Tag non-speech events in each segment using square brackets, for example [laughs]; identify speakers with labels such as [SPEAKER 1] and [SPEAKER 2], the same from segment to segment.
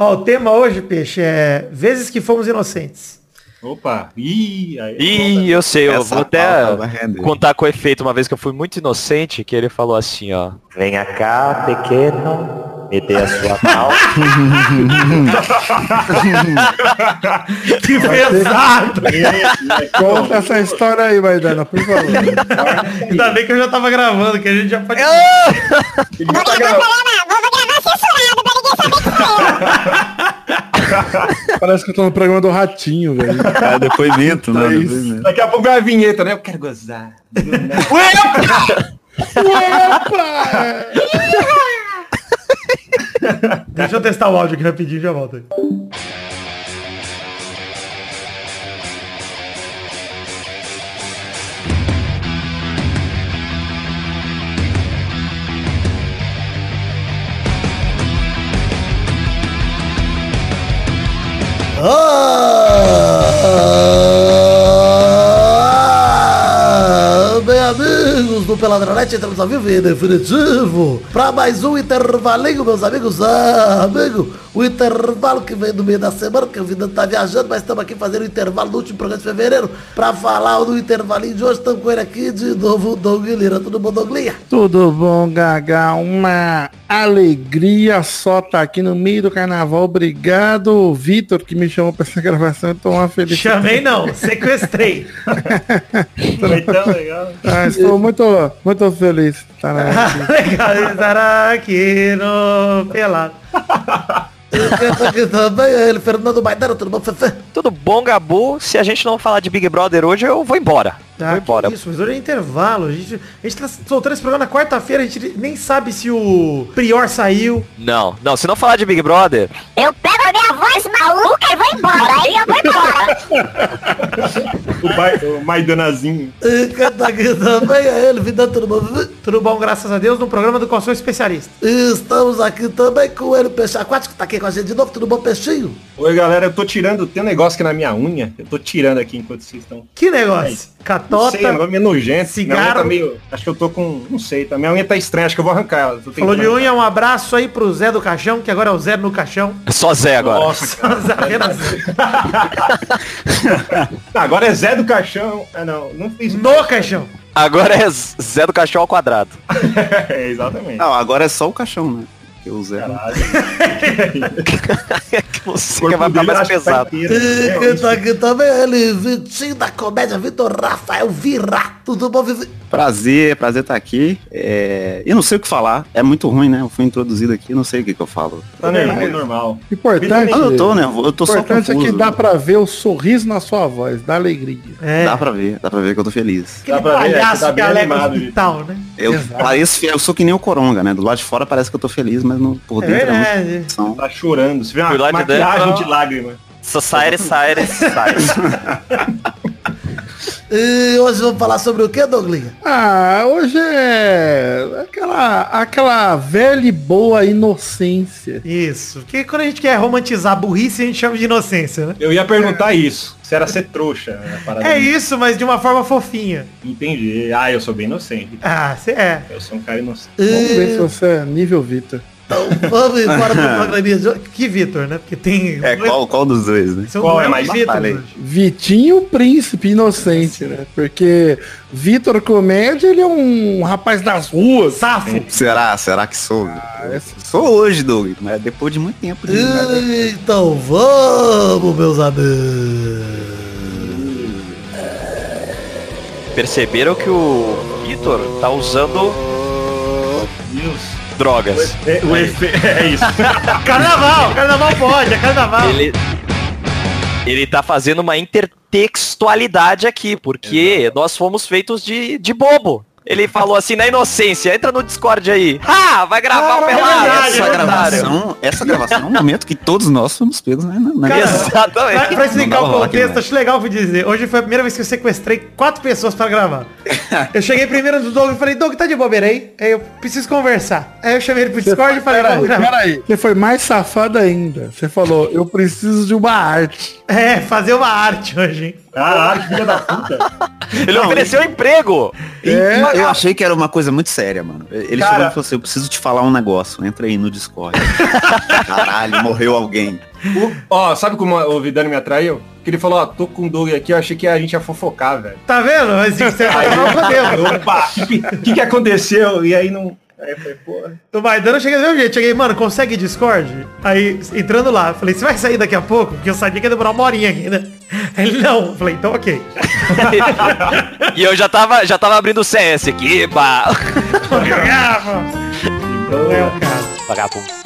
[SPEAKER 1] Ó, o tema hoje, Peixe, é vezes que fomos inocentes.
[SPEAKER 2] Opa! Ih, aí,
[SPEAKER 3] Ih, eu sei, eu vou até contar com o efeito uma vez que eu fui muito inocente, que ele falou assim, ó. Venha cá, pequeno, me dê a sua mão. [laughs]
[SPEAKER 1] Que pesado! [laughs]
[SPEAKER 4] Conta essa história aí, Maidana, por favor.
[SPEAKER 1] Ainda bem que eu já tava gravando, que a gente já pode... [laughs]
[SPEAKER 2] Ele tá gravando. [laughs]
[SPEAKER 4] Parece que eu tô no programa do Ratinho, velho.
[SPEAKER 5] É depoimento, né?
[SPEAKER 4] É isso.
[SPEAKER 5] Depoimento.
[SPEAKER 2] Daqui a pouco vai a vinheta, né? Eu quero gozar.
[SPEAKER 1] Deixa eu testar o áudio aqui rapidinho e já volto aí.
[SPEAKER 6] Do Peladronete, entramos ao vivo e definitivo para mais um intervalinho, meus amigos. Ah, amigo, o intervalo que vem do meio da semana, que o Vida tá viajando, mas estamos aqui fazendo o intervalo do último programa de fevereiro para falar do intervalinho de hoje. Estamos com ele aqui de novo, Doug Lira. Tudo bom, Doug Lira?
[SPEAKER 4] Tudo bom, Gaga? Uma alegria só tá aqui no meio do carnaval. Obrigado, Vitor, que me chamou pra essa gravação. Eu tô uma felicidade.
[SPEAKER 1] Chamei não, sequestrei. [laughs]
[SPEAKER 2] Foi tão legal.
[SPEAKER 4] Ah, estou muito, muito feliz. de estar aqui.
[SPEAKER 1] Legal estar aqui no Pelado.
[SPEAKER 6] Tá Fernando Maidana. Tudo bom, Fefe?
[SPEAKER 3] Tudo bom, Gabu? Se a gente não falar de Big Brother hoje, eu vou embora.
[SPEAKER 1] Ah,
[SPEAKER 3] vou embora.
[SPEAKER 1] isso, mas hoje é intervalo. A gente, a gente tá soltando esse programa na quarta-feira, a gente nem sabe se o Prior saiu.
[SPEAKER 3] Não, não, se não falar de Big Brother,
[SPEAKER 7] Eu pego a minha voz maluca e vou embora. Aí eu vou embora.
[SPEAKER 2] O, bai, o Maidanazinho.
[SPEAKER 6] Quem tá aqui também é ele, Vida. Tudo bom?
[SPEAKER 1] Tudo bom, graças a Deus, no programa do qual sou especialista.
[SPEAKER 6] Estamos aqui também com ele, Peixe Aquático, tá aqui com a gente de novo, tudo bom, Peixinho?
[SPEAKER 2] Oi, galera, eu tô tirando, tem um negócio aqui na minha unha. Eu tô tirando aqui enquanto vocês estão.
[SPEAKER 1] Que negócio?
[SPEAKER 2] Não sei, é
[SPEAKER 1] Catota.
[SPEAKER 2] negócio meio nojento. Minha unha
[SPEAKER 1] cigarro.
[SPEAKER 2] tá meio. Acho que eu tô com. Não sei, tá? Minha unha tá estranha, acho que eu vou arrancar ela.
[SPEAKER 1] Falou de unha, um abraço aí pro Zé do Caixão, que agora é o Zé no Caixão.
[SPEAKER 3] só Zé agora.
[SPEAKER 2] Nossa, [laughs] cara. Tá, agora é Zé do Caixão. Ah, não, não fiz.
[SPEAKER 1] no Caixão.
[SPEAKER 3] Agora é Zé do Cachorro ao quadrado.
[SPEAKER 2] é, exatamente.
[SPEAKER 5] Não, agora é só o caixão, né? Porque o Zé.
[SPEAKER 2] Caralho.
[SPEAKER 3] que você que vai ficar mais
[SPEAKER 2] que tá
[SPEAKER 3] pesado.
[SPEAKER 6] E
[SPEAKER 2] É,
[SPEAKER 6] tá aqui também é ele, Vitinho da comédia, Vitor Rafael Vira. Tudo bom, Vivi?
[SPEAKER 5] Prazer, prazer estar aqui. É... Eu não sei o que falar. É muito ruim, né? Eu fui introduzido aqui, não sei o que, que eu falo.
[SPEAKER 2] Tá normal, normal.
[SPEAKER 4] Importante,
[SPEAKER 5] Ah, eu tô, né? Eu tô
[SPEAKER 4] o
[SPEAKER 5] só
[SPEAKER 4] importante é que dá pra ver o sorriso na sua voz, dá alegria.
[SPEAKER 1] É.
[SPEAKER 5] Dá pra ver, dá pra ver que eu tô feliz.
[SPEAKER 1] Aquele
[SPEAKER 2] Dá pra ver, é,
[SPEAKER 1] palhaço
[SPEAKER 2] tá
[SPEAKER 1] que
[SPEAKER 2] bem
[SPEAKER 1] alega o
[SPEAKER 2] animado,
[SPEAKER 1] hospital, né?
[SPEAKER 5] Eu pareço, eu sou que nem o Coronga, né? Do lado de fora parece que eu tô feliz, mas no, por
[SPEAKER 1] É
[SPEAKER 5] dentro é, muita emoção.
[SPEAKER 2] Tá chorando. Você vê uma
[SPEAKER 3] de dentro,
[SPEAKER 2] maquiagem de lágrima.
[SPEAKER 3] Society, society, society.
[SPEAKER 6] E hoje vamos falar sobre o que, Douglinha?
[SPEAKER 4] Ah, hoje é aquela, aquela velha e boa inocência.
[SPEAKER 1] Isso. Porque quando a gente quer romantizar a burrice, a gente chama de inocência, né?
[SPEAKER 2] Eu ia perguntar isso. Se era ser trouxa. né.
[SPEAKER 1] É isso, mas de uma forma fofinha.
[SPEAKER 2] Entendi. Ah, eu sou bem inocente.
[SPEAKER 1] Ah, você é.
[SPEAKER 2] Eu sou um cara inocente.
[SPEAKER 4] Vamos ver se você é nível Vitor.
[SPEAKER 6] Então vamos embora pro programinha [laughs] de hoje.
[SPEAKER 1] Que Vitor, né? Porque tem...
[SPEAKER 5] É, qual, qual dos dois, né?
[SPEAKER 1] São
[SPEAKER 2] qual é mais
[SPEAKER 1] hoje.
[SPEAKER 4] Vitinho Príncipe Inocente, né? Porque Vitor Comédia, ele é um rapaz das ruas.
[SPEAKER 1] Safo.
[SPEAKER 5] Será? Será que sou? Sou hoje, Doug, mas depois de muito tempo. De...
[SPEAKER 6] Então vamos, meus amigos.
[SPEAKER 3] Perceberam que o Vitor tá usando drogas.
[SPEAKER 2] É, o efe... [laughs] é isso. [laughs]
[SPEAKER 1] Carnaval, carnaval pode, é carnaval.
[SPEAKER 3] Ele, ele tá fazendo uma intertextualidade aqui, porque nós fomos feitos de, de bobo. Ele falou assim na inocência, entra no Discord aí. Ah, vai gravar o
[SPEAKER 1] Cara, é
[SPEAKER 3] pelado.
[SPEAKER 1] verdade,
[SPEAKER 5] essa
[SPEAKER 1] é
[SPEAKER 5] gravação, essa gravação é um momento que todos nós fomos pegos, né? Na, na
[SPEAKER 1] Cara,
[SPEAKER 5] gravação.
[SPEAKER 1] Pra,
[SPEAKER 3] Exatamente.
[SPEAKER 1] pra explicar o contexto,
[SPEAKER 5] que
[SPEAKER 1] acho legal vou dizer. Hoje foi a primeira vez que eu sequestrei quatro pessoas pra gravar. [laughs] Eu cheguei primeiro no Doug e falei, Doug, tá de bobeira aí? Aí eu preciso conversar. Aí eu chamei ele pro Discord e falei, vamos
[SPEAKER 4] Peraí,
[SPEAKER 1] gravar.
[SPEAKER 4] peraí. Você foi mais safado ainda. Você falou, eu preciso de uma arte.
[SPEAKER 1] É, fazer uma arte hoje, hein?
[SPEAKER 2] Caralho, filha da puta.
[SPEAKER 3] Ele ofereceu emprego.
[SPEAKER 5] Eu, eu achei que era uma coisa muito séria, mano. Ele
[SPEAKER 2] Cara-
[SPEAKER 5] chegou e falou assim, eu preciso te falar um negócio. Entra aí no Discord. [laughs] Caralho, morreu alguém.
[SPEAKER 2] O- Ó, sabe como o Vidani me atraiu? Que ele falou, ó, tô com o Doug aqui, eu achei que a gente ia fofocar, velho.
[SPEAKER 1] Tá vendo? Mas você
[SPEAKER 2] Aí
[SPEAKER 1] tá fodendo.
[SPEAKER 2] Opa, o que, que, que aconteceu? E aí não. Aí eu falei, porra.
[SPEAKER 1] O Maidana eu cheguei do mesmo jeito. Cheguei, mano, consegue Discord? Aí, entrando lá, falei, você vai sair daqui a pouco? Porque eu sabia que ia demorar uma horinha aqui, né? Ele, não. Falei, então ok. [laughs]
[SPEAKER 3] E eu já tava, já tava abrindo o CS aqui,
[SPEAKER 1] mano. Não é o caso.
[SPEAKER 3] Vagabundo.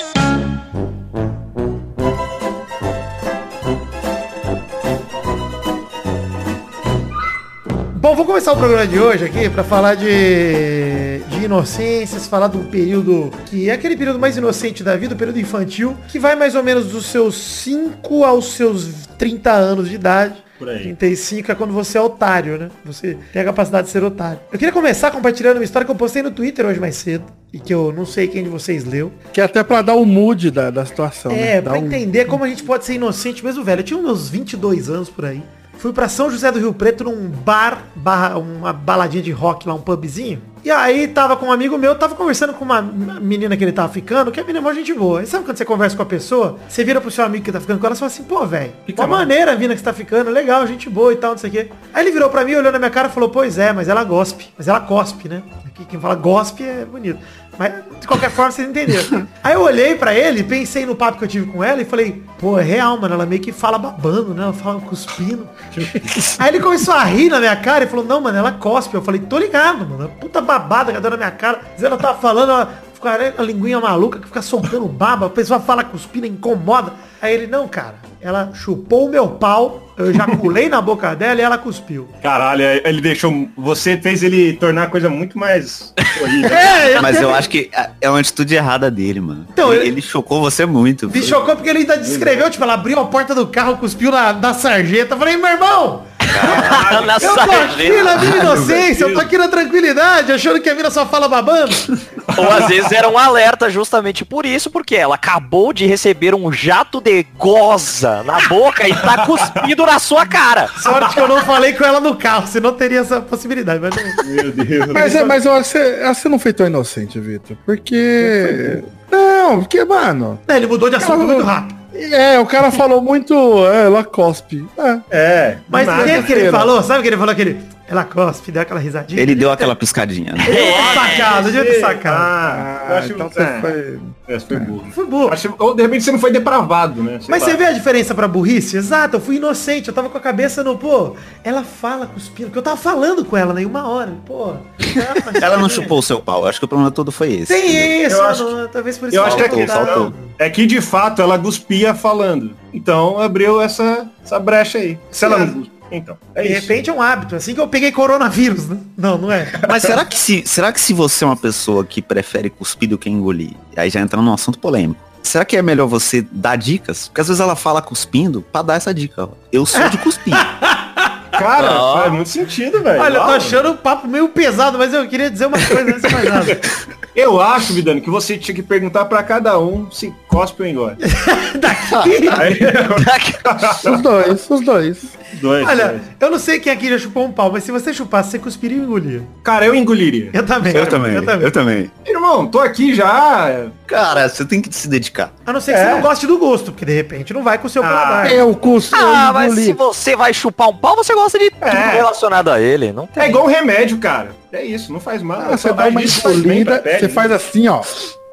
[SPEAKER 1] Bom, vou começar o programa de hoje aqui pra falar de, de inocências, falar de um período que é aquele período mais inocente da vida, o período infantil, que vai mais ou menos dos seus 5 aos seus 30 anos de idade.
[SPEAKER 2] Por aí.
[SPEAKER 1] 35 é quando você é otário, né? Você tem a capacidade de ser otário. Eu queria começar compartilhando uma história que eu postei no Twitter hoje mais cedo. E que eu não sei quem de vocês leu.
[SPEAKER 4] Que é até pra dar o mood da, da situação.
[SPEAKER 1] É,
[SPEAKER 4] né?
[SPEAKER 1] pra
[SPEAKER 4] um-
[SPEAKER 1] entender como a gente pode ser inocente mesmo, velho. Eu tinha meus 22 anos por aí. Fui pra São José do Rio Preto num bar, barra, uma baladinha de rock lá, um pubzinho. E aí tava com um amigo meu, tava conversando com uma menina que ele tava ficando, que a menina é uma gente boa. E sabe quando você conversa com a pessoa, você vira pro seu amigo que tá ficando com ela e fala assim, pô, velho, uma
[SPEAKER 2] mal.
[SPEAKER 1] maneira a mina que você tá ficando, legal, gente boa e tal, não sei o quê. Aí ele virou pra mim, olhou na minha cara e falou, pois é, mas ela gospe. Mas ela cospe, né? Aqui quem fala gospe é bonito. Mas, de qualquer forma, vocês entenderam. [laughs] Aí eu olhei pra ele, pensei no papo que eu tive com ela e falei, pô, é real, mano. Ela meio que fala babando, né? Ela fala cuspindo. [laughs] Aí ele começou a rir na minha cara e falou, não, mano, ela cospe. Eu falei, tô ligado, mano. Puta babada que ela deu na minha cara. Ela tava falando, ela fica né, a linguinha maluca que fica soltando baba. A pessoa fala cuspindo, incomoda. Aí ele, não, cara. Ela chupou o meu pau, eu ejaculei na boca dela e ela cuspiu.
[SPEAKER 2] Caralho, ele deixou. Você fez ele tornar a coisa muito mais horrível. [laughs]
[SPEAKER 1] É,
[SPEAKER 5] Mas eu acho que é uma atitude errada dele, mano.
[SPEAKER 1] Então,
[SPEAKER 5] ele,
[SPEAKER 1] ele-
[SPEAKER 5] chocou você muito.
[SPEAKER 1] Me chocou porque ele ainda descreveu, tipo, ela abriu a porta do carro, cuspiu na, na sarjeta. Eu falei, meu irmão, [laughs]
[SPEAKER 3] Na
[SPEAKER 1] eu tô aqui na minha inocência, eu tô aqui na tranquilidade, achando que a mina só fala babando. [laughs]
[SPEAKER 3] Ou às vezes era um alerta justamente por isso, porque ela acabou de receber um jato de goza na boca e tá [laughs] cuspindo na sua cara.
[SPEAKER 1] Sorte que eu não falei com ela no carro, senão teria essa possibilidade. Mas não...
[SPEAKER 2] Meu Deus.
[SPEAKER 4] Mas, é, mas que você, que você não foi tão inocente, Vitor. Porque. Não, porque, mano.
[SPEAKER 1] É, ele mudou de assunto muito rápido.
[SPEAKER 4] É, o cara falou muito. É, ela cospe. É.
[SPEAKER 2] É.
[SPEAKER 1] Mas o que, que ele falou? Sabe o que ele falou? Aquele, ela cospe, deu aquela risadinha.
[SPEAKER 5] Ele deu aquela piscadinha. né?
[SPEAKER 1] Ter sacado, devia ter sacado.
[SPEAKER 2] Ah, eu acho
[SPEAKER 4] então
[SPEAKER 2] que
[SPEAKER 4] você foi.
[SPEAKER 2] É, você foi burro.
[SPEAKER 1] Foi burro.
[SPEAKER 2] Acho- Ou de repente você não foi depravado, né? Sei
[SPEAKER 1] Mas
[SPEAKER 2] lá.
[SPEAKER 1] você vê a diferença pra burrice? Exato, eu fui inocente, eu tava com a cabeça no, pô, ela fala cuspindo, porque eu tava falando com ela, né, uma hora, pô. [laughs]
[SPEAKER 5] Ela não chupou o seu pau. Acho que o problema todo foi esse.
[SPEAKER 1] Tem
[SPEAKER 5] entendeu?
[SPEAKER 1] isso,
[SPEAKER 2] Eu acho
[SPEAKER 1] não, talvez por isso
[SPEAKER 2] Eu acho que é,
[SPEAKER 5] Faltou,
[SPEAKER 2] que,
[SPEAKER 5] faltou.
[SPEAKER 2] é que de fato ela guspia falando. Então abriu essa, essa brecha aí. Se ela não guspe, então. É
[SPEAKER 1] De
[SPEAKER 2] isso.
[SPEAKER 1] repente é um hábito, assim que eu peguei coronavírus, né? Não, não é.
[SPEAKER 5] Mas será que, se, será que se você é uma pessoa que prefere cuspir do que engolir, aí já entrando num assunto polêmico, será que é melhor você dar dicas? Porque às vezes ela fala cuspindo pra dar essa dica. ó. Eu sou de cuspir. [laughs]
[SPEAKER 2] Cara,
[SPEAKER 3] Ó.
[SPEAKER 2] faz muito sentido, velho.
[SPEAKER 1] Olha, eu tô achando o papo meio pesado, mas eu queria dizer uma coisa antes de mais nada. [laughs]
[SPEAKER 2] Eu acho, Vidano, que você tinha que perguntar pra cada um se cospe ou engole. [laughs]
[SPEAKER 1] Daqui.
[SPEAKER 2] Aí, [laughs]
[SPEAKER 4] Os dois, os dois.
[SPEAKER 2] dois,
[SPEAKER 1] Olha,
[SPEAKER 2] dois.
[SPEAKER 1] eu não sei quem aqui já chupou um pau, mas se você chupasse, você cuspiria e engolia.
[SPEAKER 2] Cara, eu engoliria.
[SPEAKER 1] Eu também.
[SPEAKER 5] Eu também,
[SPEAKER 1] Eu também.
[SPEAKER 5] eu também.
[SPEAKER 2] Irmão, tô aqui já.
[SPEAKER 5] Cara, você tem que se dedicar.
[SPEAKER 1] A não ser que
[SPEAKER 2] É.
[SPEAKER 1] você não goste do gosto, porque de repente não vai com o seu
[SPEAKER 2] Ah,
[SPEAKER 1] paladar.
[SPEAKER 4] Eu cuspo.
[SPEAKER 3] Ah,
[SPEAKER 4] eu
[SPEAKER 3] mas se você vai chupar um pau, você gosta de tudo
[SPEAKER 2] É.
[SPEAKER 3] relacionado a ele. Não tem.
[SPEAKER 2] É igual um remédio, cara. É isso, não faz mal.
[SPEAKER 4] Ah, você dá uma
[SPEAKER 2] pele,
[SPEAKER 4] você faz assim, ó.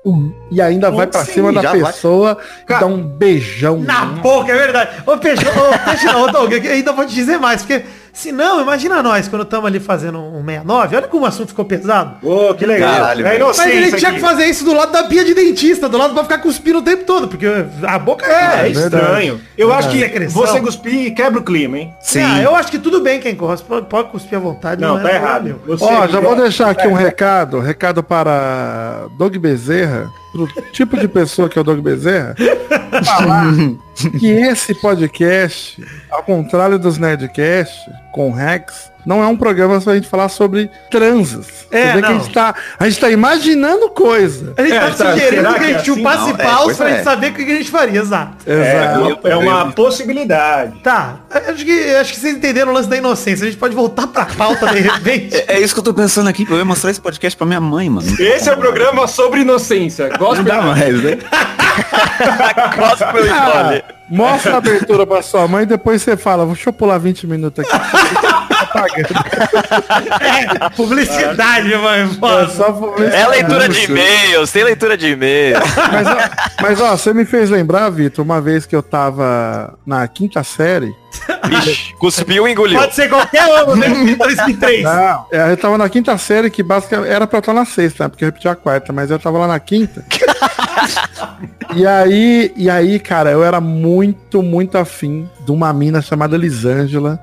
[SPEAKER 4] um, E ainda vai pra
[SPEAKER 5] Sim,
[SPEAKER 4] cima da
[SPEAKER 5] já vai.
[SPEAKER 4] pessoa e dá um beijão.
[SPEAKER 1] Na boca, é verdade. Ô, Peixe, ô, Peixe não, ô, Doug, ainda vou te dizer mais, porque se não, imagina nós, quando estamos ali fazendo um 69, olha como o assunto ficou pesado.
[SPEAKER 2] Ô, que legal.
[SPEAKER 5] Caralho,
[SPEAKER 2] é.
[SPEAKER 1] Mas ele tinha que fazer isso do lado da pia de dentista, do lado pra ficar cuspindo o tempo todo, porque a boca
[SPEAKER 2] É, é
[SPEAKER 1] é...
[SPEAKER 2] estranho. Eu acho que
[SPEAKER 1] Secreção.
[SPEAKER 2] você cuspir quebra o clima, hein?
[SPEAKER 5] Sim.
[SPEAKER 1] Ah, eu acho que tudo bem quem gosta, pode, cuspir à vontade.
[SPEAKER 2] Não,
[SPEAKER 1] é
[SPEAKER 2] tá
[SPEAKER 1] problema
[SPEAKER 2] errado.
[SPEAKER 4] Ó, já vou deixar aqui um recado, recado para Doug Bezerra, pro tipo de pessoa que é o Doug Bezerra, falar [laughs] que esse podcast, ao contrário dos Nerdcast, com Rex, não é um programa pra gente falar sobre transas.
[SPEAKER 1] É,
[SPEAKER 4] Você vê que a
[SPEAKER 1] não.
[SPEAKER 4] gente tá, a gente tá imaginando coisa.
[SPEAKER 1] A gente
[SPEAKER 2] É,
[SPEAKER 1] tá
[SPEAKER 2] tá,
[SPEAKER 1] sugerindo
[SPEAKER 2] será
[SPEAKER 1] que a
[SPEAKER 2] é
[SPEAKER 1] gente
[SPEAKER 2] assim?
[SPEAKER 1] chupasse
[SPEAKER 5] Não, é,
[SPEAKER 1] paus
[SPEAKER 5] pois
[SPEAKER 1] pra
[SPEAKER 5] é.
[SPEAKER 1] gente saber o que a gente faria, exato.
[SPEAKER 2] É,
[SPEAKER 4] Exato.
[SPEAKER 2] uma, é uma possibilidade.
[SPEAKER 1] Tá, acho que, acho que vocês entenderam o lance da inocência. A gente pode voltar pra pauta de repente. [laughs]
[SPEAKER 5] É, é isso que eu tô pensando aqui, eu ia mostrar esse podcast pra minha mãe, mano.
[SPEAKER 2] Esse é o programa sobre inocência.
[SPEAKER 5] Não
[SPEAKER 2] Gospel
[SPEAKER 5] dá mais, né? [laughs]
[SPEAKER 3] Gospel
[SPEAKER 4] Ah, mostra a abertura pra sua mãe e depois você fala, deixa eu pular 20 minutos aqui. [laughs] Pagando. [laughs]
[SPEAKER 1] É, publicidade, mãe.
[SPEAKER 4] É só publicidade.
[SPEAKER 3] É leitura de e-mails, tem leitura de e-mails.
[SPEAKER 4] Mas, ó, mas ó, você me fez lembrar, Vitor, uma vez que eu tava na quinta série.
[SPEAKER 3] Vixe, cuspiu e engoliu.
[SPEAKER 1] Pode ser qualquer ano, né? [laughs] 2003.
[SPEAKER 4] Não, é, eu tava na quinta série, que basicamente era pra eu estar na sexta, né? Porque eu repeti a quarta, mas eu tava lá na quinta. [laughs] e aí, e aí, cara, eu era muito, muito afim de uma mina chamada Elisângela.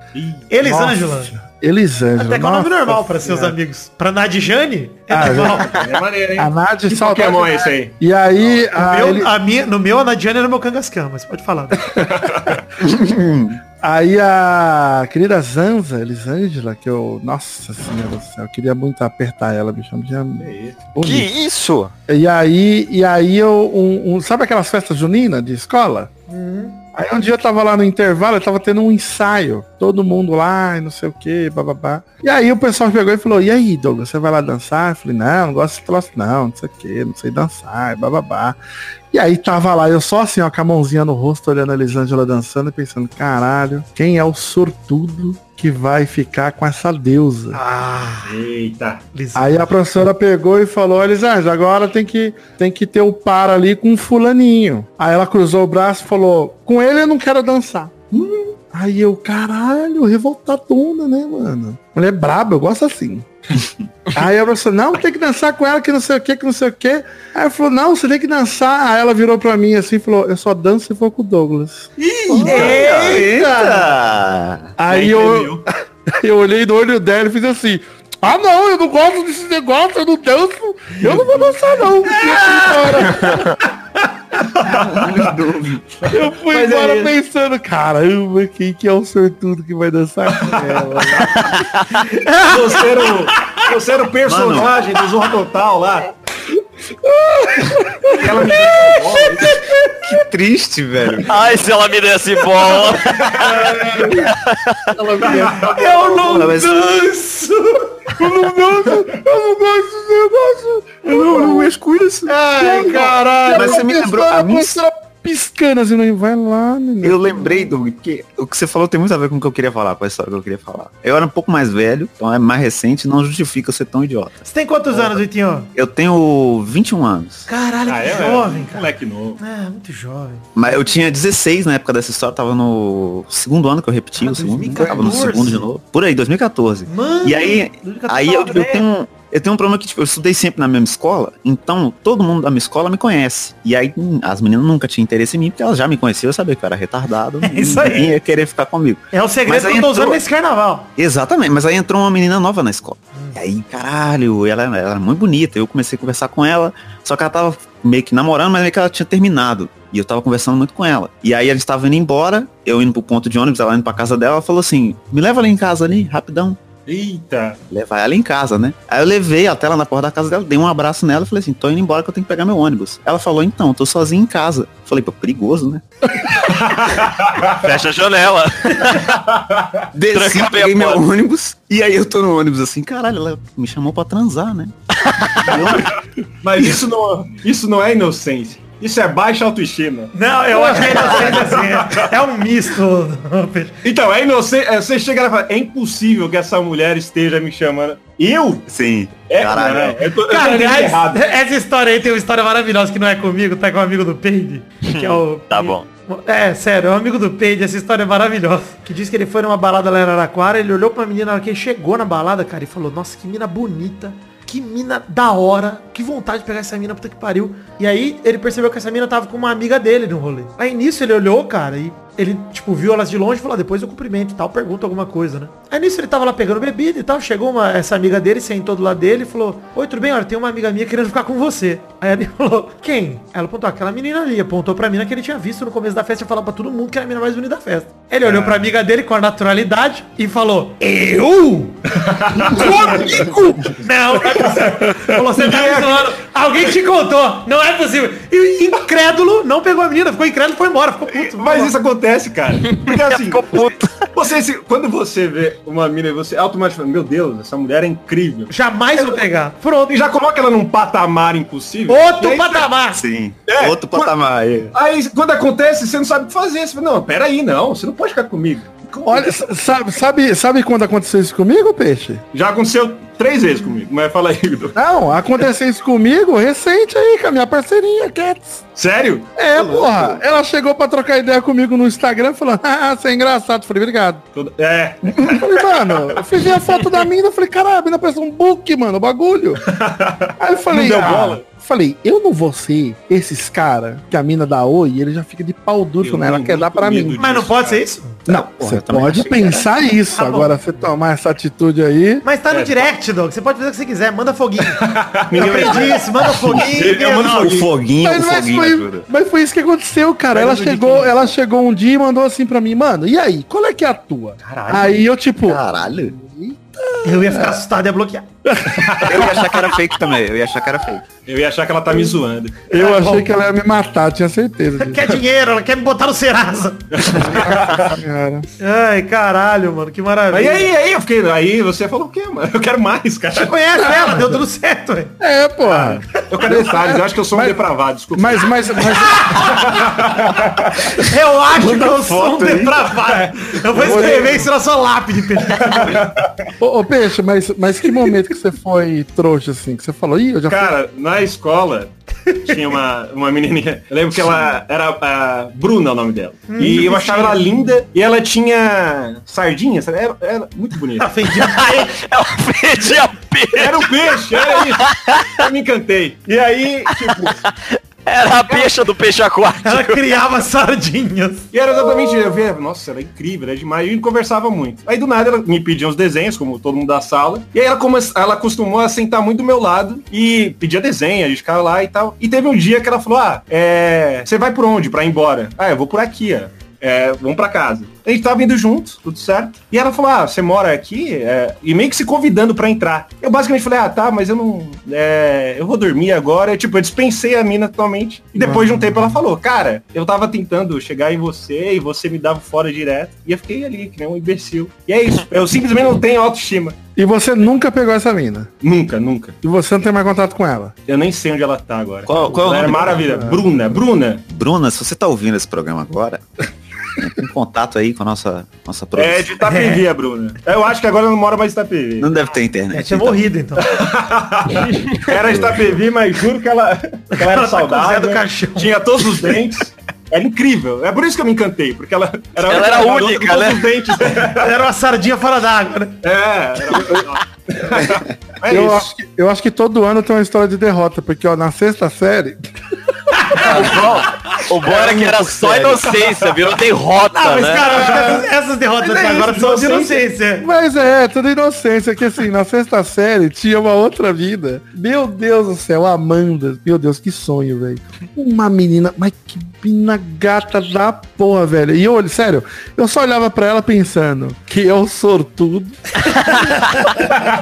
[SPEAKER 1] Elisângela.
[SPEAKER 4] Nossa, Elisângela.
[SPEAKER 1] Até que é um nome normal para seus
[SPEAKER 4] senhora.
[SPEAKER 1] amigos. Pra Nadjane, é
[SPEAKER 4] Ah,
[SPEAKER 1] normal.
[SPEAKER 2] É maneiro, hein?
[SPEAKER 4] A
[SPEAKER 2] Que
[SPEAKER 4] saudade.
[SPEAKER 2] Pokémon é esse aí?
[SPEAKER 4] E aí,
[SPEAKER 1] No
[SPEAKER 4] a
[SPEAKER 1] meu,
[SPEAKER 4] Eli-
[SPEAKER 1] a minha, no meu, a Nadiane era meu Kangaskhan, mas pode falar. [laughs]
[SPEAKER 4] aí a querida Zanza, Elisângela, que eu, nossa senhora do céu, eu queria muito apertar ela, bicho. eu tinha-
[SPEAKER 3] Que isso?
[SPEAKER 4] E aí, e aí eu, um, um- sabe aquelas festas juninas de escola? Aí um dia eu tava lá no intervalo, eu tava tendo um ensaio. Todo mundo lá não sei o que, bababá. E aí o pessoal pegou e falou, e aí, Douglas, você vai lá dançar? Eu falei, não, não gosto desse troço não, não sei o que, não sei dançar, bababá. E aí tava lá, eu só assim, ó, com a mãozinha no rosto, olhando a Elisângela dançando e pensando, caralho, quem é o sortudo que vai ficar com essa deusa?
[SPEAKER 1] Ah,
[SPEAKER 2] Eita.
[SPEAKER 1] Elisângela.
[SPEAKER 4] Aí a professora pegou e falou, Elisângela, agora tem que, tem que ter o par ali com o fulaninho. Aí ela cruzou o braço e falou, com ele eu não quero dançar. Hum. Aí eu, caralho, revoltadona, né, mano? Mulher braba, eu gosto assim. [laughs] Aí a professora, não, tem que dançar com ela, que não sei o que, que não sei o que. Aí ela falou, não, você tem que dançar. Aí ela virou pra mim assim e falou, eu só danço se for com o Douglas.
[SPEAKER 5] Eita!
[SPEAKER 4] Aí eu, [laughs] eu olhei no olho dela e fiz assim. Ah não, eu não gosto desse negócio, eu não danço, eu não vou dançar não. [laughs] Eu fui
[SPEAKER 2] Mas
[SPEAKER 4] embora
[SPEAKER 2] aí-
[SPEAKER 4] pensando, caramba, quem que é o sortudo que vai dançar com ela?
[SPEAKER 2] Você era o, você era o personagem do Zorro Total lá. Aquela menina
[SPEAKER 5] Que triste, velho.
[SPEAKER 3] Ai, se ela me desse bola.
[SPEAKER 1] Eu não danço!
[SPEAKER 4] Eu não gosto, eu não gosto desse negócio. Eu não, não mexo com isso.
[SPEAKER 1] Ai, caralho.
[SPEAKER 5] Mas você me lembrou, a minha-
[SPEAKER 4] piscando assim, não vai lá, menino.
[SPEAKER 5] Eu lembrei, Doug, porque o que você falou tem muito a ver com o que eu queria falar, com a história que eu queria falar. Eu era um pouco mais velho, então é mais recente, não justifica eu ser tão idiota.
[SPEAKER 1] Você tem quantos anos, Vitinho?
[SPEAKER 5] Eu tenho 21 anos.
[SPEAKER 1] Caralho,
[SPEAKER 2] Ah,
[SPEAKER 1] que
[SPEAKER 2] é,
[SPEAKER 1] jovem,
[SPEAKER 2] é,
[SPEAKER 1] cara.
[SPEAKER 2] Moleque novo.
[SPEAKER 1] É, muito jovem.
[SPEAKER 5] Mas eu tinha 16 na época dessa história, tava no segundo ano que eu repeti,
[SPEAKER 1] Ah,
[SPEAKER 5] o segundo,
[SPEAKER 1] 2014.
[SPEAKER 5] tava no segundo de novo. Por aí, 2014.
[SPEAKER 1] Mano,
[SPEAKER 5] E aí,
[SPEAKER 1] 2014
[SPEAKER 5] aí eu, eu tenho eu tenho um problema que tipo, eu estudei sempre na mesma escola, então todo mundo da minha escola me conhece. E aí hum, as meninas nunca tinham interesse em mim, porque elas já me conheciam, eu sabia que eu era retardado, [laughs]
[SPEAKER 1] É isso aí.
[SPEAKER 5] ia querer ficar comigo.
[SPEAKER 1] É o segredo
[SPEAKER 5] Mas
[SPEAKER 1] que eu tô usando
[SPEAKER 5] entrou-
[SPEAKER 1] nesse carnaval.
[SPEAKER 5] Exatamente, mas aí entrou uma menina nova na escola. E aí, caralho, ela, ela era muito bonita. Eu comecei a conversar com ela, só que ela tava meio que namorando, mas meio que ela tinha terminado. E eu tava conversando muito com ela. E aí eles estavam indo embora, eu indo pro ponto de ônibus, ela indo pra casa dela, ela falou assim, me leva ali em casa ali, rapidão.
[SPEAKER 2] Eita.
[SPEAKER 5] Levar ela em casa, né? Aí eu levei até lá na porta da casa dela, dei um abraço nela e falei assim, tô indo embora que eu tenho que pegar meu ônibus. Ela falou, então, tô sozinho em casa. Falei, pô, perigoso, né? [laughs]
[SPEAKER 3] Fecha a janela. [laughs]
[SPEAKER 5] Desci,
[SPEAKER 3] Tranca
[SPEAKER 5] peguei meu
[SPEAKER 3] porta.
[SPEAKER 5] ônibus, e aí eu tô no ônibus assim, caralho, ela me chamou pra transar, né? [laughs]
[SPEAKER 2] Mas isso não, isso não é inocência. Isso é baixa autoestima.
[SPEAKER 1] Não, eu acho que é inocente assim. É um misto. [laughs]
[SPEAKER 2] Então, é inocente. é, Você chega lá e fala, é impossível que essa mulher esteja me chamando. Eu?
[SPEAKER 5] Sim.
[SPEAKER 2] É,
[SPEAKER 5] Caralho.
[SPEAKER 2] não, eu tô,
[SPEAKER 1] Cara, aliás,
[SPEAKER 2] errado.
[SPEAKER 1] essa história aí tem uma história maravilhosa que não é comigo, tá com um amigo do Peide, que é o...
[SPEAKER 3] Tá bom.
[SPEAKER 1] É, sério, é um amigo do Peide, essa história é maravilhosa. Que diz que ele foi numa balada lá em Araraquara, ele olhou pra menina na hora que ele chegou na balada, cara, e falou, nossa, que mina bonita. Que mina da hora, que vontade de pegar essa mina, puta que pariu. E aí ele percebeu que essa mina tava com uma amiga dele no rolê. Aí nisso ele olhou, cara, e ele, tipo, viu elas de longe e falou, ah, depois eu cumprimento e tal, pergunta alguma coisa, né? Aí nisso ele tava lá pegando bebida e tal, chegou uma, essa amiga dele, sentou do lado dele e falou, oi, tudo bem? Olha, tem uma amiga minha querendo ficar com você. Aí ele [laughs] falou, quem? Ela apontou, aquela menina ali, apontou pra mina que ele tinha visto no começo da festa e falou pra todo mundo que era a menina mais bonita da festa. Ele olhou pra amiga dele com a naturalidade e falou, eu? [laughs] Comigo? Não, não é possível. Falou, você tá me zoando. Alguém te contou. Não é possível. E incrédulo, não pegou a menina, ficou incrédulo e foi embora, ficou puto.
[SPEAKER 2] Mas isso acontece, cara. Porque [laughs] assim,
[SPEAKER 3] Ficou puto.
[SPEAKER 2] você, se- quando você vê uma mina e você automaticamente, meu Deus, essa mulher é incrível.
[SPEAKER 1] Jamais vou pegar. Pronto.
[SPEAKER 2] E já coloca ela num patamar impossível.
[SPEAKER 1] Outro
[SPEAKER 2] aí,
[SPEAKER 1] patamar.
[SPEAKER 5] Sim.
[SPEAKER 2] É,
[SPEAKER 5] Outro patamar aí.
[SPEAKER 2] Aí quando acontece, você não sabe o que fazer. Você fala, não, peraí, não, você não pode ficar comigo.
[SPEAKER 4] Olha, sabe, sabe, sabe quando aconteceu isso comigo, Peixe?
[SPEAKER 2] Já aconteceu três vezes comigo, mas fala aí, Guido.
[SPEAKER 4] Não, aconteceu isso comigo recente aí, com a minha parceirinha, Cats.
[SPEAKER 2] Sério?
[SPEAKER 4] É, porra. Ela chegou pra trocar ideia comigo no Instagram falando, ah, você é engraçado. Eu falei, obrigado.
[SPEAKER 2] Todo- É.
[SPEAKER 4] Eu falei, mano, eu ver a foto da mina, eu falei, caralho, a mina parece um book, mano, o bagulho. [laughs] Aí eu falei,
[SPEAKER 2] Não deu
[SPEAKER 4] ah,
[SPEAKER 2] bola?
[SPEAKER 4] Falei, eu não vou ser esses cara que a mina dá oi e ele já fica de pau duro quando ela quer dar pra mim.
[SPEAKER 1] Mas não pode
[SPEAKER 2] cara.
[SPEAKER 1] ser isso?
[SPEAKER 4] Não,
[SPEAKER 5] porra,
[SPEAKER 4] você pode
[SPEAKER 5] achei.
[SPEAKER 4] pensar isso.
[SPEAKER 1] Tá bom.
[SPEAKER 4] Agora, você tomar essa atitude aí.
[SPEAKER 1] Mas tá no
[SPEAKER 2] É,
[SPEAKER 1] direct, Doug. Você pode fazer o que você quiser. Manda foguinho. [laughs] Eu aprendi isso. Manda foguinho.
[SPEAKER 2] Eu mando
[SPEAKER 1] Não,
[SPEAKER 5] O foguinho, o
[SPEAKER 4] Mas, mas
[SPEAKER 5] foguinho
[SPEAKER 4] foi, mas foi isso que aconteceu, cara. Ela chegou, ela chegou um dia e mandou assim pra mim, mano, e aí, qual é que é a tua?
[SPEAKER 2] Caralho.
[SPEAKER 4] Aí eu, tipo,
[SPEAKER 5] Caralho.
[SPEAKER 1] Eu ia ficar assustado e ia bloquear.
[SPEAKER 5] Eu ia achar que era fake também. Eu ia achar que era fake.
[SPEAKER 2] Eu ia achar que ela tá me zoando.
[SPEAKER 4] eu
[SPEAKER 1] Ah,
[SPEAKER 4] achei
[SPEAKER 1] bom.
[SPEAKER 4] que ela ia me matar, tinha certeza disso.
[SPEAKER 1] Quer dinheiro, ela quer me botar no Serasa. Ai, caralho, mano. Que maravilha.
[SPEAKER 2] e aí, aí eu fiquei. Aí você falou o quê, mano? Eu quero mais,
[SPEAKER 1] Você
[SPEAKER 2] cara.
[SPEAKER 1] conhece ela, deu tudo certo, velho.
[SPEAKER 4] É, porra.
[SPEAKER 2] Eu quero detalhes, eu acho que eu sou um
[SPEAKER 4] Mas-
[SPEAKER 2] depravado, desculpa.
[SPEAKER 4] Mas, mas, mas, [laughs]
[SPEAKER 1] Eu acho que eu sou um depravado. Eu vou escrever isso na sua lápide, Pedro. [laughs]
[SPEAKER 4] ô, ô, Peixe, mas, mas que momento que você foi trouxa, assim, que você falou, ih, eu já fui...
[SPEAKER 2] Cara, na escola tinha uma, uma menininha. Eu lembro que ela era a Bruna, o nome dela. e eu achava ela linda e ela tinha sardinha, sabe? Era, era muito bonita.
[SPEAKER 3] Ela fedia [laughs] peixe.
[SPEAKER 2] Era um peixe, era isso. Eu me encantei. E aí, tipo,
[SPEAKER 3] Era a peixa do peixe aquático.
[SPEAKER 1] Ela criava sardinhas.
[SPEAKER 2] e era exatamente, eu via, nossa, ela é incrível, ela é demais. E a gente conversava muito. Aí do nada ela me pedia uns desenhos, como todo mundo da sala. E aí ela, come... ela acostumou a sentar muito do meu lado e pedia desenho, a gente ficava lá e tal. E teve um dia que ela falou, ah, é... você vai por onde pra ir embora? Ah, eu vou por aqui, ó. É, vamos pra casa. A gente tava indo junto, tudo certo. E ela falou, ah, você mora aqui? É, e meio que se convidando pra entrar. Eu basicamente falei, ah, tá, mas eu não... é, eu vou dormir agora. Eu, tipo, eu dispensei a mina totalmente. E depois de um tempo ela falou, cara, eu tava tentando chegar em você e você me dava fora direto. E eu fiquei ali, que nem um imbecil. E é isso. Eu simplesmente não tenho autoestima.
[SPEAKER 4] E você nunca pegou essa mina.
[SPEAKER 2] Nunca, nunca.
[SPEAKER 4] E você não tem mais contato com ela.
[SPEAKER 2] Eu nem sei onde ela tá agora.
[SPEAKER 5] Qual- qual é o
[SPEAKER 2] era
[SPEAKER 5] nome
[SPEAKER 2] maravilha. Bruna, Bruna.
[SPEAKER 5] Bruna, se você tá ouvindo esse programa agora, entre em contato aí com a nossa, nossa
[SPEAKER 2] É
[SPEAKER 5] produção.
[SPEAKER 2] de Itapevi, a Bruna. Eu acho que agora ela não mora mais em Itapevi.
[SPEAKER 5] Não deve ter
[SPEAKER 1] É,
[SPEAKER 5] internet.
[SPEAKER 1] tinha
[SPEAKER 5] então.
[SPEAKER 1] morrido, então. [laughs]
[SPEAKER 2] Era de Itapevi, mas juro que ela, que ela era
[SPEAKER 1] Ela tá
[SPEAKER 2] saudável.
[SPEAKER 1] do Caixão.
[SPEAKER 2] Tinha todos os dentes. Era incrível. É por isso que eu me encantei, porque ela era,
[SPEAKER 3] Ela era única, né?
[SPEAKER 2] dentes.
[SPEAKER 1] Era uma sardinha fora d'água, né?
[SPEAKER 2] É, era... é
[SPEAKER 4] eu, acho que, eu acho que todo ano tem uma história de derrota, porque ó, na sexta série, [laughs]
[SPEAKER 3] O bom era que era só inocência, virou derrota,
[SPEAKER 1] Ah, mas,
[SPEAKER 3] né?
[SPEAKER 1] cara, essas, essas derrotas
[SPEAKER 2] Mas é
[SPEAKER 1] agora
[SPEAKER 2] isso,
[SPEAKER 1] são de
[SPEAKER 2] inocência.
[SPEAKER 4] Mas é, tudo inocência, que assim, na sexta série tinha uma outra vida. Meu Deus do céu, Amanda. Meu Deus, que sonho, velho. Uma menina, mas que menina gata da porra, velho. E eu, olho, sério, eu só olhava pra ela pensando que eu sortudo. [laughs]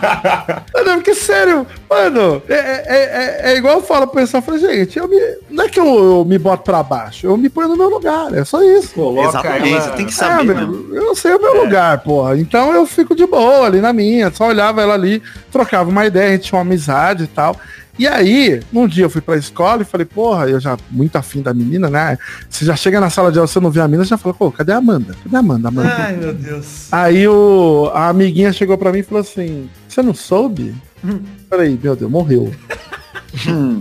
[SPEAKER 4] Não, porque sério, mano, é, é, é, é igual eu falo pro pessoal, eu falo, gente, eu me, não é que eu, eu me boto pra baixo, eu me ponho no meu lugar, é só isso.
[SPEAKER 2] Coloca
[SPEAKER 5] Exatamente,
[SPEAKER 2] ela-
[SPEAKER 5] tem que
[SPEAKER 4] É,
[SPEAKER 5] saber,
[SPEAKER 4] meu,
[SPEAKER 5] né?
[SPEAKER 4] eu sei o meu lugar, porra. Então eu fico de boa ali na minha, só olhava ela ali, trocava uma ideia, a gente tinha uma amizade e tal. E aí, num dia eu fui pra escola e falei, porra, eu já muito afim da menina, né? Você já chega na sala de aula, você não vê a menina, você já fala, pô, cadê a Amanda? Cadê a Amanda? Amanda?
[SPEAKER 1] Ai, meu Deus.
[SPEAKER 4] Aí o, a amiguinha chegou pra mim e falou assim, você não soube? Falei, meu Deus, morreu.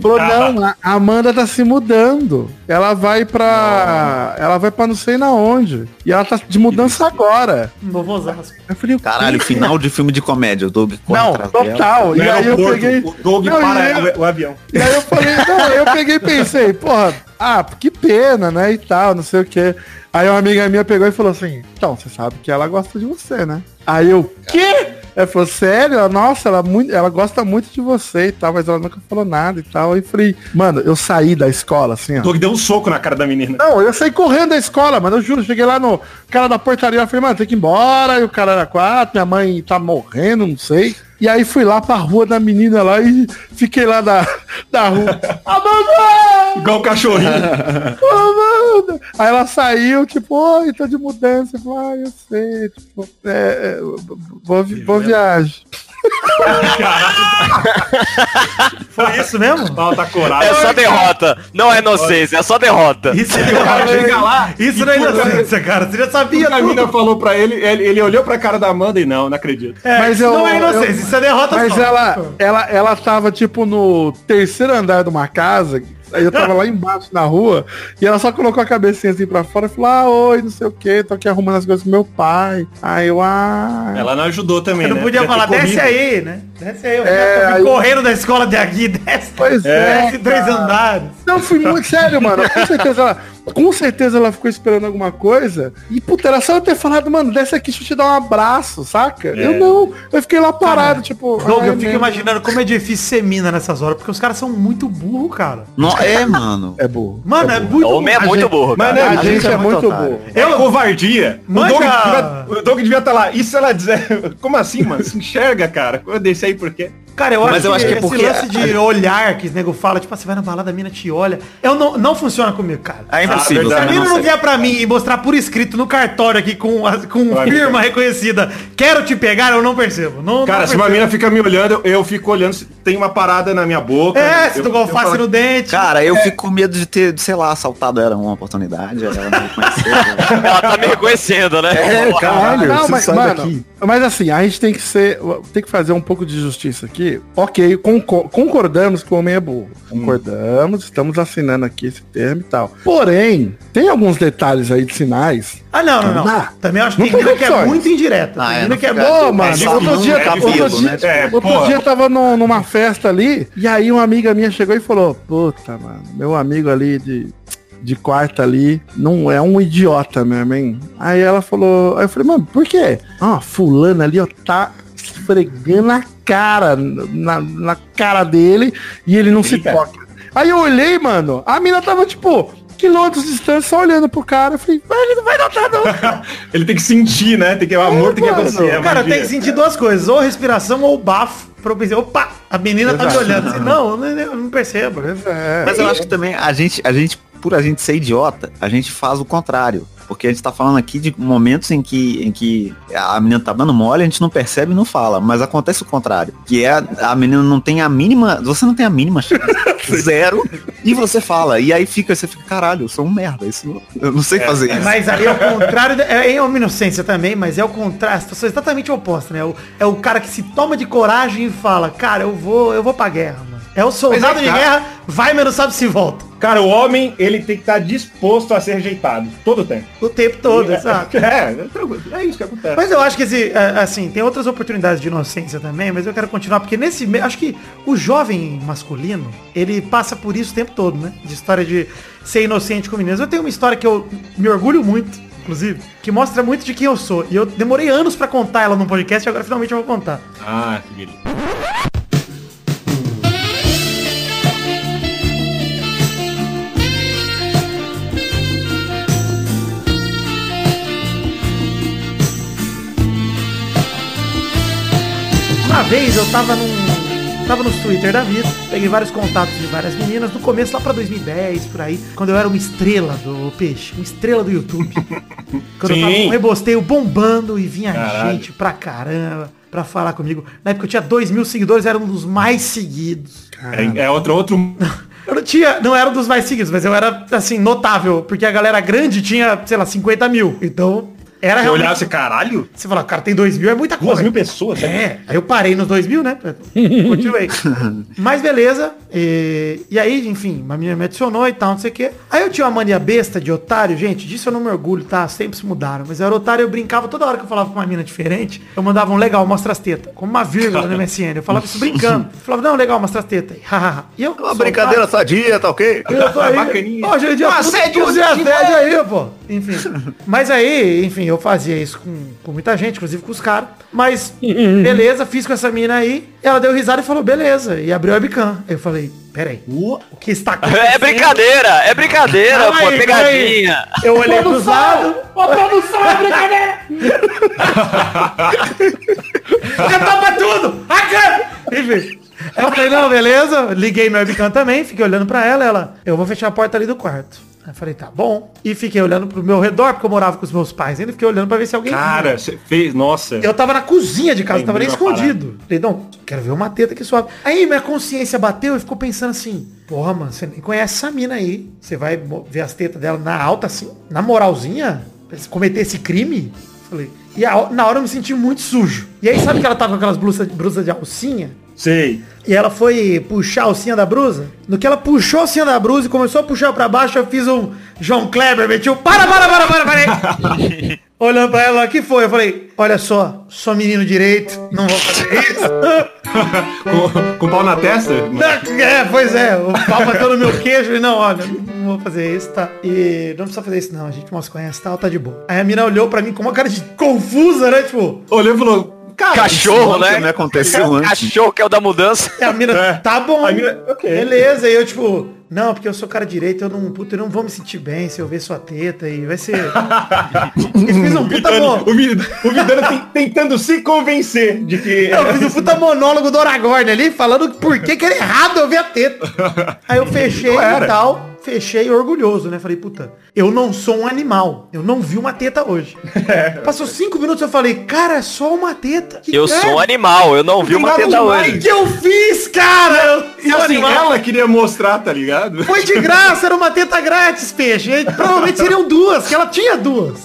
[SPEAKER 4] Falou, não, a Amanda tá se mudando. Ela vai pra. Ela vai pra não sei na onde. E ela tá de mudança agora.
[SPEAKER 1] Novo Osasco.
[SPEAKER 4] Eu falei?
[SPEAKER 5] Caralho, final de filme de comédia. O Doug
[SPEAKER 4] Não,
[SPEAKER 5] dela.
[SPEAKER 4] total. E aí eu peguei.
[SPEAKER 2] o Doug
[SPEAKER 4] Não,
[SPEAKER 2] para
[SPEAKER 4] eu-
[SPEAKER 2] o, o avião.
[SPEAKER 4] E aí eu falei, não, eu peguei e pensei, porra, ah, que pena, né? E tal, não sei o quê. Aí uma amiga minha pegou e falou assim, então, você sabe que ela gosta de você, né? Aí eu, quê? Ela falou, sério? Nossa, ela, muito, ela gosta muito de você e tal, mas ela nunca falou nada e tal. Aí eu falei, mano, eu saí da escola, assim, ó.
[SPEAKER 2] Doug deu um soco na cara da menina.
[SPEAKER 4] Não, eu saí correndo da escola, mano. Eu juro, cheguei lá no cara da portaria, eu falei, mano, tem que ir embora. E o cara era quatro, minha mãe tá morrendo, não sei. E aí fui lá pra rua da menina lá e fiquei lá da, da rua. [laughs] Amanda!
[SPEAKER 2] Igual o cachorrinho.
[SPEAKER 4] Amanda! Aí ela saiu, tipo, oi, tô de mudança. Eu falei, ah, eu sei, tipo, é, é, boa, boa viagem. [laughs]
[SPEAKER 1] Foi isso mesmo?
[SPEAKER 2] Ela tá corada.
[SPEAKER 3] É só derrota. Não é inocência, é só derrota.
[SPEAKER 1] Isso,
[SPEAKER 2] cara chega lá.
[SPEAKER 1] isso não é inocência, cara. Você já sabia
[SPEAKER 2] A mina falou pra ele, ele, ele olhou pra cara da Amanda e não, não acredito.
[SPEAKER 1] É,
[SPEAKER 4] Mas eu-
[SPEAKER 1] não é inocência,
[SPEAKER 4] eu-
[SPEAKER 1] isso é derrota
[SPEAKER 4] Mas
[SPEAKER 1] só.
[SPEAKER 4] ela, ela, ela tava, tipo, no terceiro andar de uma casa. Aí eu tava [laughs] lá embaixo na rua e ela só colocou a cabecinha assim pra fora e falou, ah, oi, não sei o que, tô aqui arrumando as coisas com meu pai. Aí eu, ah.
[SPEAKER 2] Ela não ajudou também,
[SPEAKER 1] Você não
[SPEAKER 2] né?
[SPEAKER 1] podia falar, desce
[SPEAKER 2] corrido.
[SPEAKER 1] aí, né? Desce aí, eu
[SPEAKER 4] É,
[SPEAKER 1] já tô
[SPEAKER 4] aí-
[SPEAKER 1] correndo da escola de aqui, desce.
[SPEAKER 4] Pois é.
[SPEAKER 1] Desce três andares.
[SPEAKER 4] Não, fui muito sério, mano. Com certeza ela, com certeza ela ficou esperando alguma coisa. E, puta, era só eu ter falado, mano, desce aqui, deixa eu te dar um abraço, saca? Eu não. Eu fiquei lá parado, tipo.
[SPEAKER 1] Doug, eu fico
[SPEAKER 4] mesmo.
[SPEAKER 1] imaginando como é difícil ser mina nessas horas, porque os caras são muito burros, cara.
[SPEAKER 5] Não, é, mano.
[SPEAKER 4] É burro.
[SPEAKER 1] Mano, é, muito
[SPEAKER 3] O homem é
[SPEAKER 1] burro.
[SPEAKER 3] muito burro, cara.
[SPEAKER 2] né,
[SPEAKER 4] A gente é muito burro.
[SPEAKER 2] É covardia. O
[SPEAKER 1] Manja-
[SPEAKER 2] Doug, devia, o Doug devia estar lá. E se ela dizer. [laughs] Como assim, mano? Se enxerga, cara. Eu desci aí por quê?
[SPEAKER 1] Cara, eu
[SPEAKER 5] Mas
[SPEAKER 1] acho,
[SPEAKER 5] eu acho que é
[SPEAKER 1] esse
[SPEAKER 5] porque-
[SPEAKER 1] lance de olhar que os nego fala, tipo, ah, você vai na balada, a mina te olha. Eu não, não funciona comigo, cara.
[SPEAKER 5] É impossível.
[SPEAKER 2] Ah,
[SPEAKER 1] Se a
[SPEAKER 2] verdade.
[SPEAKER 1] mina
[SPEAKER 5] não
[SPEAKER 1] vier pra mim e mostrar por escrito no cartório aqui com, a- com firma reconhecida, quero te pegar, eu não percebo. Não,
[SPEAKER 2] Cara,
[SPEAKER 1] não
[SPEAKER 2] se uma
[SPEAKER 1] percebo.
[SPEAKER 2] mina fica me olhando, eu, eu fico olhando se tem uma parada na minha boca.
[SPEAKER 1] É, se
[SPEAKER 2] eu,
[SPEAKER 1] tu com alface
[SPEAKER 2] falo-
[SPEAKER 1] no dente.
[SPEAKER 5] Cara, eu fico com medo de ter, sei lá, assaltado ela uma oportunidade. Ela não me conheceu. [laughs]
[SPEAKER 3] Ela tá me reconhecendo, né?
[SPEAKER 5] caralho.
[SPEAKER 4] Não,
[SPEAKER 5] você
[SPEAKER 4] mas,
[SPEAKER 5] sai
[SPEAKER 4] mano,
[SPEAKER 5] daqui.
[SPEAKER 4] mas assim, a gente tem que ser. Tem que fazer um pouco de justiça aqui. Ok, conco- concordamos que o homem é burro. Concordamos, estamos assinando aqui esse termo e tal. Porém, tem alguns detalhes aí de sinais.
[SPEAKER 1] Ah, não, não, não.
[SPEAKER 4] Não.
[SPEAKER 1] Também acho que
[SPEAKER 4] Não
[SPEAKER 1] tem mina que é muito indireta.
[SPEAKER 5] Ah,
[SPEAKER 1] tem
[SPEAKER 5] é,
[SPEAKER 1] mina que é boa,
[SPEAKER 4] mano, outro dia,
[SPEAKER 2] é
[SPEAKER 4] outro
[SPEAKER 2] cabelo,
[SPEAKER 4] dia,
[SPEAKER 2] né? É,
[SPEAKER 4] outro
[SPEAKER 2] porra.
[SPEAKER 4] dia eu tava num- numa festa ali, e aí uma amiga minha chegou e falou, puta, mano, meu amigo ali de, de quarta ali, não é um idiota mesmo, hein? Aí ela falou, aí eu falei, mano, por quê? Ah, fulano ali, ó, tá esfregando a cara, na, na cara dele, e ele não se
[SPEAKER 2] Eita.
[SPEAKER 4] toca. Aí eu olhei, mano, a mina tava, tipo, quilômetros de distância, só olhando pro cara, eu falei, "Mas ele não vai notar não, cara. [laughs]
[SPEAKER 2] Ele tem que sentir, né? Tem que, o amor tem que acontecer. é
[SPEAKER 1] Cara, tem que sentir duas coisas, ou respiração ou bafo, pra eu pensar, opa, a menina tá me
[SPEAKER 4] Exato.
[SPEAKER 1] olhando. Assim, não, eu não, percebo.
[SPEAKER 4] É.
[SPEAKER 5] Mas eu acho que também a gente, a gente, por a gente ser idiota, a gente faz o contrário. Porque a gente tá falando aqui de momentos em que, em que a menina tá dando mole, a gente não percebe e não fala. Mas acontece o contrário. Que é a menina não tem a mínima. Você não tem a mínima chance. [laughs] Zero. E você fala. E aí fica, você fica, caralho, eu sou um merda. Isso, eu não sei fazer isso.
[SPEAKER 1] Mas ali é o [laughs] contrário, é, é uma inocência também, mas é o contrário, a situação é exatamente oposta, né? O- é o cara que se toma de coragem e fala, cara, eu vou, eu vou pra guerra, mano. É o soldado
[SPEAKER 2] Mas é
[SPEAKER 1] de
[SPEAKER 2] que-
[SPEAKER 1] guerra, vai, mas não sabe se volta.
[SPEAKER 2] Cara, o homem, ele tem que estar disposto a ser rejeitado. Todo o tempo.
[SPEAKER 1] O tempo todo, exato. [laughs]
[SPEAKER 2] É, é, tranquilo. é isso que acontece.
[SPEAKER 1] Mas eu acho que esse, é, assim, tem outras oportunidades de inocência também, mas eu quero continuar, porque nesse, acho que o jovem masculino, ele passa por isso o tempo todo, né? De história de ser inocente com meninas. Eu tenho uma história que eu me orgulho muito, inclusive, que mostra muito de quem eu sou. E eu demorei anos pra contar ela num podcast e agora finalmente eu vou contar.
[SPEAKER 2] Ah, que beleza.
[SPEAKER 1] Uma vez eu tava num. Tava nos Twitter da vida, peguei vários contatos de várias meninas, no começo lá pra 2010, por aí, quando eu era uma estrela do peixe, uma estrela do YouTube. [laughs] quando eu tava
[SPEAKER 2] Sim.
[SPEAKER 1] com o rebosteio bombando e vinha
[SPEAKER 2] Caralho.
[SPEAKER 1] gente pra caramba pra falar comigo. Na época eu tinha 2 mil seguidores, era um dos mais seguidos.
[SPEAKER 2] É, é outro, outro. [laughs]
[SPEAKER 1] Eu não tinha, não era um dos mais seguidos, mas eu era, assim, notável, porque a galera grande tinha, sei lá, 50 mil. Então, era
[SPEAKER 2] Você olhava assim, caralho?
[SPEAKER 1] Você fala, cara, tem 2 mil, é muita coisa.
[SPEAKER 2] Duas mil pessoas?
[SPEAKER 1] É, aí eu parei nos 2 mil, né? [laughs] Continuei. Mas beleza, E, e aí, enfim, uma menina me adicionou e tal, não sei o quê. Aí eu tinha uma mania besta de otário, gente, disso eu não me orgulho, tá? Sempre se mudaram. Mas eu era otário, eu brincava toda hora que eu falava com uma mina diferente, eu mandava um legal, mostra as tetas. Como uma vírgula no MSN. Eu falava isso brincando. Eu [laughs] falava, não, legal, mostra as tetas. e eu,
[SPEAKER 5] Uma brincadeira sadia, tá ok?
[SPEAKER 1] eu tô [laughs] aí.
[SPEAKER 2] bacaninha.
[SPEAKER 1] Ó, gente,
[SPEAKER 2] Ah,
[SPEAKER 1] ah,
[SPEAKER 2] assédio, positivo,
[SPEAKER 1] assédio aí, pô. Enfim. [laughs] Mas aí, enfim, eu fazia isso com, com muita gente, inclusive com os caras. Mas, beleza, fiz com essa mina aí. Ela deu risada e falou, beleza. E abriu a webcam. Aí eu falei, peraí. O que está [laughs] acontecendo?
[SPEAKER 3] É brincadeira, é brincadeira,
[SPEAKER 1] Calma
[SPEAKER 3] pô,
[SPEAKER 1] aí,
[SPEAKER 3] pegadinha.
[SPEAKER 1] Eu olhei pros lados. Ô, produção, é brincadeira. [laughs] Já topa tudo. Enfim. Eu falei, não, beleza. Liguei meu webcam também, fiquei olhando pra ela. Ela, eu vou fechar a porta ali do quarto. Aí eu falei, tá bom. E fiquei olhando pro meu redor, porque eu morava com os meus pais ainda. Fiquei olhando pra ver se alguém
[SPEAKER 2] Cara, você fez. Nossa.
[SPEAKER 1] Eu tava na cozinha de casa, tava nem escondido. Falei, não, quero ver uma teta que suave. Aí minha consciência bateu e ficou pensando assim, porra, mano, você nem conhece essa mina aí. Você vai ver as tetas dela na alta, assim, na moralzinha? Cometer esse crime? Falei. E a- na hora eu me senti muito sujo. E aí sabe que ela tava com aquelas blusas, blusas de alcinha?
[SPEAKER 2] Sei.
[SPEAKER 1] E ela foi puxar a alcinha da brusa. No que ela puxou a alcinha da brusa e começou a puxar pra baixo, eu fiz um João Kleber, meti o para, para, para, para, para aí. [laughs] Olhando pra ela, o que foi? Eu falei, olha só, sou menino direito, não vou fazer isso. [laughs]
[SPEAKER 2] Com, com pau na testa?
[SPEAKER 1] Não, é, pois é, o pau bateu no meu queijo e não, olha, não vou fazer isso, tá? E não precisa fazer isso não, a gente mal se conhece, tá? Tá de boa. Aí a mina olhou pra mim com uma cara de confusa, né? Tipo,
[SPEAKER 2] Olhou e falou. Cara,
[SPEAKER 3] Cachorro,
[SPEAKER 5] Isso
[SPEAKER 3] né?
[SPEAKER 5] me aconteceu antes.
[SPEAKER 3] Cachorro que é o da mudança.
[SPEAKER 1] E a mina, tá bom.
[SPEAKER 2] A mina, ok.
[SPEAKER 1] Beleza, e eu tipo, não, porque eu sou cara direito, eu não, puta, eu não vou me sentir bem se eu ver sua teta e vai ser. [laughs] e fiz um puta mon...
[SPEAKER 2] o Vidano, o Vidano tentando se convencer de que.
[SPEAKER 1] Eu fiz um [laughs] puta monólogo do Aragorn ali, falando por que que era errado eu ver a teta. Aí eu fechei e tal, fechei orgulhoso, né? Falei, puta, eu não sou um animal, eu não vi uma teta hoje. [laughs] Passou cinco minutos eu falei, cara, é só uma teta. Que
[SPEAKER 3] Eu
[SPEAKER 1] cara,
[SPEAKER 3] sou um animal, eu não vi uma teta hoje.
[SPEAKER 1] que eu fiz, cara?
[SPEAKER 2] E assim, ela queria mostrar, tá ligado?
[SPEAKER 1] Foi de graça, era uma teta grátis, peixe. E provavelmente seriam duas, que ela tinha duas.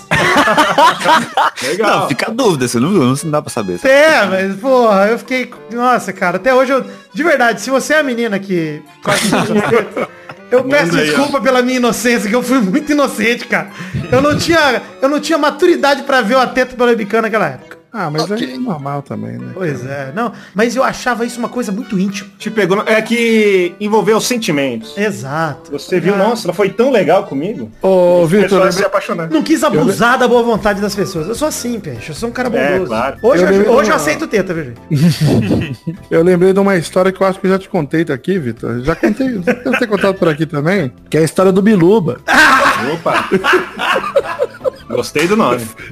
[SPEAKER 2] Legal.
[SPEAKER 5] Não, fica a dúvida, você não viu, não dá pra saber.
[SPEAKER 1] É, mas, porra, eu fiquei. Nossa, cara, até hoje eu. De verdade, se você é a menina que. [laughs] Eu peço
[SPEAKER 2] aí,
[SPEAKER 1] desculpa pela minha inocência, que eu fui muito inocente, cara. Eu não tinha, eu não tinha maturidade pra ver o atento pela webcam naquela época.
[SPEAKER 4] Ah, mas é normal também, né?
[SPEAKER 1] Pois é, não. Mas eu achava isso uma coisa muito íntima.
[SPEAKER 2] Te pegou. no- É que envolveu os sentimentos.
[SPEAKER 1] Exato.
[SPEAKER 2] Você viu,
[SPEAKER 1] Ah,
[SPEAKER 2] nossa, ela foi tão legal comigo.
[SPEAKER 4] Ô, Vitor,
[SPEAKER 2] se apaixonando.
[SPEAKER 1] Não quis abusar da boa vontade das pessoas. Eu sou assim, peixe. Eu sou um cara
[SPEAKER 2] É,
[SPEAKER 1] bondoso.
[SPEAKER 2] claro.
[SPEAKER 1] Hoje,
[SPEAKER 4] Eu
[SPEAKER 1] eu,
[SPEAKER 4] lembro-
[SPEAKER 1] hoje eu aceito teta, viu, gente? [laughs]
[SPEAKER 4] eu lembrei de uma história que eu acho que eu já te contei aqui, Vitor. Já contei, devo ter contado por aqui também, que é a história do Biluba. [laughs]
[SPEAKER 2] Opa! [laughs] Gostei do nome. [laughs]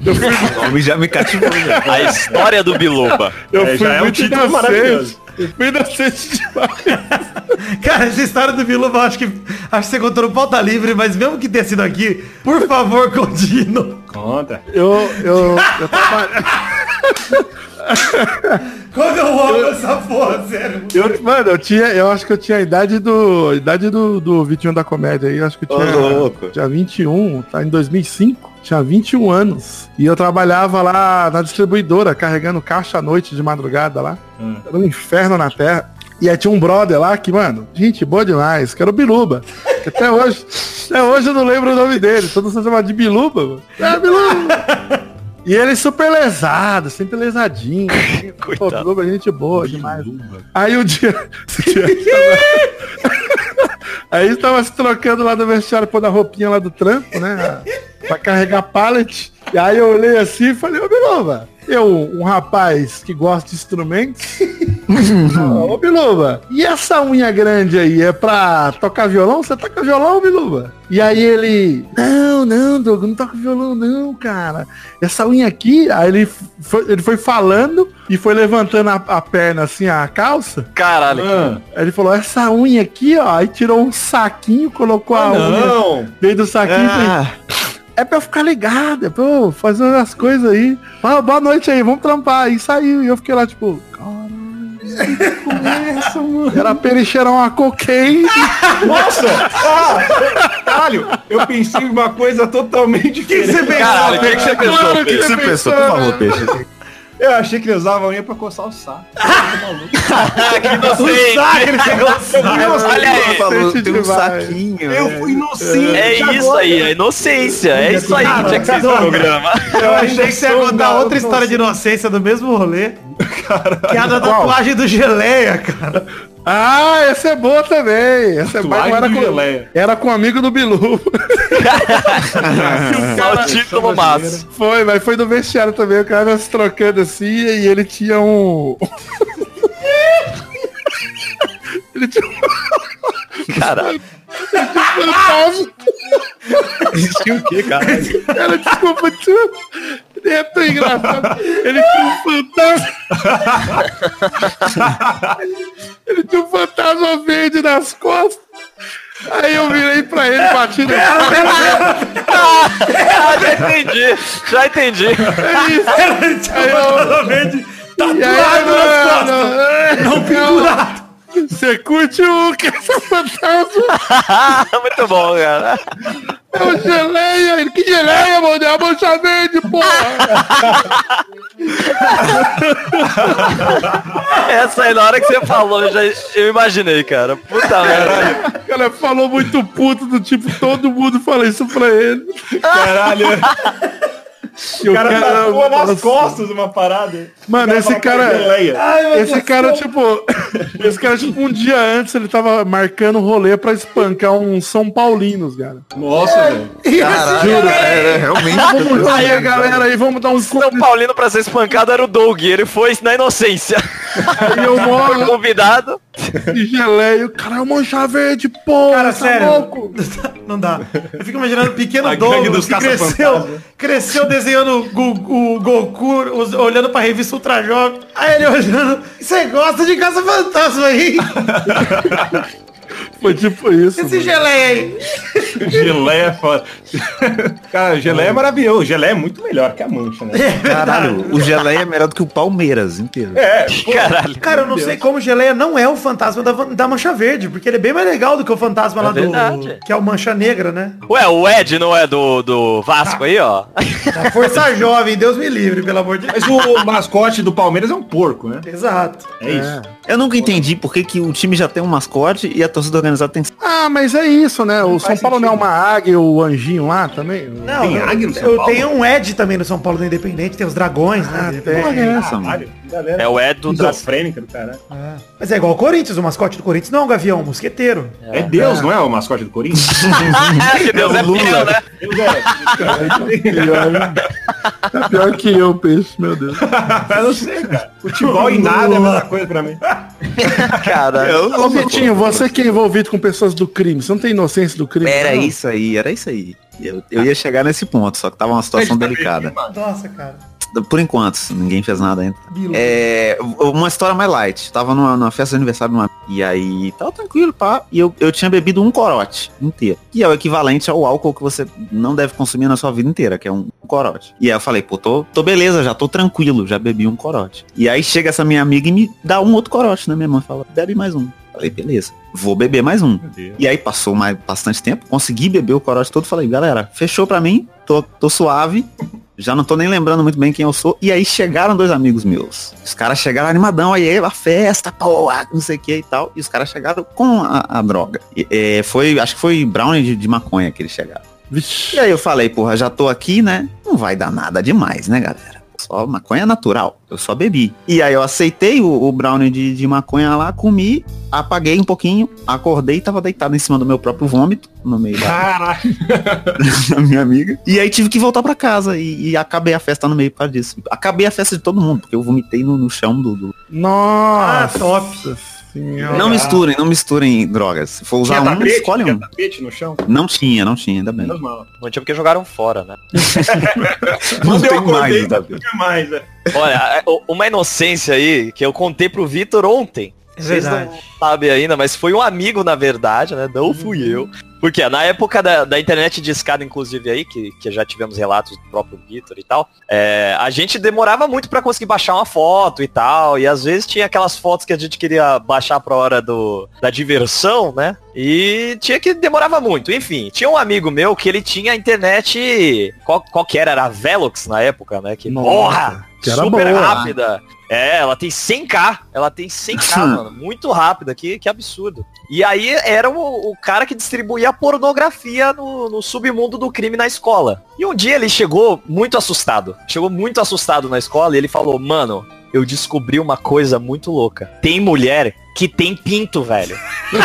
[SPEAKER 5] O nome já me cativou.
[SPEAKER 3] A história do Biluba.
[SPEAKER 4] Eu
[SPEAKER 2] É, já é um título maravilhoso.
[SPEAKER 4] Eu fui inocente demais. [laughs]
[SPEAKER 1] Cara, essa história do Biluba, eu acho que, acho que você contou no pauta livre, mas mesmo que tenha sido aqui, por favor, continue.
[SPEAKER 2] Conta.
[SPEAKER 4] Eu, eu, eu trabalho... [laughs]
[SPEAKER 1] Quando eu amo essa porra, sério.
[SPEAKER 4] Eu, mano, eu tinha, eu acho que eu tinha a idade do, a idade do, do Vitinho da Comédia aí, eu acho que eu tinha,
[SPEAKER 5] louco.
[SPEAKER 4] tinha 21, tá em 2005, tinha 21 anos. E eu trabalhava lá na distribuidora, carregando caixa à noite de madrugada lá. Era um inferno na terra. E aí tinha um brother lá que, mano, gente, boa demais, que era o Biluba. Que até hoje, até hoje eu não lembro o nome dele. Todo mundo chama de Biluba, mano. É, Biluba. E ele super lesado, sempre lesadinho. [laughs] Pô, Biluba, gente boa demais. Aí o dia. [laughs] [laughs] Aí estava se trocando lá do vestiário, pôr a roupinha lá do trampo, né? Pra carregar pallet. E aí eu olhei assim e falei, ô Biluba, eu, um rapaz que gosta de instrumentos. [laughs] ô Biluba, e essa unha grande aí é pra tocar violão? Você toca violão, Biluba? E aí ele, não, não, Doug, não toca violão não, cara. Essa unha aqui, aí ele foi, ele foi falando e foi levantando a, a perna assim, a calça.
[SPEAKER 3] Caralho.
[SPEAKER 2] Ah,
[SPEAKER 4] Aí ele falou, essa unha aqui, ó, aí tirou um saquinho, colocou a unha
[SPEAKER 2] não!
[SPEAKER 4] dentro do saquinho e falei,
[SPEAKER 5] Ah,
[SPEAKER 4] é pra eu ficar ligado, é pra eu fazer umas coisas aí. Ah, boa noite aí, vamos trampar. E saiu, e eu fiquei lá, tipo, caralho, que mano. Era pra ele cheirar uma cocaine. [laughs]
[SPEAKER 2] Nossa! Ah, caralho, eu pensei em uma coisa totalmente diferente.
[SPEAKER 1] você pensou?
[SPEAKER 3] Caralho, o que, que você pensou,
[SPEAKER 4] Claro que
[SPEAKER 5] o que você pensou? Por favor, peixe.
[SPEAKER 2] Eu achei que ele usava a unha pra coçar o saco. [laughs]
[SPEAKER 3] Que
[SPEAKER 1] O
[SPEAKER 3] inocente.
[SPEAKER 1] saco, ele pegou o saco.
[SPEAKER 3] Olha aí.
[SPEAKER 5] falou, tem um saquinho.
[SPEAKER 2] Eu
[SPEAKER 5] né?
[SPEAKER 2] fui inocente.
[SPEAKER 3] É isso aí, é inocência. É isso aí que tinha que ser esse programa.
[SPEAKER 1] Eu achei que você ia contar outra história de inocência do mesmo rolê. Que é a da tatuagem do geleia, cara.
[SPEAKER 4] Ah, essa é boa também. Essa é boa.
[SPEAKER 2] Tatuagem
[SPEAKER 4] Era com,
[SPEAKER 2] geleia.
[SPEAKER 4] era com um amigo do Bilu.
[SPEAKER 3] Só [laughs] o título massa.
[SPEAKER 4] Foi, mas foi no vestiário também. O cara se trocando assim e ele tinha um. [laughs] ele tinha um
[SPEAKER 3] Caralho.
[SPEAKER 4] fantasma.
[SPEAKER 5] Existia o quê, cara?
[SPEAKER 4] Cara, desculpa, tio. É tão engraçado. Ele tinha um fantasma. ele tinha um fantasma verde nas costas. Aí eu virei pra ele, bati no
[SPEAKER 3] Ah, já entendi. Já entendi.
[SPEAKER 4] É isso. Aí eu, e aí, mano, não pendurado. Você curte o que essa fantasma? [laughs]
[SPEAKER 3] Muito bom, cara.
[SPEAKER 4] É o geleia. Ele, que geleia, mano? É a mancha verde, porra. [laughs]
[SPEAKER 3] Essa aí, na hora que você falou, eu, já, eu imaginei, cara. Puta merda.
[SPEAKER 4] O cara falou muito puto do tipo, todo mundo fala isso pra ele.
[SPEAKER 2] Caralho. O cara tatua nas
[SPEAKER 4] nossa.
[SPEAKER 2] costas uma parada.
[SPEAKER 4] Mano, esse cara-
[SPEAKER 2] Geleia.
[SPEAKER 4] Esse cara, tipo, [laughs] esse cara, tipo, um dia antes ele tava marcando rolê pra espancar uns São Paulinos, cara.
[SPEAKER 2] Nossa, velho.
[SPEAKER 5] Caralho, era realmente.
[SPEAKER 4] Aí, galera, aí vamos dar um
[SPEAKER 3] São Paulino pra ser espancado era o Doug. Ele foi na inocência.
[SPEAKER 4] E eu moro
[SPEAKER 3] Convidado.
[SPEAKER 4] de geleia. O cara é uma mancha verde, porra.
[SPEAKER 1] Cara,
[SPEAKER 4] tá
[SPEAKER 1] sério.
[SPEAKER 4] louco? [laughs]
[SPEAKER 1] Não dá. Eu fico imaginando o pequeno
[SPEAKER 2] dos
[SPEAKER 1] que cresceu, cresceu desenhando o, o Goku, olhando pra revista Ultra Jovem. Aí ele olhando. Você gosta de Caça Fantasma aí? [laughs]
[SPEAKER 4] Foi tipo isso.
[SPEAKER 1] Esse
[SPEAKER 4] mano.
[SPEAKER 1] geleia aí.
[SPEAKER 2] Geleia é foda. Cara, geleia é maravilhoso. Geleia é muito melhor que a mancha, né?
[SPEAKER 5] Caralho, o geleia é melhor do que o Palmeiras inteiro.
[SPEAKER 2] É, pô,
[SPEAKER 3] Caralho.
[SPEAKER 1] Cara, eu não sei como o Geleia não é o fantasma da, da Mancha Verde, porque ele é bem mais legal do que o fantasma lá
[SPEAKER 3] verdade.
[SPEAKER 1] do. Que é o Mancha Negra, né?
[SPEAKER 3] Ué, o Ed não é do, do Vasco aí, ó?
[SPEAKER 1] Da Força [laughs] Jovem, Deus me livre, pelo amor de Deus.
[SPEAKER 2] Mas o mascote do Palmeiras é um porco, né?
[SPEAKER 1] Exato.
[SPEAKER 2] É isso.
[SPEAKER 5] Eu nunca entendi por que, que o time já tem um mascote e a torcida organizada tem.
[SPEAKER 4] Ah, mas é isso, né? O São Paulo não é
[SPEAKER 2] sentido.
[SPEAKER 4] uma águia, o anjinho lá também?
[SPEAKER 1] Não,
[SPEAKER 2] Tem
[SPEAKER 1] eu,
[SPEAKER 2] águia no São
[SPEAKER 1] eu
[SPEAKER 2] Paulo?
[SPEAKER 1] tenho um Ed também no São Paulo do Independente, tem os dragões,
[SPEAKER 4] Ah,
[SPEAKER 1] né?
[SPEAKER 4] tem.
[SPEAKER 5] Porra, é essa, mano?
[SPEAKER 2] Caralho, que galera.
[SPEAKER 3] É o Ed do
[SPEAKER 2] esquizofrênica do cara.
[SPEAKER 1] Mas é igual o Corinthians, o mascote do Corinthians não é um gavião, é um mosqueteiro.
[SPEAKER 2] É, Deus, não é o mascote do Corinthians? [laughs]
[SPEAKER 3] que Deus é Lula, né?
[SPEAKER 2] Deus é. [laughs]
[SPEAKER 4] É pior que eu, peixe, meu Deus. [laughs]
[SPEAKER 2] Eu não sei, cara. Futebol e nada é a mesma coisa pra mim. [laughs]
[SPEAKER 3] Cara,
[SPEAKER 4] Ô, Vitinho, você que é envolvido com pessoas do crime, você não tem inocência do crime?
[SPEAKER 5] Era
[SPEAKER 4] não?
[SPEAKER 5] isso aí, era isso aí. Eu, eu ia chegar nesse ponto, só que tava uma situação delicada.
[SPEAKER 1] Nossa, cara.
[SPEAKER 5] Por enquanto, ninguém fez nada ainda. É, uma história mais light. Tava numa, numa festa de aniversário de uma... E aí, tava tranquilo, pá. E eu, eu tinha bebido um corote inteiro. Que é o equivalente ao álcool que você não deve consumir na sua vida inteira, que é um corote. E aí eu falei, pô, tô, tô beleza, já tô tranquilo, já bebi um corote. E aí chega essa minha amiga e me dá um outro corote, né? Minha mãe fala, bebe mais um. Falei, beleza, vou beber mais um. E aí passou mais bastante tempo, consegui beber o corote todo, falei, galera, fechou pra mim, tô, tô suave, já não tô nem lembrando muito bem quem eu sou. E aí chegaram dois amigos meus. Os caras chegaram animadão, aí a festa, pô, não sei o que e tal. E os caras chegaram com a, a droga. E, é, foi, acho que foi brownie de, de maconha que eles chegaram.
[SPEAKER 4] Vixe.
[SPEAKER 5] E aí eu falei, porra, já tô aqui, né? Não vai dar nada demais, né, galera? Só maconha natural. Eu só bebi. E aí eu aceitei o, o brownie de, de maconha lá, comi, apaguei um pouquinho, acordei e tava deitado em cima do meu próprio vômito, no meio da,
[SPEAKER 2] Caralho. [laughs]
[SPEAKER 5] da minha amiga. E aí tive que voltar pra casa e, e acabei a festa no meio causa disso. Acabei a festa de todo mundo, porque eu vomitei no, no chão do, do-
[SPEAKER 4] Nossa.
[SPEAKER 1] Ah, top.
[SPEAKER 4] Senhora.
[SPEAKER 5] Não misturem, não misturem drogas. Se for usar
[SPEAKER 2] Tinha
[SPEAKER 5] um,
[SPEAKER 2] tapete?
[SPEAKER 5] escolhe
[SPEAKER 2] Tinha
[SPEAKER 5] um.
[SPEAKER 2] tapete no chão?
[SPEAKER 5] Não tinha, não tinha, ainda bem.
[SPEAKER 2] Mal.
[SPEAKER 3] não tinha porque jogaram fora, né? [laughs]
[SPEAKER 5] Não
[SPEAKER 2] eu
[SPEAKER 5] tem mais,
[SPEAKER 2] não
[SPEAKER 5] Davi.
[SPEAKER 2] tinha mais, é.
[SPEAKER 3] Olha, é, uma inocência aí que eu contei pro Vitor ontem.
[SPEAKER 1] É
[SPEAKER 3] Vocês não sabem ainda, mas foi um amigo, na verdade, né? Não fui eu. Porque na época da, da internet de escada, inclusive, aí, que, que já tivemos relatos do próprio Vitor e tal, é, a gente demorava muito pra conseguir baixar uma foto e tal. E às vezes tinha aquelas fotos que a gente queria baixar pra hora do, da diversão, né? E tinha que demorava muito. Enfim, tinha um amigo meu que ele tinha a internet. Qual, qual que era? Era a Velox na época, né? Que
[SPEAKER 4] Nossa,
[SPEAKER 3] porra!
[SPEAKER 4] Que era
[SPEAKER 3] super
[SPEAKER 4] boa.
[SPEAKER 3] rápida. É, ela tem 100k. Ela tem 100k, [laughs] mano. Muito rápida. Que, que absurdo. E aí era o, o cara que distribuía pornografia no, no submundo do crime na escola. E um dia ele chegou muito assustado. Chegou muito assustado na escola e ele falou, mano, eu descobri uma coisa muito louca. Tem mulher que tem pinto, velho. [laughs] o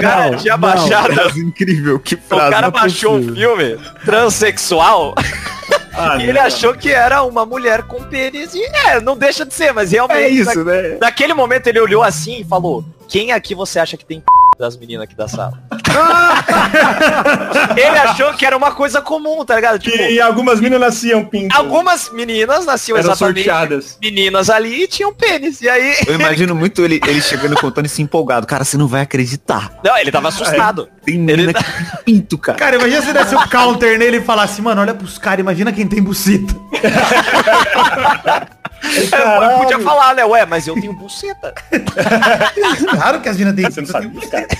[SPEAKER 3] cara
[SPEAKER 5] não,
[SPEAKER 3] tinha baixado.
[SPEAKER 5] frase incrível, que
[SPEAKER 3] O
[SPEAKER 5] frase.
[SPEAKER 3] cara
[SPEAKER 4] não é
[SPEAKER 3] baixou um
[SPEAKER 4] possível.
[SPEAKER 3] filme transexual [laughs]
[SPEAKER 2] Ah,
[SPEAKER 3] e ele achou que era uma mulher com pênis. E é, não deixa de ser, mas realmente.
[SPEAKER 5] É isso, né?
[SPEAKER 3] Naquele momento ele olhou assim e falou: Quem aqui você acha que tem p... das meninas aqui da sala? [laughs] ele achou que era uma coisa comum, tá ligado? Tipo,
[SPEAKER 2] E, e algumas meninas nasciam pinto.
[SPEAKER 3] algumas meninas nasciam
[SPEAKER 2] eram
[SPEAKER 3] exatamente
[SPEAKER 2] sorteadas.
[SPEAKER 3] meninas ali e tinham pênis. E aí.
[SPEAKER 5] Eu imagino muito ele, ele chegando e contando isso empolgado. Cara, você não vai acreditar.
[SPEAKER 3] Não, ele tava assustado.
[SPEAKER 5] Tem menina
[SPEAKER 3] Ele-
[SPEAKER 5] que tem pinto, cara.
[SPEAKER 1] Cara, imagina se desse um counter nele e falasse, mano, olha pros caras, imagina quem tem bucita. [laughs] [laughs]
[SPEAKER 3] Eu podia falar, né? Ué, mas eu tenho buceta. [laughs]
[SPEAKER 1] Claro que as minas têm buceta. tem buceta.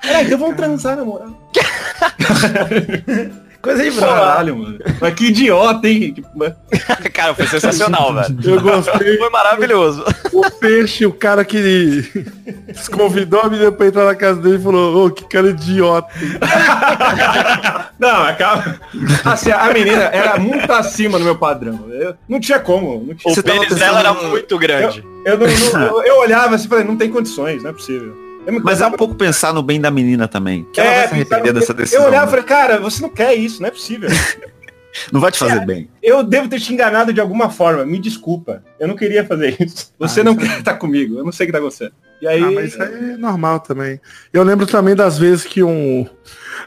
[SPEAKER 2] Peraí, então vamos transar, na moral. [laughs]
[SPEAKER 1] Coisa de.
[SPEAKER 2] Caralho, mano. Mas que idiota, hein? [laughs]
[SPEAKER 3] Cara, foi sensacional, [laughs] velho.
[SPEAKER 4] Eu gostei. [laughs]
[SPEAKER 3] Foi maravilhoso.
[SPEAKER 4] O peixe, o cara que convidou a menina pra entrar na casa dele e falou, ô, que cara idiota.
[SPEAKER 2] Não, acaba. Assim, a menina era muito acima do meu padrão. Eu, não tinha como. Não tinha.
[SPEAKER 3] O pênis dela era muito grande.
[SPEAKER 2] Eu, não- não- eu, eu olhava assim e falei, não tem condições, não é possível.
[SPEAKER 5] Mas é um pouco pensar no bem da menina também. Que ela vai se arrepender dessa decisão.
[SPEAKER 2] Eu olhava e falei, cara, você não quer isso, não é possível. [laughs]
[SPEAKER 5] Não vai te fazer bem.
[SPEAKER 2] Eu devo ter te enganado de alguma forma, me desculpa. Eu não queria fazer isso. Você não quer estar comigo, eu não sei o que tá acontecendo. E aí,
[SPEAKER 4] Ah, mas isso aí é normal também. Eu lembro também das vezes que um.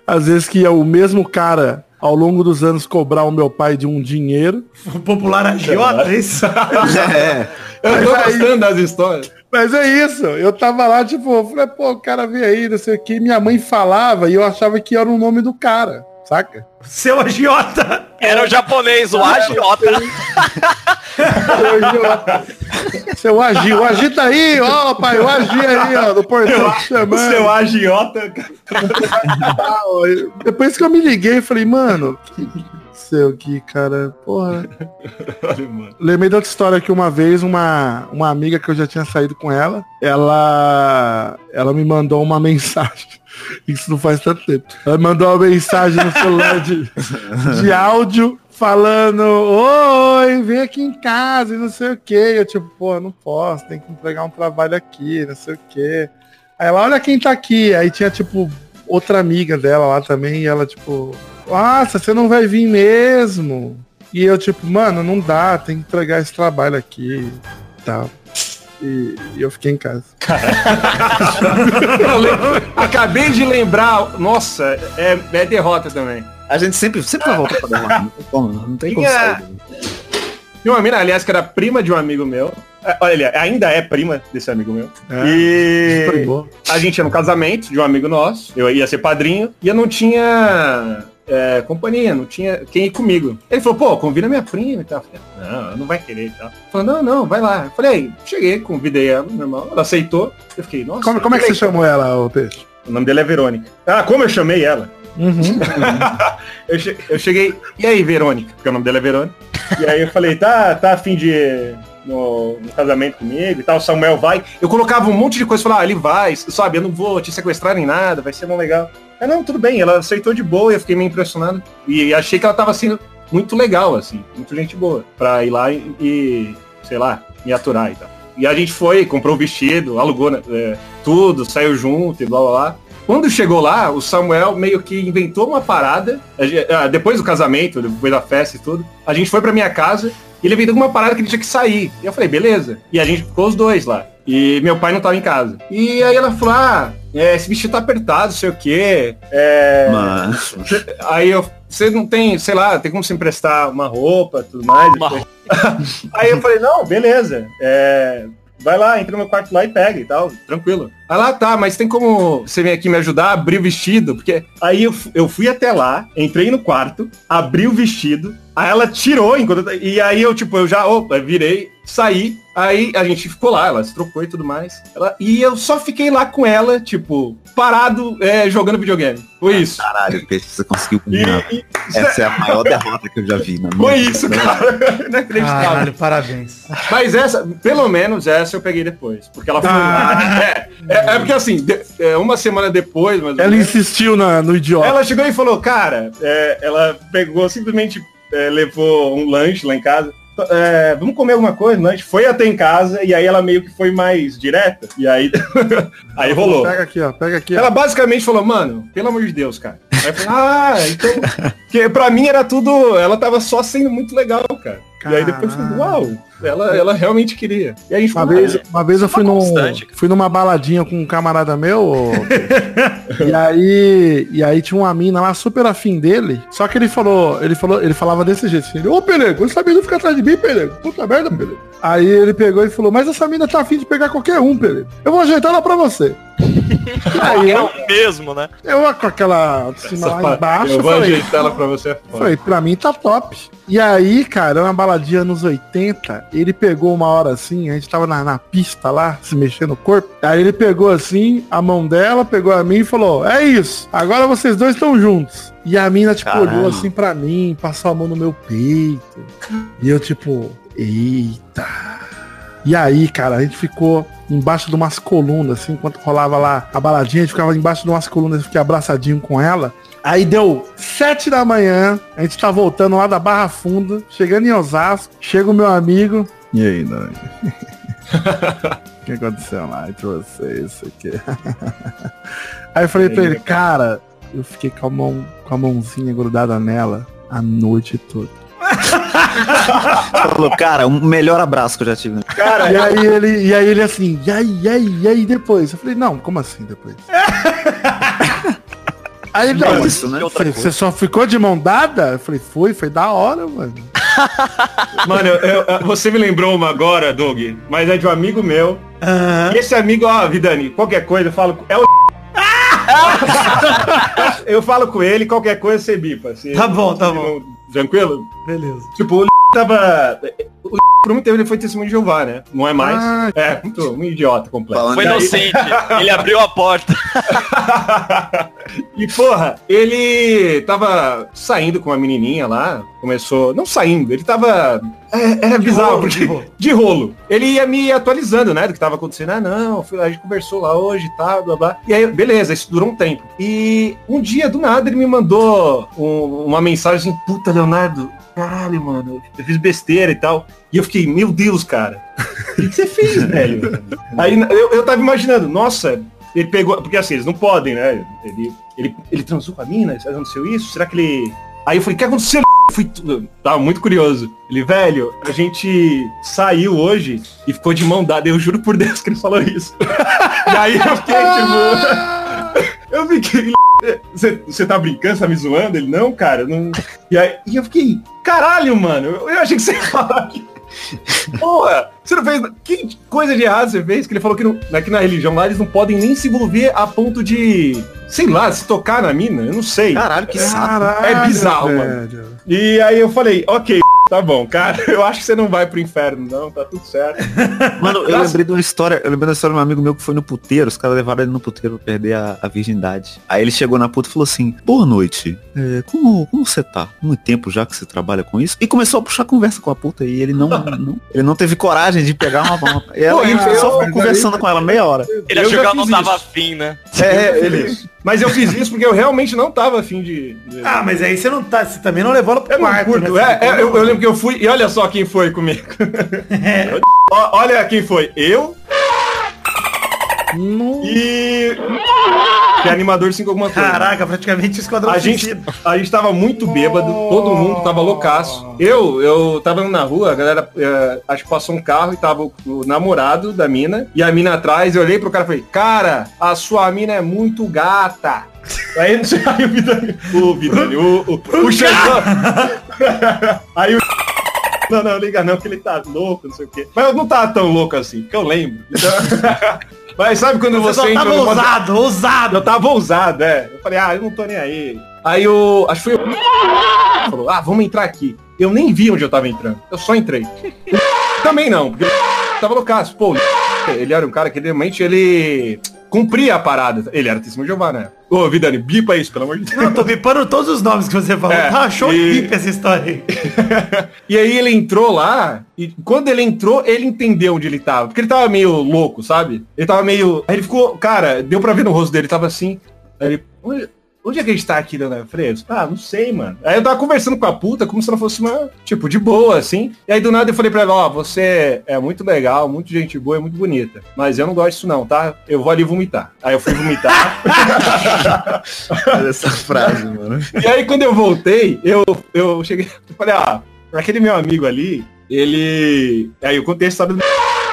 [SPEAKER 4] Às vezes que o mesmo cara, ao longo dos anos, cobrar o meu pai de um dinheiro.
[SPEAKER 1] O popular agiota, é isso? [laughs]
[SPEAKER 5] É.
[SPEAKER 2] eu tô gostando das histórias.
[SPEAKER 4] Mas é isso, eu tava lá, tipo, falei, pô, o cara veio aí, não sei o que, minha mãe falava e eu achava que era o nome do cara, saca?
[SPEAKER 1] Seu agiota.
[SPEAKER 3] Era o japonês, o agiota.
[SPEAKER 4] Seu Agi, o Agi tá aí, ó, pai, o Agi aí, ó, do portão te chamando.
[SPEAKER 2] seu agiota. [laughs]
[SPEAKER 4] Depois que eu me liguei, falei, mano, que seu aqui, cara, porra. [laughs]
[SPEAKER 2] Olha.
[SPEAKER 4] Lembrei da outra história que uma vez uma, uma amiga que eu já tinha saído com ela, ela ela me mandou uma [laughs] mensagem. Isso não faz tanto tempo. Ela mandou uma mensagem no celular de, de áudio falando, oi, vem aqui em casa e não sei o que. Eu tipo, pô, não posso, tem que entregar um trabalho aqui, não sei o que. Aí ela, olha quem tá aqui. Aí tinha, tipo, outra amiga dela lá também, e ela, tipo, nossa, você não vai vir mesmo. E eu, tipo, mano, não dá, tem que entregar esse trabalho aqui e tal. E, e eu fiquei em casa. [laughs]
[SPEAKER 2] Acabei de lembrar, nossa, é, é derrota também.
[SPEAKER 5] A gente sempre, sempre vai voltar pra derrota. [laughs] Não tem como, não tem como
[SPEAKER 2] Tinha-
[SPEAKER 5] sair.
[SPEAKER 2] Tinha uma mina, aliás, que era prima de um amigo meu. É, Olha, ainda é prima desse amigo meu.
[SPEAKER 4] É, Foi
[SPEAKER 2] E
[SPEAKER 4] bom.
[SPEAKER 2] a gente ia no casamento de um amigo nosso. Eu ia ser padrinho. E eu não tinha é, companhia, não tinha quem ir comigo. Ele falou, pô, convida minha prima e tal. Eu falei, não, ela não vai querer e tal. Falou, não, não, vai lá. Eu falei, cheguei, convidei ela, normal. Ela aceitou. Eu fiquei, nossa.
[SPEAKER 4] Como, como é que você chamou ela, o peixe?
[SPEAKER 2] O nome dela é Verônica. Ah, como eu chamei ela?
[SPEAKER 4] Uhum. [laughs]
[SPEAKER 2] Eu, che- eu cheguei, e aí, Verônica? Porque o nome dela é Verônica. E aí eu falei, tá, tá a fim de no, no casamento comigo e tal, o Samuel vai. Eu colocava um monte de coisa, falava, ah, ele vai, sabe, eu não vou te sequestrar nem nada, vai ser bom legal. Ah, não, tudo bem, ela aceitou de boa eu fiquei meio impressionado. E achei que ela tava sendo muito legal, assim, muito gente boa, pra ir lá e, e, sei lá, me aturar e tal. E a gente foi, comprou o vestido, alugou né, é, tudo, saiu junto e blá blá blá. Quando chegou lá, o Samuel meio que inventou uma parada. Ah, Depois do casamento, depois da festa e tudo, a gente foi pra minha casa e ele inventou uma parada que ele tinha que sair. E eu falei, beleza. E a gente ficou os dois lá. E meu pai não tava em casa. E aí ela falou, ah, é, esse vestido tá apertado, sei o quê. É, Cê- Aí eu, você não tem, sei lá, tem como se emprestar uma roupa, tudo mais.
[SPEAKER 3] Uma [laughs]
[SPEAKER 2] Aí eu falei, não, beleza. É, vai lá, entra no meu quarto lá e pega e tal, tranquilo. Aí lá tá, mas tem como você vir aqui me ajudar a abrir o vestido? Porque aí eu, eu fui até lá, entrei no quarto, abri o vestido, aí ela tirou enquanto e aí eu tipo, eu já, opa, virei, saí, aí a gente ficou lá, ela se trocou e tudo mais. Ela, e eu só fiquei lá com ela, tipo, parado, é, jogando videogame. Foi isso.
[SPEAKER 5] Caralho, Peixe, você conseguiu
[SPEAKER 2] E-
[SPEAKER 5] combinar.
[SPEAKER 2] e-
[SPEAKER 5] Essa é a maior derrota que eu já vi. Na minha
[SPEAKER 2] foi isso, cara. [laughs] Inacreditável.
[SPEAKER 1] Caralho, parabéns.
[SPEAKER 2] Mas essa, pelo menos essa eu peguei depois. Porque ela foi.
[SPEAKER 4] Ah. [laughs]
[SPEAKER 2] É, é, é porque assim, de- é, uma semana depois, mas
[SPEAKER 4] Ela insistiu na, no idiota.
[SPEAKER 2] ela chegou e falou, cara, é, ela pegou, simplesmente é, levou um lanche lá em casa. É, vamos comer alguma coisa, lanche. Foi até em casa e aí ela meio que foi mais direta. E aí, [laughs] aí rolou.
[SPEAKER 4] Pega aqui, ó. Pega aqui, ó.
[SPEAKER 2] Ela basicamente falou, mano, pelo amor de Deus, cara. Aí eu falei, ah, então. [laughs] Que pra mim era tudo. Ela tava só sendo muito legal, cara. E aí depois eu falei, uau, ela, ela realmente queria. E a gente
[SPEAKER 4] Uma
[SPEAKER 2] falou,
[SPEAKER 4] vez, uma vez eu fui, num, fui numa baladinha com um camarada meu, [laughs] e aí e aí tinha uma mina lá super afim dele, só que ele falou, ele falou, ele falava desse jeito, assim, ô Pelego, essa mina fica atrás de mim, Pelego, puta merda, Pelego. Aí ele pegou e falou, mas essa mina tá afim de pegar qualquer um, Pelego. Eu vou ajeitar ela pra você. [laughs] aí
[SPEAKER 3] É
[SPEAKER 4] eu,
[SPEAKER 3] o mesmo, né?
[SPEAKER 4] eu com aquela autoestima
[SPEAKER 2] essa
[SPEAKER 4] lá embaixo,
[SPEAKER 2] eu vou
[SPEAKER 4] falei,
[SPEAKER 2] ajeitar ela pra você. é.
[SPEAKER 4] Falei, pra mim tá top. E aí, cara, uma baladinha nos 80, ele pegou uma hora assim, a gente tava na, na pista lá, se mexendo no corpo. Aí ele pegou assim, a mão dela, pegou a mim e falou, é isso, agora vocês dois estão juntos. E a mina, tipo,
[SPEAKER 5] Caralho.
[SPEAKER 4] olhou assim pra mim, passou a mão no meu peito. E eu, tipo, eita. E aí, cara, a gente ficou embaixo de umas colunas, assim, enquanto rolava lá a baladinha, a gente ficava embaixo de umas colunas, eu fiquei abraçadinho com ela. Aí deu sete da manhã, a gente tá voltando lá da Barra Funda, chegando em Osasco, chega o meu amigo. E aí, Dani? [laughs] O que aconteceu lá entre vocês? Isso aqui. Aí eu falei pra ele, cara, eu fiquei com a, mão, com a mãozinha grudada nela a noite toda. [laughs]
[SPEAKER 5] Falou, cara, o melhor abraço que eu já tive.
[SPEAKER 2] Cara,
[SPEAKER 4] E aí ele, e aí ele assim, e aí, e aí, e aí depois? Eu falei, não, como assim depois? [laughs] aí ele,
[SPEAKER 5] É
[SPEAKER 4] não,
[SPEAKER 5] isso, né?
[SPEAKER 4] você, você só ficou de mão dada? Eu falei, foi, foi da hora, mano. [laughs]
[SPEAKER 2] mano, eu- eu- você me lembrou uma agora, Doug, mas é de um amigo meu.
[SPEAKER 1] Aham.
[SPEAKER 2] E esse amigo, ó, Vidani, qualquer coisa eu falo. É o. [laughs] eu falo com ele, qualquer coisa você bipa. assim.
[SPEAKER 1] Tá bom, tá bom.
[SPEAKER 2] Tranquilo?
[SPEAKER 1] Beleza.
[SPEAKER 2] Tipo, o tava. O por muito tempo ele foi testemunho de Jeová, né? Não é mais.
[SPEAKER 4] Ah.
[SPEAKER 2] É, muito, um idiota completo.
[SPEAKER 5] Falando
[SPEAKER 3] Foi inocente. [laughs] Ele abriu a porta.
[SPEAKER 2] e porra, ele tava saindo com uma menininha lá, começou, não saindo, ele tava é, era bizarro,
[SPEAKER 1] rolo,
[SPEAKER 2] porque
[SPEAKER 1] de rolo.
[SPEAKER 2] de rolo. Ele ia me atualizando, né, do que tava acontecendo. Ah, não, fui- a gente conversou lá hoje e tal, blá blá. E aí, beleza, isso durou um tempo. E um dia do nada ele me mandou um- uma mensagem assim, puta, Leonardo, caralho, mano, eu fiz besteira e tal. E eu fiquei, meu Deus, cara, o que, que você fez, [laughs] velho? Aí eu, eu tava imaginando, nossa, ele pegou, porque assim, eles não podem, né? Ele, ele, ele transou com a mina, aconteceu isso? Será que ele. Aí eu falei, o que aconteceu? Fui. Tava muito curioso. Ele, velho, a gente saiu hoje e ficou de mão dada. Eu juro por Deus que ele falou isso. [laughs] e aí eu fiquei, tipo. Eu fiquei. Você tá brincando, você tá me zoando? Ele, não, cara, não. E aí e eu fiquei, caralho, mano, eu, eu achei que você ia falar que. [laughs] Porra, você não fez. Que coisa de errado você fez? Que ele falou que não, aqui na religião lá eles não podem nem se envolver a ponto de. Sei lá, se tocar na mina, eu não sei.
[SPEAKER 5] Caralho, que saco.
[SPEAKER 4] Caralho,
[SPEAKER 2] É bizarro,
[SPEAKER 4] velho.
[SPEAKER 2] E aí eu falei, ok, tá bom, cara, [laughs] eu acho que você não vai pro inferno, não, tá tudo certo. [laughs]
[SPEAKER 5] Mano, eu lembrei de uma história, eu lembrei da história de um amigo meu que foi no puteiro, os caras levaram ele no puteiro pra perder a, a virgindade. Aí ele chegou na puta e falou assim, boa noite, é, como, como você tá? Muito tempo já que você trabalha com isso? E começou a puxar conversa com a puta e ele não, [laughs] não- ele não teve coragem de pegar uma mão. E ela,
[SPEAKER 2] Pô,
[SPEAKER 5] ele só ficou conversando com ela meia hora.
[SPEAKER 3] Ele achou que ela não tava
[SPEAKER 2] isso.
[SPEAKER 3] afim, né?
[SPEAKER 2] É, ele. Mas eu fiz isso porque eu realmente não tava afim de. de-
[SPEAKER 1] Ah, mas aí você não tá. Você também não levou ela pro
[SPEAKER 2] eu
[SPEAKER 1] quarto,
[SPEAKER 2] curto.
[SPEAKER 1] né?
[SPEAKER 2] É, é, eu, eu lembro que eu fui. E olha só quem foi comigo. Ó, [laughs] [laughs] olha quem foi. Eu E. Que é animador 5 alguma coisa.
[SPEAKER 1] Caraca, praticamente o esquadrão
[SPEAKER 2] A gente, a gente tava muito bêbado, todo mundo tava loucaço. Eu, eu tava na rua, a galera, eh, acho que passou um carro e tava o, o namorado da mina, e a mina atrás, eu olhei pro cara e falei, cara, a sua mina é muito gata. [laughs] Aí, aí o Vidani, o Vidani, o, o, o Xandão. [laughs] Aí o [laughs] não, não, liga não, que ele tá louco, não sei o quê. Mas eu não tava tão louco assim, que eu lembro. Então... Mas sabe quando
[SPEAKER 1] Você
[SPEAKER 2] você, entra
[SPEAKER 1] tava
[SPEAKER 2] numa-
[SPEAKER 1] ousado, ousado.
[SPEAKER 2] eu tava ousado, é. Eu falei, ah, eu não tô nem aí. Aí eu. Acho que foi o. [laughs] Falou, ah, vamos entrar aqui. Eu nem vi onde eu tava entrando. Eu só entrei. [laughs] Também não, porque tava loucaço. Pô, ele era um cara que realmente ele cumpria a parada. Ele era testemunho de Jeová, né? Ô, Vidani, bipa isso, pelo amor de Deus.
[SPEAKER 1] Não, tô bipando todos os nomes que você falou.
[SPEAKER 2] É,
[SPEAKER 1] tá, show
[SPEAKER 2] e-
[SPEAKER 1] de bip essa história aí. [laughs]
[SPEAKER 2] e aí ele entrou lá, e quando ele entrou, ele entendeu onde ele tava. Porque ele tava meio louco, sabe? Ele tava meio. Aí ele ficou, cara, deu pra ver no rosto dele, ele tava assim. Aí ele. Onde, é que a gente tá aqui, Dona Freire? Ah, não sei, mano. Aí eu tava conversando com a puta, como se ela fosse uma, tipo, de boa, assim. E aí do nada eu falei pra ela, ó, você é muito legal, muito gente boa e muito bonita. Mas eu não gosto disso não, tá? Eu vou ali vomitar. Aí eu fui vomitar. [laughs]
[SPEAKER 5] Essa frase, mano.
[SPEAKER 2] E aí quando eu voltei, eu, eu cheguei, eu falei, ah, aquele meu amigo ali, ele. Aí eu contei a história do.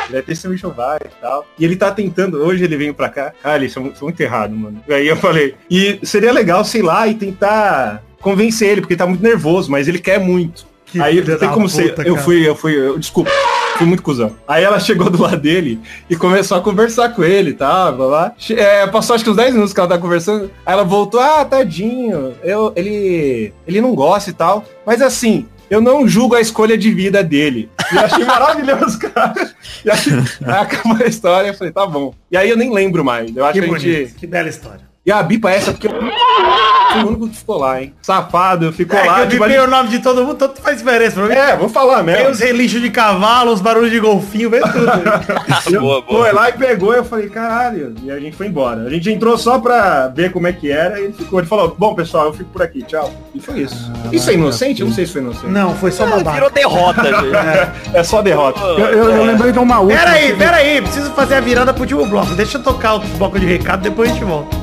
[SPEAKER 2] Ele é testemunho de Jeová e tal. E ele tá tentando, hoje ele veio pra cá. Ah, eles são, são muito errados, mano. Aí eu falei, e seria legal, sei lá, e tentar convencer ele, porque ele tá muito nervoso, mas ele quer muito.
[SPEAKER 1] Que
[SPEAKER 2] aí não tem como ser.
[SPEAKER 1] puta,
[SPEAKER 2] Eu
[SPEAKER 1] cara.
[SPEAKER 2] fui, eu fui, eu, desculpa. Fui muito cuzão. Aí ela chegou do lado dele e começou a conversar com ele, tá? Blá, blá. É, passou acho que uns 10 minutos que ela tá conversando. Aí ela voltou, ah, tadinho. Eu, ele, ele não gosta e tal. Mas assim, eu não julgo a escolha de vida dele. E eu achei maravilhoso, cara. E aí, [laughs] aí acabou a história, eu falei, tá bom. E aí eu nem lembro mais. Eu acho
[SPEAKER 1] Que
[SPEAKER 2] que a gente.
[SPEAKER 1] bonito, que bela história.
[SPEAKER 2] E a bipa é essa porque eu fui o único que ficou lá, hein? Safado, ficou
[SPEAKER 1] É,
[SPEAKER 2] lá.
[SPEAKER 1] que eu
[SPEAKER 2] tipo,
[SPEAKER 1] bipei o nome de todo mundo, tanto faz diferença pra mim.
[SPEAKER 2] É, vou falar
[SPEAKER 1] Tem
[SPEAKER 2] mesmo.
[SPEAKER 1] os relixos de cavalo, os barulhos de golfinho, vê tudo. [laughs]
[SPEAKER 3] boa, boa.
[SPEAKER 2] Foi lá e pegou, eu falei, caralho. E a gente foi embora. A gente entrou só pra ver como é que era e ele ficou. Ele falou, bom, pessoal, eu fico por aqui, tchau. E foi isso. isso é inocente? Eu não sei se foi inocente.
[SPEAKER 1] Não, foi só
[SPEAKER 3] Ah,
[SPEAKER 1] babaca.
[SPEAKER 3] Virou derrota, [laughs] gente.
[SPEAKER 2] É só derrota.
[SPEAKER 4] Eu, eu- eu lembrei de uma última.
[SPEAKER 1] Pera aí,
[SPEAKER 4] que-
[SPEAKER 1] pera aí, preciso fazer a virada pro último bloco. Deixa eu tocar o bloco de recado, depois a gente volta.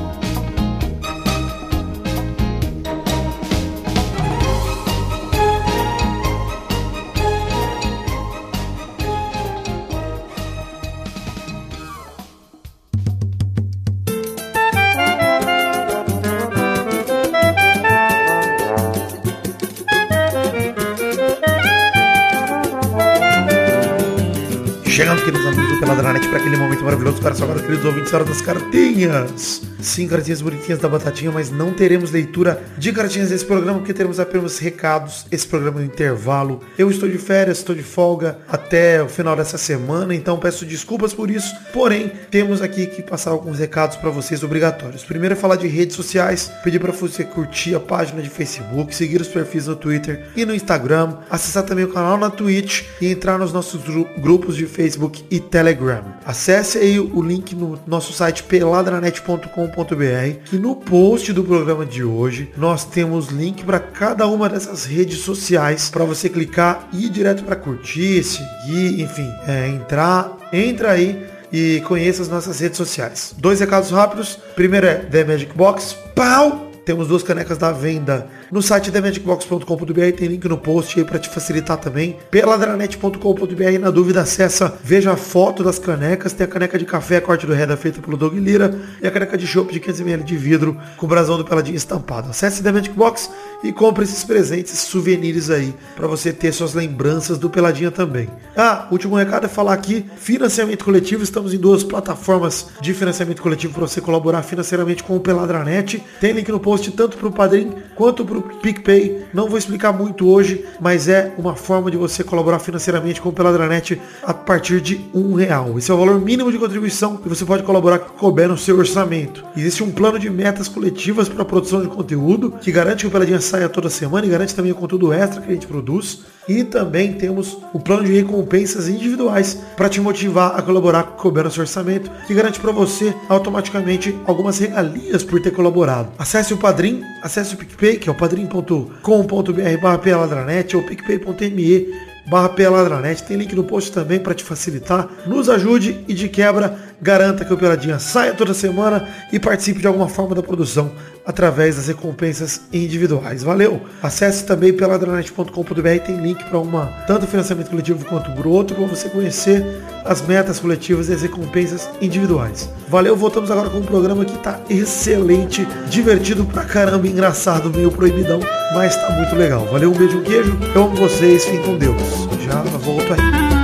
[SPEAKER 1] Maravilhoso. Para agora, queridos ouvintes, hora das cartinhas. Sim, cartinhas bonitinhas da Batatinha, mas não teremos leitura de cartinhas nesse programa, porque teremos apenas recados. Esse programa é um intervalo. Eu estou de férias, estou de folga até o final dessa semana, então peço desculpas por isso. Porém, temos aqui que passar alguns recados para vocês obrigatórios. Primeiro é falar de redes sociais, pedir para você curtir a página de Facebook, seguir os perfis no Twitter e no Instagram, acessar também o canal na Twitch e entrar nos nossos gru- grupos de Facebook e Telegram. Acesse aí o link no nosso site peladranet.com.br e no post do programa de hoje nós temos link para cada uma dessas redes sociais para você clicar e ir direto para curtir, seguir, enfim, é, entrar, entra aí e conheça as nossas redes sociais. Dois recados rápidos. Primeiro é The Magic Box. Pau! Temos duas canecas da venda no site themagicbox.com.br, tem link no post aí para te facilitar também. Peladranet.com.br, na dúvida acessa, veja a foto das canecas, tem a caneca de café, corte do Reda feita pelo Doug Lira, e a caneca de chopp de 500ml de vidro com o brasão do Peladinho estampado. Acesse The Magic Box e compre esses presentes, esses souvenirs aí, para você ter suas lembranças do Peladinha também. Ah, último recado é falar aqui, financiamento coletivo, estamos em duas plataformas de financiamento coletivo para você colaborar financeiramente com o Peladranet. Tem link no post tanto para o Padrim quanto para o PicPay. Não vou explicar muito hoje, mas é uma forma de você colaborar financeiramente com o Peladranet a partir de um real. Esse é o valor mínimo de contribuição que você pode colaborar que couber no seu orçamento. Existe um plano de metas coletivas para a produção de conteúdo que garante que o Peladinha saia toda semana e garante também o conteúdo extra que a gente produz. E também temos o plano de recompensas individuais para te motivar a colaborar com o couber no seu orçamento, que garante para você automaticamente algumas regalias por ter colaborado. Acesse o Padrim, acesse o PicPay, que é o padrim.com.br barra peladranet ou picpay.me barra peladranet. Tem link no post também para te facilitar. Nos ajude e de quebra garanta que o Peladinha saia toda semana e participe de alguma forma da produção através das recompensas individuais. Valeu! Acesse também peladranet.com.br, tem link para uma tanto financiamento coletivo quanto para outro para você conhecer as metas coletivas e as recompensas individuais. Valeu, voltamos agora com um programa que tá excelente, divertido pra caramba, engraçado, meio proibidão, mas tá muito legal. Valeu, um beijo, um queijo. Eu amo vocês, fiquem com Deus. Já volto aí.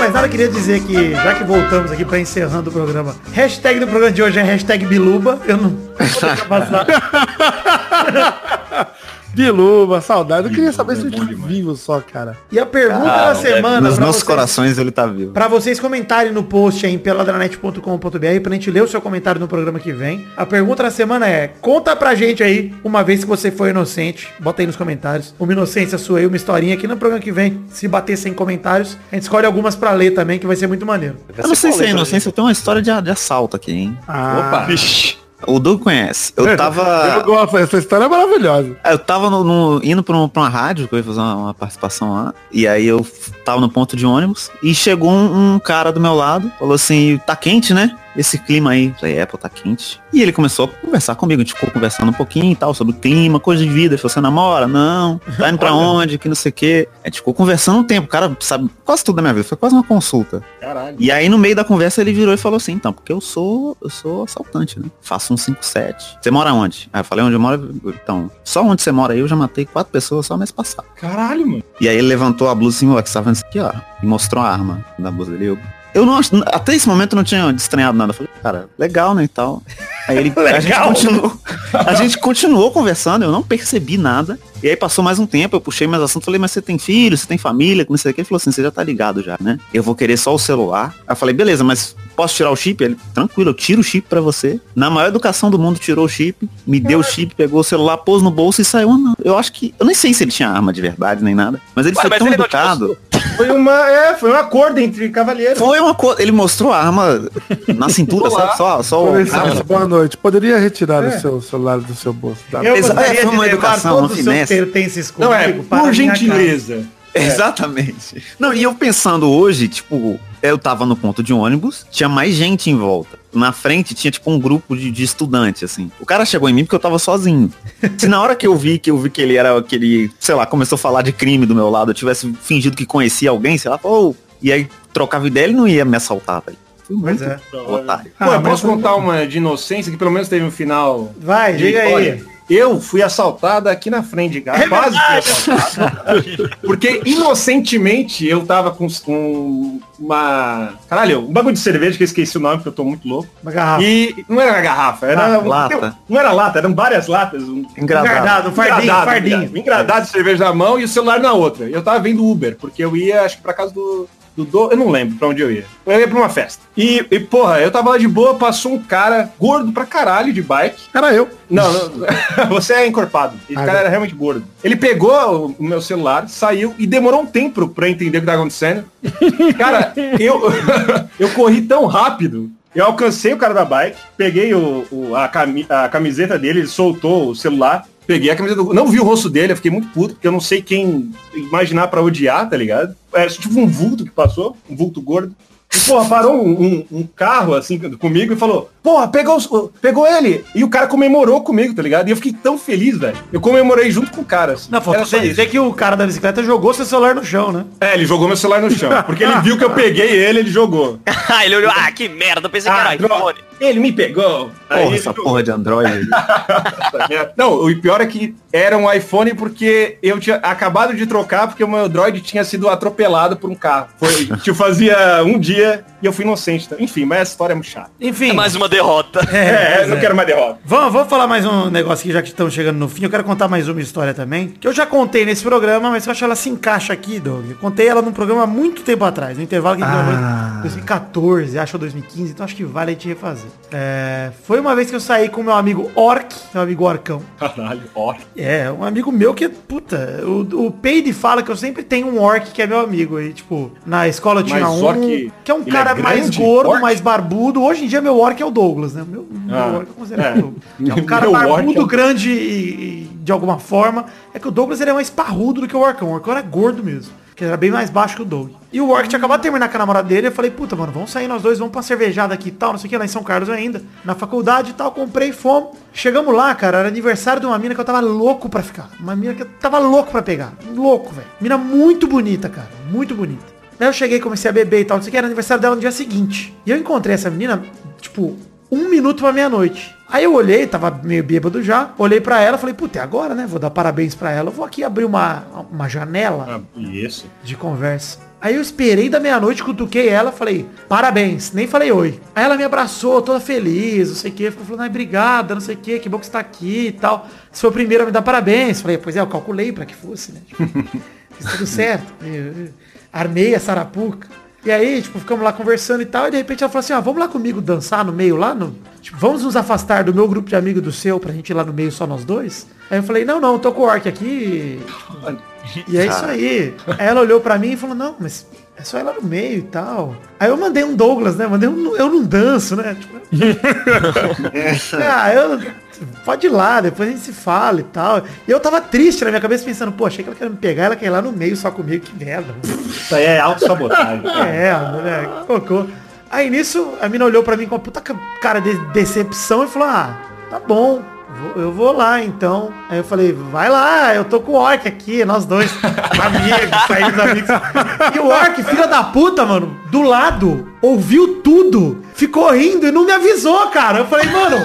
[SPEAKER 1] Mais nada, queria dizer que, já que voltamos aqui pra encerrando o programa, hashtag do programa de hoje é hashtag Biluba. Eu não. [laughs]
[SPEAKER 4] Biluba, saudade. Eu queria saber se
[SPEAKER 2] é
[SPEAKER 4] ele tá
[SPEAKER 2] demais.
[SPEAKER 4] vivo só, cara.
[SPEAKER 1] E a pergunta
[SPEAKER 3] Ah,
[SPEAKER 1] da semana
[SPEAKER 5] Nos
[SPEAKER 1] pra
[SPEAKER 5] nossos
[SPEAKER 1] vocês-
[SPEAKER 5] corações ele tá vivo.
[SPEAKER 1] Pra vocês comentarem no post aí em peladranet.com.br pra gente ler o seu comentário no programa que vem. A pergunta da semana é, conta pra gente aí, uma vez que você foi inocente, bota aí nos comentários, uma inocência sua aí, uma historinha aqui no programa que vem. Se bater 100 comentários, a gente escolhe algumas pra ler também, que vai ser muito maneiro.
[SPEAKER 5] Eu não sei se é inocência, eu tenho uma história de, de assalto aqui, hein?
[SPEAKER 4] Ah,
[SPEAKER 2] Opa.
[SPEAKER 3] Vixe.
[SPEAKER 5] O Doug conhece. Eu
[SPEAKER 4] Eu
[SPEAKER 5] tava.
[SPEAKER 4] gosto, essa história é maravilhosa.
[SPEAKER 5] Eu tava no, no- indo pra, um- pra uma rádio, que eu ia fazer uma, uma participação lá. E aí eu tava no ponto de ônibus. E chegou um, um cara do meu lado, falou assim, tá quente, né? Esse clima aí. Falei, é, pô, tá quente. E ele começou a conversar comigo. A gente ficou conversando um pouquinho e tal, sobre o clima, coisa de vida. Ele falou, você namora? Não. [laughs] Tá indo pra onde? Que não sei o quê. A gente ficou conversando um tempo. O cara sabe quase tudo da minha vida. Foi quase uma consulta.
[SPEAKER 2] Caralho.
[SPEAKER 5] E aí no meio da conversa ele virou e falou assim, então, porque eu sou, eu sou assaltante, né? Faço um 57. Você mora onde? Aí eu falei, onde eu moro? Então, só onde você mora aí eu já matei quatro pessoas só mês passado.
[SPEAKER 2] Caralho, mano.
[SPEAKER 5] E aí ele levantou a blusa assim, ó, que tá isso aqui, ó, e mostrou a arma da blusa dele. Eu, eu não acho, até esse momento eu não tinha estranhado nada. Eu falei, cara, legal, né, e tal. Aí ele, [laughs] a gente continuou, a gente continuou conversando, eu não percebi nada. E aí passou mais um tempo, eu puxei mais assunto, falei, mas você tem filho, você tem família, não sei o que. Ele falou assim, você já tá ligado já, né? Eu vou querer só o celular. Aí eu falei, beleza, mas posso tirar o chip? Ele, tranquilo, eu tiro o chip pra você. Na maior educação do mundo, tirou o chip, me deu o chip, pegou o celular, pôs no bolso e saiu andando. Eu acho que, eu nem sei se ele tinha arma de verdade nem nada, mas ele
[SPEAKER 3] Ué,
[SPEAKER 5] foi
[SPEAKER 3] mas
[SPEAKER 5] tão
[SPEAKER 3] ele
[SPEAKER 5] educado.
[SPEAKER 2] Foi uma, é, foi um acordo entre cavalheiros.
[SPEAKER 5] Foi uma coisa, ele mostrou a arma na [laughs] cintura,
[SPEAKER 2] Olá.
[SPEAKER 5] sabe? Só, só o...
[SPEAKER 4] Vicente, boa noite. Poderia retirar o seu celular do seu bolso? Tá?
[SPEAKER 1] Eu
[SPEAKER 5] é, uma educação,
[SPEAKER 1] todos
[SPEAKER 5] uma
[SPEAKER 1] os seus
[SPEAKER 5] finesse.
[SPEAKER 1] pertences
[SPEAKER 2] Não é,
[SPEAKER 1] comigo para
[SPEAKER 2] por gentileza.
[SPEAKER 5] Exatamente. Não, e eu pensando hoje, tipo, eu tava no ponto de ônibus, tinha mais gente em volta. Na frente tinha tipo um grupo de, de estudantes, assim. O cara chegou em mim porque eu tava sozinho. [laughs] Se na hora que eu vi que eu vi que ele era aquele, sei lá, começou a falar de crime do meu lado, eu tivesse fingido que conhecia alguém, sei lá, pô, e aí trocava ideia, ele não ia me assaltar, velho.
[SPEAKER 1] Pois
[SPEAKER 5] muito
[SPEAKER 1] é.
[SPEAKER 5] otário.
[SPEAKER 2] Pô,
[SPEAKER 1] Ah,
[SPEAKER 2] eu
[SPEAKER 1] mas
[SPEAKER 2] posso contar uma de inocência que pelo menos teve um final.
[SPEAKER 1] Vai, diga aí.
[SPEAKER 2] Olha, eu fui assaltada aqui na frente de casa.
[SPEAKER 1] É
[SPEAKER 2] quase fui assaltado. Porque inocentemente eu tava com, com uma. Caralho, um bagulho de cerveja que eu esqueci o nome, porque eu tô muito louco.
[SPEAKER 1] Uma garrafa.
[SPEAKER 2] E não era uma garrafa, era
[SPEAKER 5] Ah,
[SPEAKER 2] um-
[SPEAKER 5] lata.
[SPEAKER 2] Não era lata, eram várias latas. Um,
[SPEAKER 5] Engradado.
[SPEAKER 1] Engradado, um fardinho,
[SPEAKER 2] engradado,
[SPEAKER 1] fardinho.
[SPEAKER 2] engradado, engradado de cerveja na mão e o celular na outra. Eu tava vendo Uber, porque eu ia, acho que pra casa do, do, do- Eu não lembro pra onde eu ia. Eu ia pra uma festa. E, e, porra, eu tava lá de boa, passou um cara gordo pra caralho de bike.
[SPEAKER 4] Era eu.
[SPEAKER 2] Não, não [laughs] você é encorpado. Esse
[SPEAKER 4] Ah,
[SPEAKER 2] cara
[SPEAKER 4] é.
[SPEAKER 2] era realmente gordo. Ele pegou o, meu celular, saiu e demorou um tempo pra entender o que tá acontecendo. Cara, [laughs] eu, [laughs] eu corri tão rápido. Eu alcancei o cara da bike, peguei o, o- a camiseta dele, ele soltou o celular, peguei a camiseta do... Não vi o rosto dele, eu fiquei muito puto, porque eu não sei quem imaginar pra odiar, tá ligado? Era tipo um vulto que passou, um vulto gordo. E, porra, parou um, um- um carro, assim, comigo e falou, porra, pegou, pegou ele. E o cara comemorou comigo, tá ligado? E eu fiquei tão feliz, velho. Eu comemorei junto com o cara, assim.
[SPEAKER 1] Não, falta dizer que o cara da bicicleta jogou seu celular no chão, né?
[SPEAKER 2] É, ele jogou meu celular no chão. Porque ele [laughs] viu que eu peguei ele, ele jogou. [laughs]
[SPEAKER 3] Ah, ele olhou, ah, que merda, pensei que
[SPEAKER 2] Ah,
[SPEAKER 3] era
[SPEAKER 2] droga.
[SPEAKER 3] iPhone.
[SPEAKER 2] Ele me pegou. Aí
[SPEAKER 5] Porra,
[SPEAKER 2] ele
[SPEAKER 5] essa
[SPEAKER 2] jogou.
[SPEAKER 5] porra de Android. [laughs]
[SPEAKER 2] Não, o pior é que era um iPhone porque eu tinha acabado de trocar porque o meu Android tinha sido atropelado por um carro. Foi, [laughs] tipo, fazia um dia e eu fui inocente. tá? Enfim, mas essa história é muito chata.
[SPEAKER 1] Enfim.
[SPEAKER 3] É mais uma derrota. [laughs]
[SPEAKER 2] É, não
[SPEAKER 1] é.
[SPEAKER 2] quero mais derrota.
[SPEAKER 1] Vamos, vamos falar mais um negócio aqui, já que estamos chegando no fim. Eu quero contar mais uma história também, que eu já contei nesse programa, mas eu acho que ela se encaixa aqui, Doug. Eu contei ela num programa há muito tempo atrás, no intervalo que a
[SPEAKER 4] Ah.
[SPEAKER 1] gravou em 2014, acho, ou 2015, então acho que vale a gente refazer. É, foi uma vez que eu saí com meu amigo Orc, meu amigo Orcão.
[SPEAKER 2] Caralho, ó.
[SPEAKER 1] É, um amigo meu que, puta, o, o Peide fala que eu sempre tenho um orc que é meu amigo. aí tipo, na escola eu tinha
[SPEAKER 2] Mas
[SPEAKER 1] um,
[SPEAKER 2] orc,
[SPEAKER 1] que é um
[SPEAKER 2] ele
[SPEAKER 1] cara
[SPEAKER 2] é
[SPEAKER 1] mais gordo,
[SPEAKER 2] Orc?
[SPEAKER 1] mais barbudo. Hoje em dia meu orc é o Douglas, né? Meu, meu
[SPEAKER 2] Ah,
[SPEAKER 1] orc eu considero
[SPEAKER 2] é.
[SPEAKER 1] o Douglas. É um [laughs] cara
[SPEAKER 2] orc
[SPEAKER 1] barbudo,
[SPEAKER 2] é o-
[SPEAKER 1] grande e, e de alguma forma. É que o Douglas ele é mais parrudo do que o Orcão. O Orcão era gordo mesmo. Que era bem mais baixo que o Doug. E o Orc tinha acabado de terminar com a namorada dele. Eu falei, puta, mano, vamos sair nós dois, vamos pra cervejada aqui e tal, não sei o que, lá em São Carlos ainda. Na faculdade e tal, comprei fome. Chegamos lá, cara, era aniversário de uma mina que eu tava louco pra ficar. Uma mina que eu tava louco pra pegar. Louco, velho. Mina muito bonita, cara. Muito bonita. Daí eu cheguei, comecei a beber e tal, não sei o que, era aniversário dela no dia seguinte. E eu encontrei essa menina, tipo, um minuto pra meia-noite. Aí eu olhei, tava meio bêbado já, olhei pra ela, falei, puta, é agora, né? Vou dar parabéns pra ela. Eu vou aqui abrir uma, uma janela
[SPEAKER 2] Ah, isso.
[SPEAKER 1] de conversa. Aí eu esperei da meia-noite, cutuquei ela, falei, parabéns, nem falei oi. Aí ela me abraçou, toda feliz, não sei o que, ficou falando, ai, obrigada, não sei o que, que bom que você tá aqui e tal. Se foi o primeiro a me dar parabéns. Falei, pois é, eu calculei pra que fosse, né? [laughs] Fiz tudo certo. Eu- eu armei a sarapuca. E aí, tipo, ficamos lá conversando e tal, e de repente ela falou assim, ah, vamos lá comigo dançar no meio lá, no... Tipo, vamos nos afastar do meu grupo de amigos do seu pra gente ir lá no meio só nós dois? Aí eu falei, não, não, tô com o orc aqui, e é isso aí. Aí ela olhou pra mim e falou, não, mas é só ela no meio e tal. Aí eu mandei um Douglas, né? Mandei um, eu não danço, né? Tipo, ah, [laughs] eu. Pode ir lá, depois a gente se fala e tal. E eu tava triste na minha cabeça pensando, pô, achei que ela queria me pegar, ela quer ir lá no meio só comigo, que merda.
[SPEAKER 2] Isso aí é autossabotagem. [laughs]
[SPEAKER 1] É, né? Cocô. Aí nisso, a mina olhou pra mim com uma puta ca- cara de decepção e falou, ah, tá bom. Eu vou lá então. Aí eu falei, vai lá, eu tô com o Orc aqui, nós dois, [laughs] amigos, saímos amigos. E o Orc, filha da puta, mano, do lado, ouviu tudo, ficou rindo e não me avisou, cara. Eu falei, mano,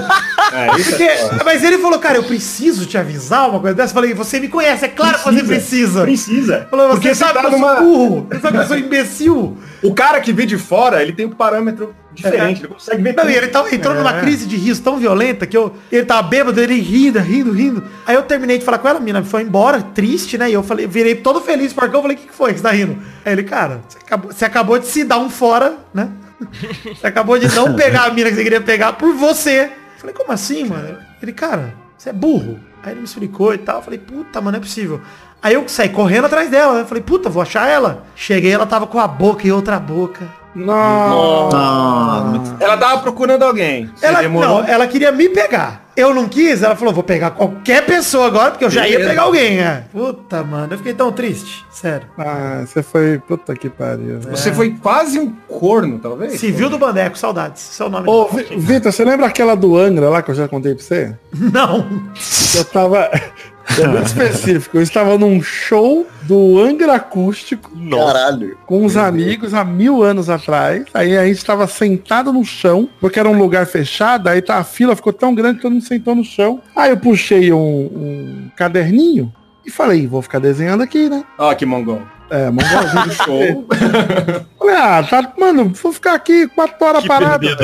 [SPEAKER 2] É,
[SPEAKER 1] porque,
[SPEAKER 2] é
[SPEAKER 1] mas ele falou, cara, eu preciso te avisar uma coisa dessa. Eu falei, você me conhece, é claro que você precisa.
[SPEAKER 2] Precisa.
[SPEAKER 1] Falou, você
[SPEAKER 2] Porque
[SPEAKER 1] sabe
[SPEAKER 2] tá
[SPEAKER 1] que eu sou burro, você sabe que eu sou imbecil.
[SPEAKER 2] O cara que vê de fora, ele tem um parâmetro diferente. Ele consegue ver
[SPEAKER 1] Não,
[SPEAKER 2] tudo.
[SPEAKER 1] e ele tava, entrou numa
[SPEAKER 4] É.
[SPEAKER 1] crise de riso tão violenta que eu, ele tava bêbado, ele rindo, rindo, rindo. Aí eu terminei de falar com ela, a mina foi embora, triste, né? E eu falei, virei todo feliz, porque eu falei, o que, que foi que você tá rindo? Aí ele, cara, você acabou, você acabou de se dar um fora, né? [laughs] Você acabou de não pegar a mina que você queria pegar por você. Eu falei, como assim, mano? Ele, cara, você é burro. Aí ele me explicou e tal. Eu falei, puta, mano, não é possível. Aí eu saí correndo atrás dela, né? Eu falei, puta, vou achar ela. Cheguei, ela tava com a boca e outra boca.
[SPEAKER 4] Nossa.
[SPEAKER 5] Não, muito-
[SPEAKER 2] Ela tava procurando alguém.
[SPEAKER 1] Ela,
[SPEAKER 2] demorou.
[SPEAKER 1] não, ela queria me pegar. Eu não quis, ela falou, vou pegar qualquer pessoa agora, porque eu já ia pegar alguém, é. Puta, mano, eu fiquei tão triste. Sério.
[SPEAKER 4] Ah, você foi. Puta que pariu. né?
[SPEAKER 2] Você foi quase um corno, talvez?
[SPEAKER 1] Civil do Bandeco, saudades. Seu nome.
[SPEAKER 4] Ô, Vi- Vitor, você lembra aquela do Angra lá que eu já contei pra você?
[SPEAKER 1] Não.
[SPEAKER 4] Eu tava. É muito [laughs] específico. Eu estava num show do Angra Acústico
[SPEAKER 5] Caralho.
[SPEAKER 4] com uns amigos há mil anos atrás. Aí a gente estava sentado no chão, porque era um lugar fechado, aí tá, a fila ficou tão grande que todo mundo sentou no chão. Aí eu puxei um, um caderninho e falei, vou ficar desenhando aqui, né?
[SPEAKER 2] Ó, que mongol.
[SPEAKER 4] É, mongolzinho. [laughs]
[SPEAKER 2] Show.
[SPEAKER 4] Falei, ah, tá, mano, vou ficar aqui quatro horas parado. [laughs]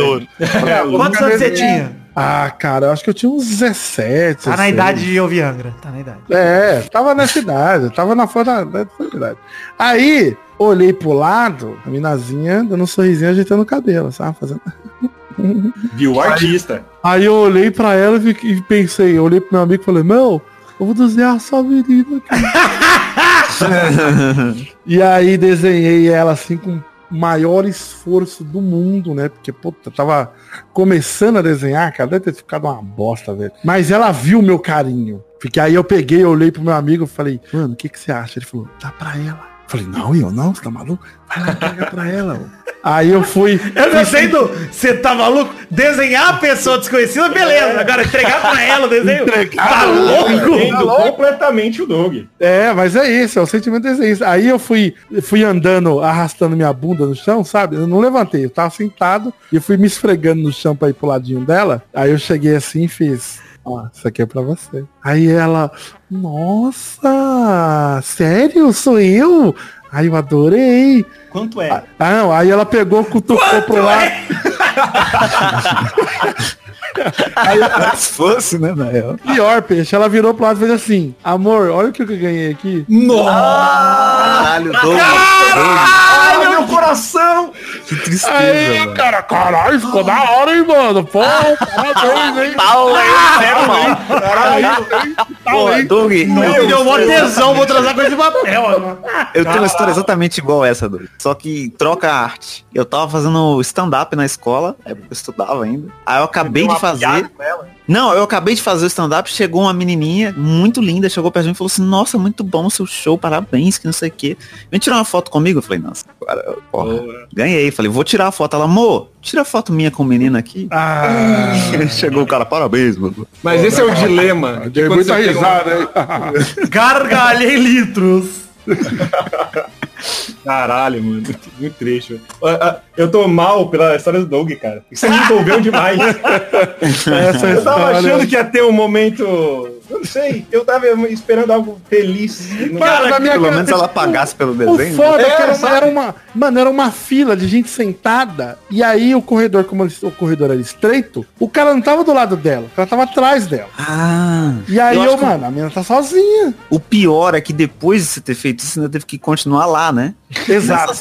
[SPEAKER 4] É, vou
[SPEAKER 1] Quantos
[SPEAKER 4] ficar
[SPEAKER 1] anos você tinha?
[SPEAKER 4] Ah, cara, eu acho que eu tinha uns 17.
[SPEAKER 1] Tá na
[SPEAKER 4] 16.
[SPEAKER 1] idade de ouvir Angra. Tá na idade.
[SPEAKER 4] É, tava nessa idade, tava na fora da, da da idade. Aí, olhei pro lado, a minazinha dando um sorrisinho ajeitando o cabelo, sabe? Fazendo... [laughs]
[SPEAKER 2] Viu o artista.
[SPEAKER 4] Aí eu olhei pra ela e fiquei- e pensei, eu olhei pro meu amigo e falei, meu, eu vou desenhar só a menina aqui. [laughs] e aí desenhei ela assim com maior esforço do mundo, né? Porque, puta, tava começando a desenhar, cara, deve ter ficado uma bosta, velho. Mas ela viu o meu carinho. Porque aí eu peguei, olhei pro meu amigo e falei, mano, o que que você acha? Ele falou, dá pra ela. Falei, não, eu não, você tá maluco? Vai lá, pega pra ela. ó. [laughs] Aí eu fui.
[SPEAKER 1] Eu gostei do. Você tá maluco? Desenhar a pessoa desconhecida, beleza. Agora entregar pra ela o desenho. Tá louco?
[SPEAKER 2] Entendo completamente o Doug.
[SPEAKER 4] É, mas é isso, é o sentimento é isso. Aí eu fui, fui andando, arrastando minha bunda no chão, sabe? Eu não levantei, eu tava sentado e eu fui me esfregando no chão pra ir pro ladinho dela. Aí eu cheguei assim e fiz. Ó, isso aqui é pra você. Aí ela, nossa, sério? Sou eu? Aí eu adorei.
[SPEAKER 2] Quanto é?
[SPEAKER 4] Ah, não, aí ela pegou, cutucou pro lado. [laughs]
[SPEAKER 5] Se fosse, né, na real.
[SPEAKER 4] Pior, peixe. Ela virou pro lado e fez assim, amor, olha o que eu ganhei aqui.
[SPEAKER 5] Caralho, Douglas.
[SPEAKER 2] Ai, meu coração!
[SPEAKER 5] Que tristeza,
[SPEAKER 4] Aí,
[SPEAKER 5] mano.
[SPEAKER 4] cara, caralho, ficou da hora, hein, mano? Pô, [laughs] parabéns, hein?
[SPEAKER 5] Doug,
[SPEAKER 1] Me deu mó tesão, vou trazer coisa de papel
[SPEAKER 5] eu tenho uma história exatamente igual essa, Doug. Só que troca a arte. Eu tava fazendo stand-up na escola, é, eu estudava ainda. Aí eu acabei de fazer. Não, eu acabei de fazer o stand-up, chegou uma menininha muito linda, chegou pra mim e falou assim, nossa, muito bom o seu show, parabéns, que não sei o quê. Vem tirar uma foto comigo? Eu falei, nossa, agora, porra, ganhei. Falei, vou tirar a foto. Ela, amor, tira a foto minha com o menino aqui.
[SPEAKER 4] Ah, [laughs]
[SPEAKER 5] chegou o cara, parabéns, mano.
[SPEAKER 2] Mas esse é o dilema. de
[SPEAKER 4] dei
[SPEAKER 2] quando
[SPEAKER 4] muita
[SPEAKER 2] um-
[SPEAKER 4] risada, hein? [laughs]
[SPEAKER 1] Gargalhei litros. [laughs]
[SPEAKER 2] Caralho, mano. Muito velho. Ah, ah, Eu tô mal pela história do Doug, cara. Você me envolveu demais.
[SPEAKER 4] Essa
[SPEAKER 2] Eu tava achando que ia ter um momento. Eu não sei. Eu tava esperando algo feliz.
[SPEAKER 4] Cara, na minha
[SPEAKER 5] Pelo
[SPEAKER 4] cara-
[SPEAKER 5] menos ela pagasse pelo
[SPEAKER 4] O
[SPEAKER 5] desenho.
[SPEAKER 4] foda é, que era,
[SPEAKER 2] sabe?
[SPEAKER 4] era uma. Mano, era uma fila de gente sentada. E aí o corredor, como ele- o corredor era estreito, o cara não tava do lado dela, o cara tava atrás dela.
[SPEAKER 5] Ah,
[SPEAKER 4] E aí
[SPEAKER 2] Eu
[SPEAKER 4] eu,
[SPEAKER 2] acho que-
[SPEAKER 4] mano, a menina tá sozinha.
[SPEAKER 5] o pior é que depois de você ter feito isso, você ainda teve que continuar lá, né?
[SPEAKER 4] Exato.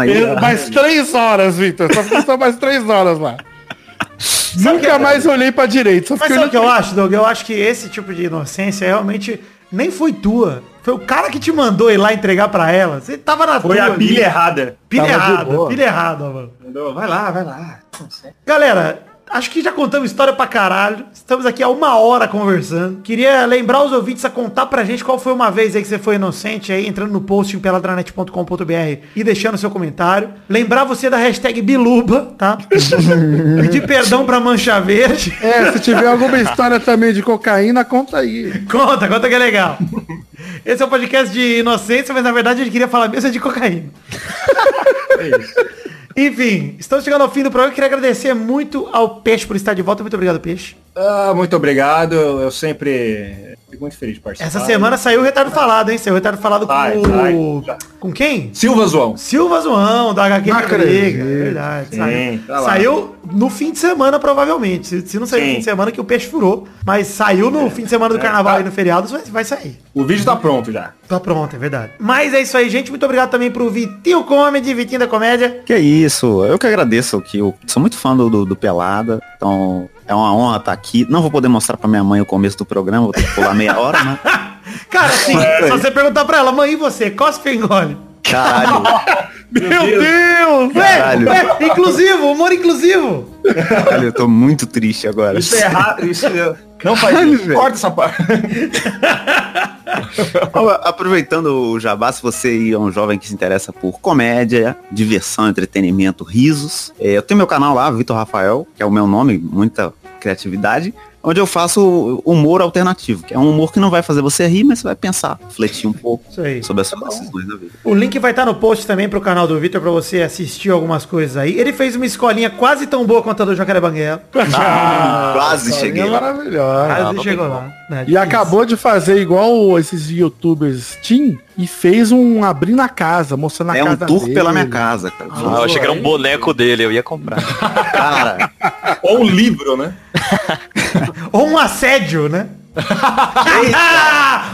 [SPEAKER 5] Aí.
[SPEAKER 4] Mais três horas, Vitor. Só ficou mais três horas lá. Nunca mais olhei pra direita. Só
[SPEAKER 1] Mas sabe o que eu acho, Doug? Eu acho que esse tipo de inocência realmente nem foi tua. Foi o cara que te mandou ir lá entregar pra ela. Você tava na
[SPEAKER 2] Foi a
[SPEAKER 1] ali.
[SPEAKER 2] pilha errada.
[SPEAKER 1] Pilha
[SPEAKER 4] Tava
[SPEAKER 1] errada, pilha errada, mano.
[SPEAKER 2] Mandou, Vai lá, vai lá.
[SPEAKER 1] Galera, acho que já contamos história pra caralho. Estamos aqui há uma hora conversando. Queria lembrar os ouvintes a contar pra gente qual foi uma vez aí que você foi inocente aí, entrando no post em peladranet.com.br e deixando seu comentário. Lembrar você da hashtag Biluba, tá? [laughs] Pedir perdão pra Mancha Verde.
[SPEAKER 4] É, se tiver alguma história também de cocaína, conta aí.
[SPEAKER 1] Conta, conta que é legal. Esse é um podcast de inocência, mas na verdade a gente queria falar mesmo de cocaína. Enfim, estamos chegando ao fim do programa. Queria agradecer muito ao Peixe por estar de volta. Muito obrigado, Peixe.
[SPEAKER 2] Ah, muito obrigado. Eu sempre fico muito feliz de participar.
[SPEAKER 1] Essa semana saiu o Retardo Falado, hein? Saiu o Retardo Falado
[SPEAKER 2] Sai,
[SPEAKER 1] com
[SPEAKER 2] sai.
[SPEAKER 1] Com quem?
[SPEAKER 2] Silva João.
[SPEAKER 1] Silva Zoão, da HQ Briga. É verdade.
[SPEAKER 2] Sim,
[SPEAKER 1] saiu
[SPEAKER 2] tá
[SPEAKER 1] saiu no fim de semana, provavelmente. Se, não saiu no fim de semana, que o Peixe furou. Mas saiu no fim de semana do carnaval
[SPEAKER 2] tá.
[SPEAKER 1] aí no feriado, vai, vai sair.
[SPEAKER 2] O vídeo tá pronto já.
[SPEAKER 1] Tá pronto, é verdade. Mas é isso aí, gente. Muito obrigado também pro Vitinho Comedy, Vitinho da Comédia.
[SPEAKER 5] Que isso, eu que agradeço, que eu sou muito fã do, do, do Pelada, então é uma honra estar aqui. Não vou poder mostrar pra minha mãe o começo do programa, vou ter que pular meia hora, né? [laughs]
[SPEAKER 1] Cara, assim, [laughs] se você perguntar pra ela, mãe, e você? Cospe ou engole?
[SPEAKER 5] Caralho, [laughs]
[SPEAKER 4] Meu Deus!
[SPEAKER 5] Caralho.
[SPEAKER 1] É, é, inclusivo, humor inclusivo.
[SPEAKER 5] caralho, eu tô muito triste agora.
[SPEAKER 2] Isso é errado. Isso é... Não faz
[SPEAKER 5] Caralho,
[SPEAKER 2] isso.
[SPEAKER 5] velho.
[SPEAKER 2] Corta essa parte. [laughs]
[SPEAKER 5] Aproveitando o jabá, se você aí é um jovem que se interessa por comédia, diversão, entretenimento, risos, é, eu tenho meu canal lá, Vitor Rafael, que é o meu nome, muita criatividade, onde eu faço humor alternativo, que é um humor que não vai fazer você rir, mas você vai pensar, refletir um pouco sobre as suas decisões da vida.
[SPEAKER 1] O link vai estar no post também pro canal do Vitor pra você assistir algumas coisas aí. Ele fez uma escolinha quase tão boa quanto a do Jacaré Banguela.
[SPEAKER 5] Quase
[SPEAKER 4] Essa
[SPEAKER 5] cheguei
[SPEAKER 4] maravilhosa.
[SPEAKER 1] Quase
[SPEAKER 3] não tem
[SPEAKER 1] chegou lá. Né?
[SPEAKER 4] E acabou de fazer igual esses youtubers Team e fez um abrir na casa, mostrando a
[SPEAKER 5] É um
[SPEAKER 4] casa
[SPEAKER 5] tour
[SPEAKER 4] dele.
[SPEAKER 5] pela minha casa, cara.
[SPEAKER 3] Ah, eu achei que era um boneco dele, eu ia comprar.
[SPEAKER 5] Cara, [laughs]
[SPEAKER 2] Ou um livro, né? [laughs]
[SPEAKER 1] Ou um assédio, né?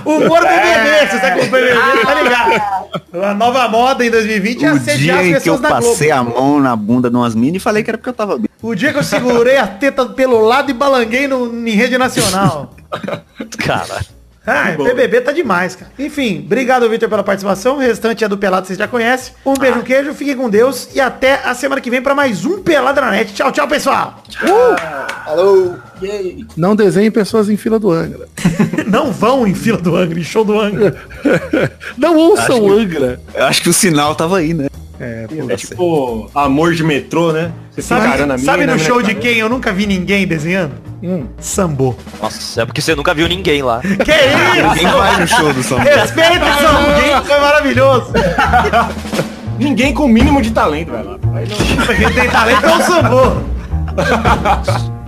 [SPEAKER 1] O humor do BBB, se você acompanha o BBB, tá ligado? A nova moda em 2020 é
[SPEAKER 5] o
[SPEAKER 1] assediar
[SPEAKER 5] dia
[SPEAKER 1] as
[SPEAKER 5] em que eu
[SPEAKER 1] pessoas
[SPEAKER 5] passei a mão na bunda de umas minas e falei que era porque eu tava bem.
[SPEAKER 1] O dia que eu segurei a teta pelo lado e balanguei no, em rede nacional. [laughs]
[SPEAKER 3] Cara.
[SPEAKER 1] Ah, BBB tá demais, cara. Enfim, obrigado, Vitor, pela participação. O restante é do Pelado, vocês já conhecem. Um beijo, um queijo, fiquem com Deus e até a semana que vem pra mais um Pelada na Net. Tchau, tchau, pessoal.
[SPEAKER 4] Não desenhe pessoas em fila do Angra. [laughs]
[SPEAKER 1] Não vão em fila do Angra, em show do Angra. [laughs]
[SPEAKER 4] Não ouçam o Angra.
[SPEAKER 5] Eu acho que o sinal tava aí, né?
[SPEAKER 4] É,
[SPEAKER 2] É tipo amor de metrô, né? Você
[SPEAKER 1] Sabe, sabe
[SPEAKER 2] mina,
[SPEAKER 1] no
[SPEAKER 2] a mina
[SPEAKER 1] show de
[SPEAKER 2] fica-
[SPEAKER 1] quem eu nunca vi ninguém desenhando?
[SPEAKER 4] Hum.
[SPEAKER 1] Sambô.
[SPEAKER 3] Nossa, é porque você nunca viu ninguém lá. [laughs]
[SPEAKER 1] Que isso?
[SPEAKER 5] Ninguém vai no show do Paulo.
[SPEAKER 1] Respeita o Sambô, foi maravilhoso.
[SPEAKER 2] Ninguém com o mínimo de talento, vai lá.
[SPEAKER 1] Quem tem talento é o Sambô. [laughs]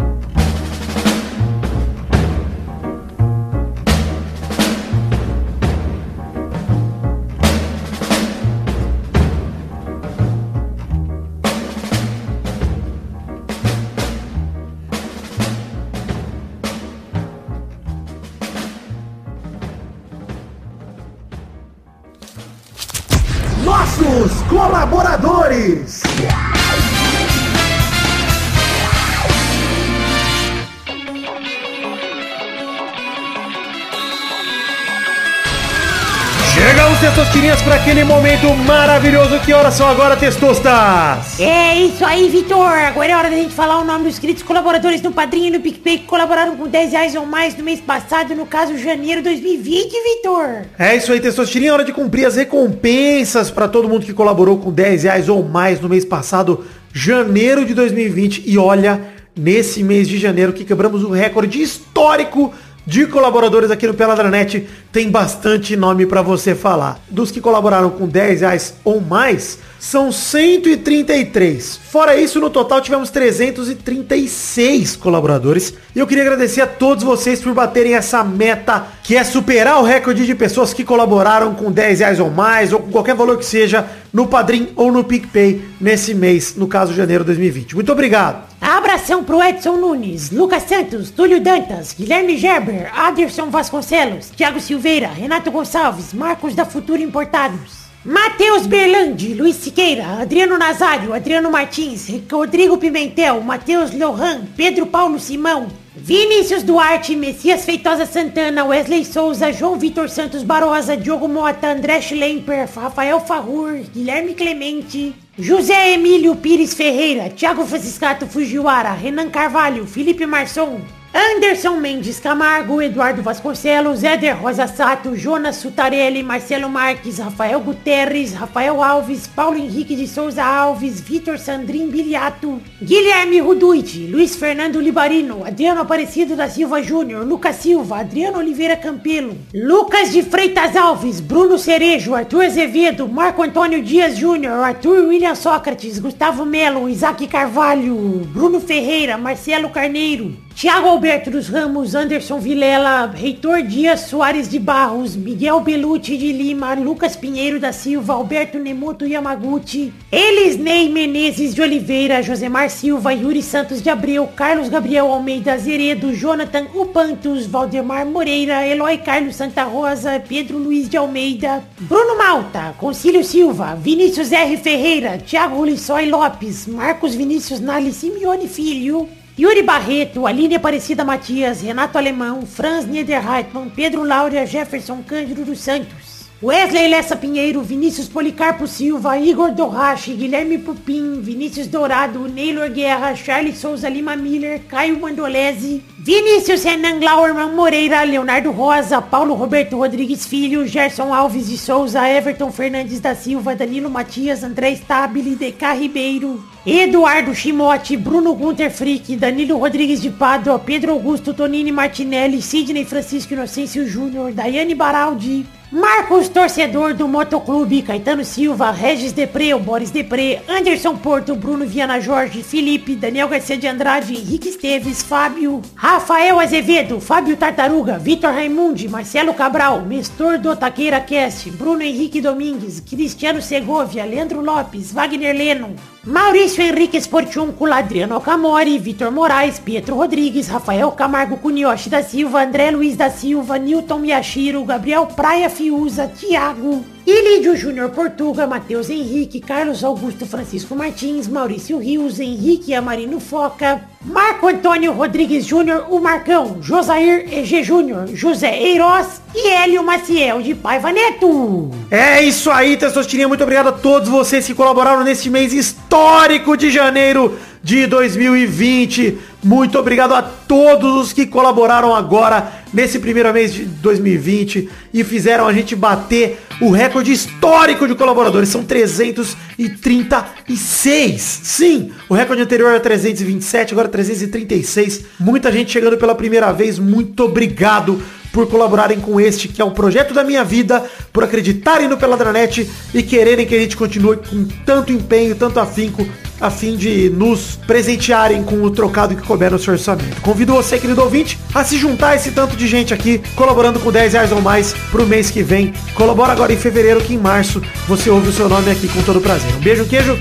[SPEAKER 1] maravilhoso. Que horas são agora, testostas?
[SPEAKER 7] É isso aí, Vitor. Agora é hora da gente falar o nome dos inscritos colaboradores no Padrinho e no PicPay que colaboraram com 10 reais ou mais no mês passado, no caso, janeiro 2020, Vitor.
[SPEAKER 1] É isso aí, testosterinha. É hora de cumprir as recompensas para todo mundo que colaborou com 10 reais ou mais no mês passado, janeiro de 2020. E olha, nesse mês de janeiro que quebramos o recorde histórico de colaboradores aqui no Peladranet tem bastante nome pra você falar. Dos que colaboraram com 10 reais ou mais, são 133. Fora isso, no total tivemos 336 colaboradores. E eu queria agradecer a todos vocês por baterem essa meta, que é superar o recorde de pessoas que colaboraram com 10 reais ou mais, ou com qualquer valor que seja, no Padrim ou no PicPay nesse mês, no caso janeiro de 2020. Muito obrigado.
[SPEAKER 7] Abração pro Edson Nunes, Lucas Santos, Túlio Dantas, Guilherme Gerber, Aderson Vasconcelos, Thiago Silveira, Renato Gonçalves, Marcos da Futuro Importados. Matheus Berlandi, Luiz Siqueira, Adriano Nazário, Adriano Martins, Rodrigo Pimentel, Matheus Lohan, Pedro Paulo Simão, Vinícius Duarte, Messias Feitosa Santana, Wesley Souza, João Vitor Santos Barosa, Diogo Mota, André Schlemper, Rafael Farrur, Guilherme Clemente, José Emílio Pires Ferreira, Thiago Franciscato Fujiwara, Renan Carvalho, Felipe Marçom, Anderson Mendes Camargo, Eduardo Vasconcelos, Éder Rosa Sato, Jonas Sutarelli, Marcelo Marques, Rafael Guterres, Rafael Alves, Paulo Henrique de Souza Alves, Vitor Sandrin Biliato, Guilherme Ruduit, Luiz Fernando Libarino, Adriano Aparecido da Silva Júnior, Lucas Silva, Adriano Oliveira Campelo, Lucas de Freitas Alves, Bruno Cerejo, Arthur Azevedo, Marco Antônio Dias Júnior, Arthur William Sócrates, Gustavo Melo, Isaac Carvalho, Bruno Ferreira, Marcelo Carneiro, Tiago Alberto dos Ramos, Anderson Vilela, Reitor Dias Soares de Barros, Miguel Belucci de Lima, Lucas Pinheiro da Silva, Alberto Nemoto Yamaguchi, Elisnei Menezes de Oliveira, Josemar Silva, Yuri Santos de Abreu, Carlos Gabriel Almeida Azeredo, Jonathan Upantos, Valdemar Moreira, Eloy Carlos Santa Rosa, Pedro Luiz de Almeida, Bruno Malta, Concílio Silva, Vinícius R. Ferreira, Thiago Lissói Lopes, Marcos Vinícius Nali Simeone Filho, Yuri Barreto, Aline Aparecida Matias, Renato Alemão, Franz Niederreitmann, Pedro Laura, Jefferson Cândido dos Santos. Wesley Lessa Pinheiro, Vinícius Policarpo Silva, Igor Dorrache, Guilherme Pupim, Vinícius Dourado, Neylor Guerra, Charles Souza Lima Miller, Caio Mandolese, Vinícius Renan Glauerman Moreira, Leonardo Rosa, Paulo Roberto Rodrigues Filho, Gerson Alves de Souza, Everton Fernandes da Silva, Danilo Matias, André Stabile, DK Ribeiro, Eduardo Chimote, Bruno Gunter Frick, Danilo Rodrigues de Pádua, Pedro Augusto Tonini Martinelli, Sidney Francisco Inocêncio Júnior, Daiane Baraldi, Marcos Torcedor do Motoclube, Caetano Silva, Regis Depré, Boris Depré, Anderson Porto, Bruno Viana Jorge, Felipe, Daniel Garcia de Andrade, Henrique Esteves, Fábio, Rafael Azevedo, Fábio Tartaruga, Vitor Raimundi, Marcelo Cabral, Mestor do Taqueira Cast, Bruno Henrique Domingues, Cristiano Segovia, Leandro Lopes, Wagner Leno, Maurício Henrique Esportiúncula, Adriano Camori, Vitor Moraes, Pietro Rodrigues, Rafael Camargo Cunioche da Silva, André Luiz da Silva, Newton Miyashiro, Gabriel Praia Fiuza, Thiago, Ilídio Júnior Portuga, Matheus Henrique, Carlos Augusto Francisco Martins, Maurício Rios, Henrique Amarino Foca, Marco Antônio Rodrigues Júnior, o Marcão, Josair EG Júnior, José Eiroz e Hélio Maciel de Paiva Neto.
[SPEAKER 1] É isso aí, Testosterinha. Muito obrigado a todos vocês que colaboraram neste mês histórico de janeiro de 2020. Muito obrigado a todos os que colaboraram agora nesse primeiro mês de 2020 e fizeram a gente bater o recorde histórico de colaboradores. São 336. Sim, o recorde anterior era 327, agora 336. Muita gente chegando pela primeira vez. Muito obrigado por colaborarem com este, que é o projeto da minha vida, por acreditarem no Peladranet e quererem que a gente continue com tanto empenho, tanto afinco, a fim de nos presentearem com o trocado que couber no seu orçamento. Convido você, querido ouvinte, a se juntar a esse tanto de gente aqui, colaborando com 10 reais ou mais pro mês que vem. Colabora agora em fevereiro, que em março você ouve o seu nome aqui com todo prazer. Um beijo, um queijo.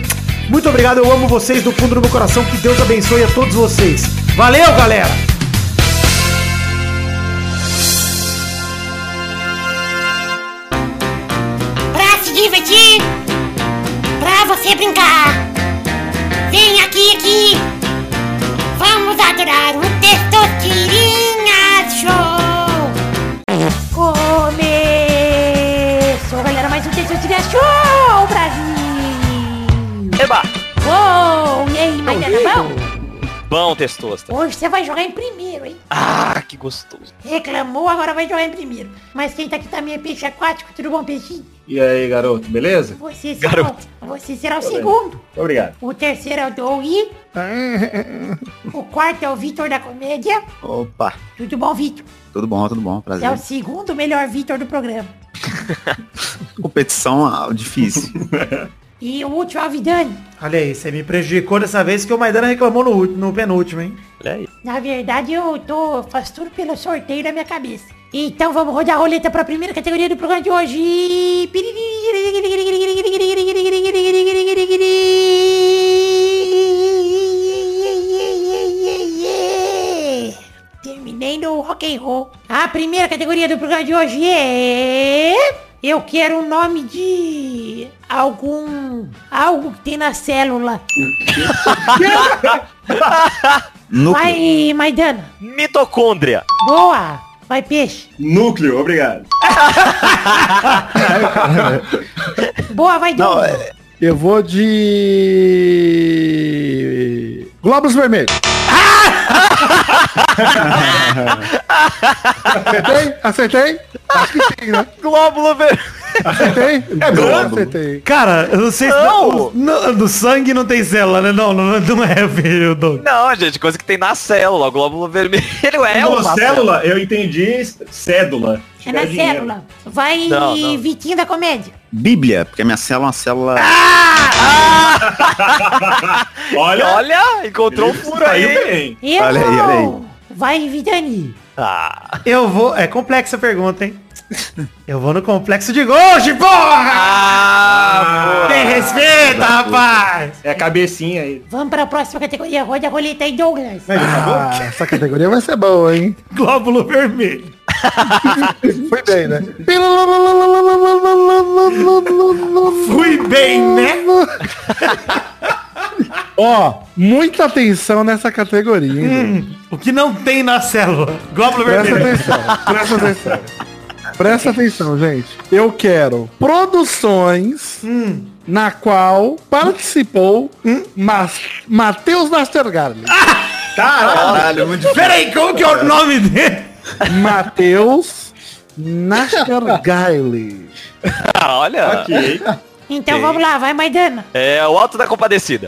[SPEAKER 1] Muito obrigado, eu amo vocês do fundo do meu coração. Que Deus abençoe a todos vocês. Valeu, galera!
[SPEAKER 7] Você brincar. Vem aqui, aqui. Vamos adorar o Testosterinha Show. Começou, galera, mais um Testosterinha Show, Brasil.
[SPEAKER 3] Eba!
[SPEAKER 7] Uou, e aí, mas bom?
[SPEAKER 3] Bom, Testosta.
[SPEAKER 7] Hoje você vai jogar em primeiro, hein?
[SPEAKER 3] Ah, que gostoso.
[SPEAKER 7] Reclamou, agora vai jogar em primeiro. Mas quem tá aqui também é peixe aquático, tudo bom, peixinho?
[SPEAKER 2] E aí, garoto, beleza?
[SPEAKER 7] Você será, o- você será o segundo.
[SPEAKER 2] Obrigado.
[SPEAKER 7] O terceiro é o Doug. [laughs] O quarto é o Vitor da comédia.
[SPEAKER 5] Opa,
[SPEAKER 7] Tudo bom, Vitor?
[SPEAKER 5] tudo bom, tudo bom,
[SPEAKER 7] É
[SPEAKER 5] prazer.
[SPEAKER 7] o segundo melhor Vitor do programa. [laughs]
[SPEAKER 5] Competição ah, difícil. [laughs]
[SPEAKER 7] E o último é o Vidani.
[SPEAKER 1] Olha aí, você me prejudicou dessa vez que o Maidana reclamou no, no penúltimo, hein?
[SPEAKER 3] Olha aí.
[SPEAKER 7] Na verdade, eu tô. Faço tudo pelo sorteio da minha cabeça. Então vamos rodar a roleta pra primeira categoria do programa de hoje. Terminei no rock and roll. A primeira categoria do programa de hoje é. Eu quero um nome de algum. Algo que tem na célula. [laughs]
[SPEAKER 5] Núcleo.
[SPEAKER 7] Vai, Maidana.
[SPEAKER 3] Mitocôndria.
[SPEAKER 7] Boa! Vai, peixe!
[SPEAKER 2] Núcleo, obrigado. [laughs]
[SPEAKER 7] Boa, vai,
[SPEAKER 5] Não, é,
[SPEAKER 4] Eu vou de... Globos Vermelhos. [laughs] Acertei? Acertei? Acho que sim, né?
[SPEAKER 3] Glóbulo vermelho.
[SPEAKER 4] Acertei? É. Acertei.
[SPEAKER 1] Cara, eu não sei se...
[SPEAKER 3] Não!
[SPEAKER 1] No, no sangue não tem célula, né? Não, não, não é, [laughs] filho, Doug.
[SPEAKER 3] Não, gente, coisa que tem na célula. O glóbulo vermelho [laughs] é uma
[SPEAKER 2] célula, eu entendi cédula.
[SPEAKER 7] É na célula. Vai,
[SPEAKER 3] Não, não.
[SPEAKER 7] Vitinho da comédia.
[SPEAKER 5] Bíblia, porque a minha célula é uma célula... [laughs]
[SPEAKER 2] Olha,
[SPEAKER 3] Olha, encontrou um furo aí.
[SPEAKER 2] bem.
[SPEAKER 7] Eu
[SPEAKER 5] Olha aí, olha aí.
[SPEAKER 7] Vai, Vidani.
[SPEAKER 3] Ah,
[SPEAKER 1] Eu vou... É complexa a pergunta, hein? Eu vou no complexo de Ghost, porra!
[SPEAKER 3] ah
[SPEAKER 1] Tem respeito, rapaz!
[SPEAKER 2] É a cabecinha aí.
[SPEAKER 7] Vamos pra próxima categoria. Roda a roleta aí, Douglas.
[SPEAKER 4] Ah, essa categoria vai ser boa, hein? [laughs]
[SPEAKER 1] Glóbulo vermelho.
[SPEAKER 4] Foi bem, né?
[SPEAKER 1] Fui bem, né? [laughs]
[SPEAKER 4] Ó, muita atenção nessa categoria, hein?
[SPEAKER 1] O que não tem na célula? Glóbulo
[SPEAKER 4] Presta
[SPEAKER 1] vermelho.
[SPEAKER 4] atenção, presta atenção. Presta [laughs] atenção, gente. Eu quero produções na qual participou Mas, Matheus Nastergalli.
[SPEAKER 5] Caralho, muito difícil.
[SPEAKER 1] Peraí, como que é o nome dele?
[SPEAKER 4] Matheus Nastergalli.
[SPEAKER 3] Ah, olha.
[SPEAKER 2] Ok.
[SPEAKER 7] Então
[SPEAKER 3] Ok.
[SPEAKER 7] vamos lá, vai, Maidana.
[SPEAKER 3] É o Alto da Compadecida.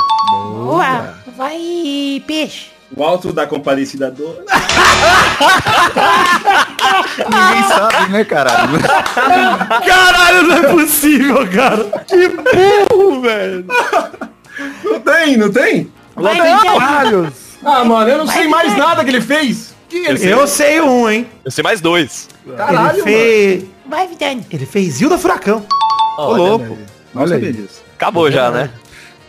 [SPEAKER 7] Boa. Vai, peixe.
[SPEAKER 2] O alto da compadecida do... [laughs]
[SPEAKER 5] Ninguém sabe, né, caralho? [laughs]
[SPEAKER 1] Caralho, não é possível, cara.
[SPEAKER 2] Não tem, não tem?
[SPEAKER 7] Vai, Vidani.
[SPEAKER 4] Vários.
[SPEAKER 2] Ah, mano, eu não
[SPEAKER 7] Vai,
[SPEAKER 2] sei mais
[SPEAKER 7] vai.
[SPEAKER 2] nada que ele fez. Que ele
[SPEAKER 1] Eu sei um, hein?
[SPEAKER 3] Eu sei mais dois.
[SPEAKER 2] Caralho,
[SPEAKER 1] Ele fez...
[SPEAKER 7] Vai, Vidani.
[SPEAKER 1] Ele fez Hilda Furacão.
[SPEAKER 5] Ô, louco. Não
[SPEAKER 4] Olha
[SPEAKER 5] sabia disso.
[SPEAKER 3] Acabou já, né?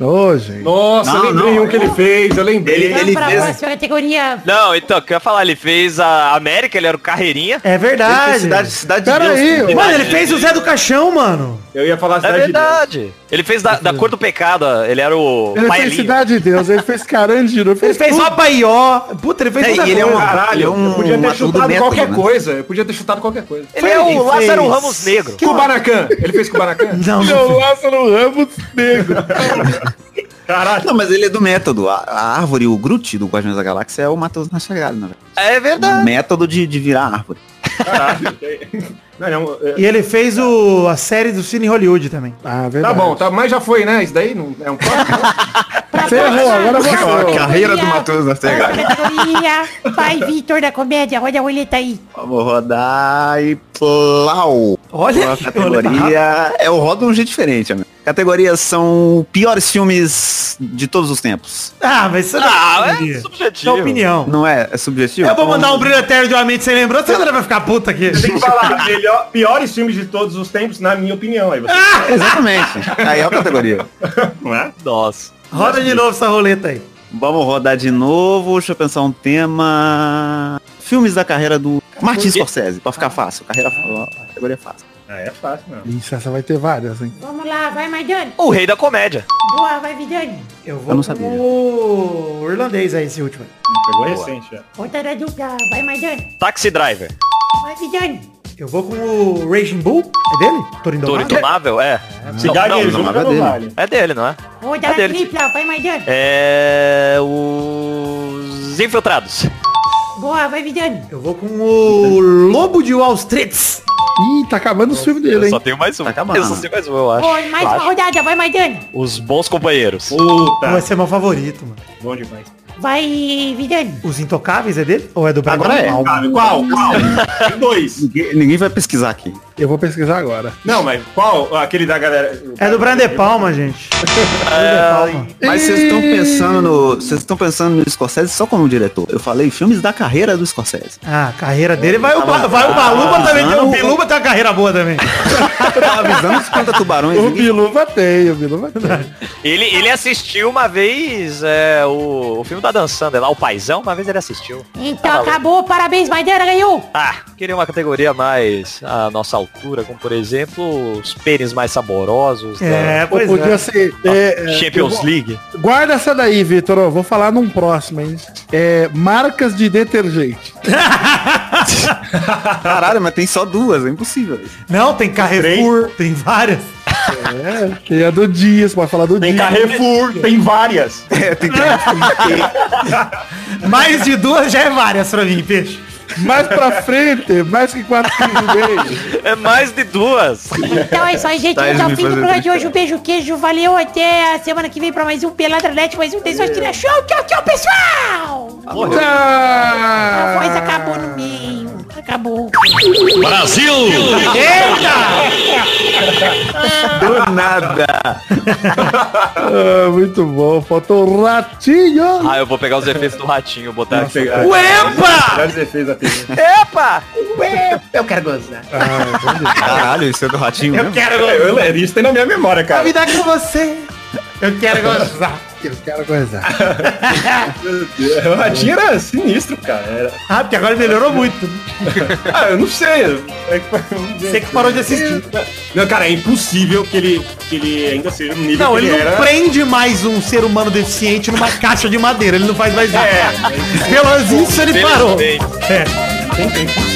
[SPEAKER 4] Ô, gente.
[SPEAKER 2] Nossa,
[SPEAKER 5] Não,
[SPEAKER 2] eu lembrei
[SPEAKER 5] não.
[SPEAKER 2] um que ele fez, eu lembrei.
[SPEAKER 5] Ele-
[SPEAKER 7] Vamos pra
[SPEAKER 5] fez-
[SPEAKER 7] próxima categoria.
[SPEAKER 3] Não, então, o que eu ia falar, ele fez a América, ele era o Carreirinha.
[SPEAKER 1] É
[SPEAKER 5] Ele
[SPEAKER 1] verdade.
[SPEAKER 5] cidade, cidade
[SPEAKER 4] Pera
[SPEAKER 5] de Deus.
[SPEAKER 4] aí,
[SPEAKER 1] Mano, ele fez o Zé do Caixão, mano.
[SPEAKER 2] Eu ia falar
[SPEAKER 3] É
[SPEAKER 2] Cidade de Deus.
[SPEAKER 3] verdade. Ele fez da, da cor do pecado, ele era o
[SPEAKER 4] Ele fez. Cidade de Deus, ele fez Carandiru,
[SPEAKER 1] Ele
[SPEAKER 4] fez,
[SPEAKER 1] fez o Apaió. Puta, ele fez
[SPEAKER 5] É, ele é um-
[SPEAKER 2] Caralho,
[SPEAKER 5] Ele é um
[SPEAKER 2] eu podia ter chutado
[SPEAKER 5] método,
[SPEAKER 2] qualquer
[SPEAKER 5] né?
[SPEAKER 2] coisa. Eu podia ter chutado qualquer coisa.
[SPEAKER 3] Ele é
[SPEAKER 1] Ele
[SPEAKER 3] o Lázaro
[SPEAKER 1] fez-
[SPEAKER 3] Ramos Negro.
[SPEAKER 2] Kubanacan. Ele fez Kubanacan? [laughs]
[SPEAKER 1] Não,
[SPEAKER 4] É
[SPEAKER 1] não.
[SPEAKER 4] o Lázaro Ramos Negro. [laughs]
[SPEAKER 2] Caralho.
[SPEAKER 5] Não, mas ele é do método. A, a árvore, o Groot do Guardiões da Galáxia é o Matheus Nastergalli, na verdade.
[SPEAKER 3] É
[SPEAKER 5] O
[SPEAKER 3] verdade.
[SPEAKER 5] método de, de virar árvore.
[SPEAKER 2] Caralho. Não, não, é-
[SPEAKER 1] E ele fez o, a série do Cine Hollywood também.
[SPEAKER 4] Ah,
[SPEAKER 2] Tá bom, tá, mas já foi, né? Isso daí não é um
[SPEAKER 4] Ferrou, agora
[SPEAKER 7] categoria.
[SPEAKER 5] A carreira do Matheus.
[SPEAKER 7] Próxima categoria. Vai, Vitor da comédia. Roda a roleta aí.
[SPEAKER 5] Vamos rodar e plau.
[SPEAKER 1] Olha
[SPEAKER 5] A categoria é o rodo de um jeito diferente, amigo. Categorias são piores filmes de todos os tempos.
[SPEAKER 1] Ah, mas isso
[SPEAKER 3] Ah,
[SPEAKER 1] não
[SPEAKER 3] é
[SPEAKER 1] é
[SPEAKER 3] subjetivo.
[SPEAKER 1] sua opinião.
[SPEAKER 5] Não é? É subjetivo?
[SPEAKER 1] Eu vou
[SPEAKER 5] Então,
[SPEAKER 1] mandar um brilho eterno de uma mente sem lembrança, o André vai ficar puta aqui.
[SPEAKER 2] Tem que falar melhor, piores filmes de todos os tempos, na minha opinião. Aí você,
[SPEAKER 5] Exatamente. Aí é a categoria.
[SPEAKER 2] não é?
[SPEAKER 3] Nossa.
[SPEAKER 1] Roda de novo essa roleta aí.
[SPEAKER 5] Vamos rodar de novo. Deixa eu pensar um tema. Filmes da carreira do Martin Scorsese, pra ficar fácil. Carreira a categoria fácil.
[SPEAKER 2] Ah, é fácil, não.
[SPEAKER 4] Isso, essa vai ter várias, hein?
[SPEAKER 7] Vamos lá, vai, Maidani.
[SPEAKER 3] O rei da comédia.
[SPEAKER 7] Boa, vai, Vidani.
[SPEAKER 1] Eu vou
[SPEAKER 5] Eu não
[SPEAKER 1] com
[SPEAKER 5] sabia.
[SPEAKER 1] o irlandês aí, esse último. aí.
[SPEAKER 2] Pegou recente já.
[SPEAKER 7] Outra da dupla. Vai, Maidani.
[SPEAKER 3] Taxi Driver.
[SPEAKER 7] Vai, Vidani.
[SPEAKER 1] Eu vou com o Raging Bull. É dele? Toro
[SPEAKER 3] Toro
[SPEAKER 1] Indomável?
[SPEAKER 3] Indomável? É.
[SPEAKER 2] Se
[SPEAKER 3] Não, não,
[SPEAKER 5] não, é dele.
[SPEAKER 3] É dele, não é?
[SPEAKER 7] Outra
[SPEAKER 3] É dele.
[SPEAKER 7] tripla. Vai, Maidani.
[SPEAKER 3] É. Os Infiltrados.
[SPEAKER 7] Boa, vai, Vidani.
[SPEAKER 1] Eu vou com o Lobo de Wall Street.
[SPEAKER 4] Ih, tá acabando o filme dele,
[SPEAKER 3] Eu
[SPEAKER 4] hein?
[SPEAKER 3] só tenho mais um.
[SPEAKER 5] Tá acabando.
[SPEAKER 3] Eu só tenho mais um, eu acho.
[SPEAKER 7] Oi, mais
[SPEAKER 3] Eu
[SPEAKER 7] uma
[SPEAKER 3] acho.
[SPEAKER 7] rodada, vai Maidana.
[SPEAKER 3] Os bons companheiros.
[SPEAKER 2] Puta.
[SPEAKER 1] Vai ser meu favorito, mano.
[SPEAKER 2] Bom demais.
[SPEAKER 7] Vai, Vidani.
[SPEAKER 1] Os Intocáveis é dele? Ou é do Brian
[SPEAKER 5] Agora é.
[SPEAKER 2] Qual? Qual? Tem dois.
[SPEAKER 5] Ninguém, ninguém vai pesquisar aqui.
[SPEAKER 4] Eu vou pesquisar agora.
[SPEAKER 2] Não, mas qual? Aquele da galera.
[SPEAKER 1] É do Brian De Palma, gente. De Palma.
[SPEAKER 5] Mas vocês estão pensando no. Vocês estão pensando no Scorsese só como diretor. Eu falei filmes da carreira do Scorsese.
[SPEAKER 1] Ah, a carreira dele vai o, Ba- vai o Baluba também. Tem, o Biluba tem uma carreira boa também. [laughs]
[SPEAKER 5] Avisando os conta tubarões.
[SPEAKER 4] O Biluva tem, o Biluva tem. [laughs]
[SPEAKER 3] Ele, ele assistiu uma vez é, o, o filme da Dan Sandler lá, o Paizão, uma vez ele assistiu.
[SPEAKER 7] Então
[SPEAKER 3] Tá
[SPEAKER 7] acabou, parabéns, Maidana ganhou.
[SPEAKER 3] Ah, queria uma categoria mais à nossa altura, como por exemplo, os pênis mais saborosos
[SPEAKER 1] É,
[SPEAKER 4] Ou
[SPEAKER 1] pois
[SPEAKER 4] podia
[SPEAKER 1] é.
[SPEAKER 4] ser. é,
[SPEAKER 3] da
[SPEAKER 4] é,
[SPEAKER 3] Champions
[SPEAKER 4] eu vou-
[SPEAKER 3] League.
[SPEAKER 4] Guarda essa daí, Vitor. ó, Vou falar num próximo, hein? É, marcas de detergente. [laughs] [laughs]
[SPEAKER 5] Caralho, mas tem só duas, é impossível.
[SPEAKER 1] Não, tem Carrefour, tem várias.
[SPEAKER 4] É, tem a do Dias, pode falar do
[SPEAKER 2] Tem
[SPEAKER 4] Dias.
[SPEAKER 2] Carrefour, tem várias.
[SPEAKER 5] É, tem que... [laughs]
[SPEAKER 1] Mais de duas já é várias pra mim, peixe.
[SPEAKER 4] Mais pra frente, mais que quatro quilos.
[SPEAKER 3] É mais de duas.
[SPEAKER 7] Então é isso aí, gente.
[SPEAKER 5] Tá, me
[SPEAKER 7] fim do programa de hoje. Um beijo, queijo. Valeu. Até a semana que vem pra mais um Peladranet, mais um Desordina Show. Tchau, tchau, pessoal. A voz acabou no meio. Acabou.
[SPEAKER 5] Do nada.
[SPEAKER 4] Ah, muito bom. Faltou o ratinho.
[SPEAKER 3] Ah, eu vou pegar os efeitos do ratinho, botar aqui.
[SPEAKER 1] Uepa!
[SPEAKER 3] Epa!
[SPEAKER 1] Eu quero gozar.
[SPEAKER 5] Caralho, isso é do ratinho
[SPEAKER 1] Eu
[SPEAKER 5] mesmo?
[SPEAKER 1] quero
[SPEAKER 2] Eu,
[SPEAKER 1] gozar.
[SPEAKER 2] eu, isso tem na minha memória,
[SPEAKER 1] A
[SPEAKER 2] cara.
[SPEAKER 1] vida é com você. Eu quero gozar.
[SPEAKER 4] Eu quero coisa.
[SPEAKER 2] Meu Deus, O ratinho era sinistro, cara. Era-
[SPEAKER 1] Ah, porque agora melhorou muito.
[SPEAKER 2] Ah, eu não sei. É que-.
[SPEAKER 1] Você que parou de assistir.
[SPEAKER 2] Não, cara, é impossível que ele, que ele ainda seja no nível
[SPEAKER 1] Não,
[SPEAKER 2] que
[SPEAKER 1] ele
[SPEAKER 2] ele
[SPEAKER 1] não
[SPEAKER 2] era.
[SPEAKER 1] prende mais um ser humano deficiente numa caixa de madeira. Ele não faz mais isso.
[SPEAKER 2] É,
[SPEAKER 1] Pelo menos isso ele parou. É.
[SPEAKER 2] tem, tem.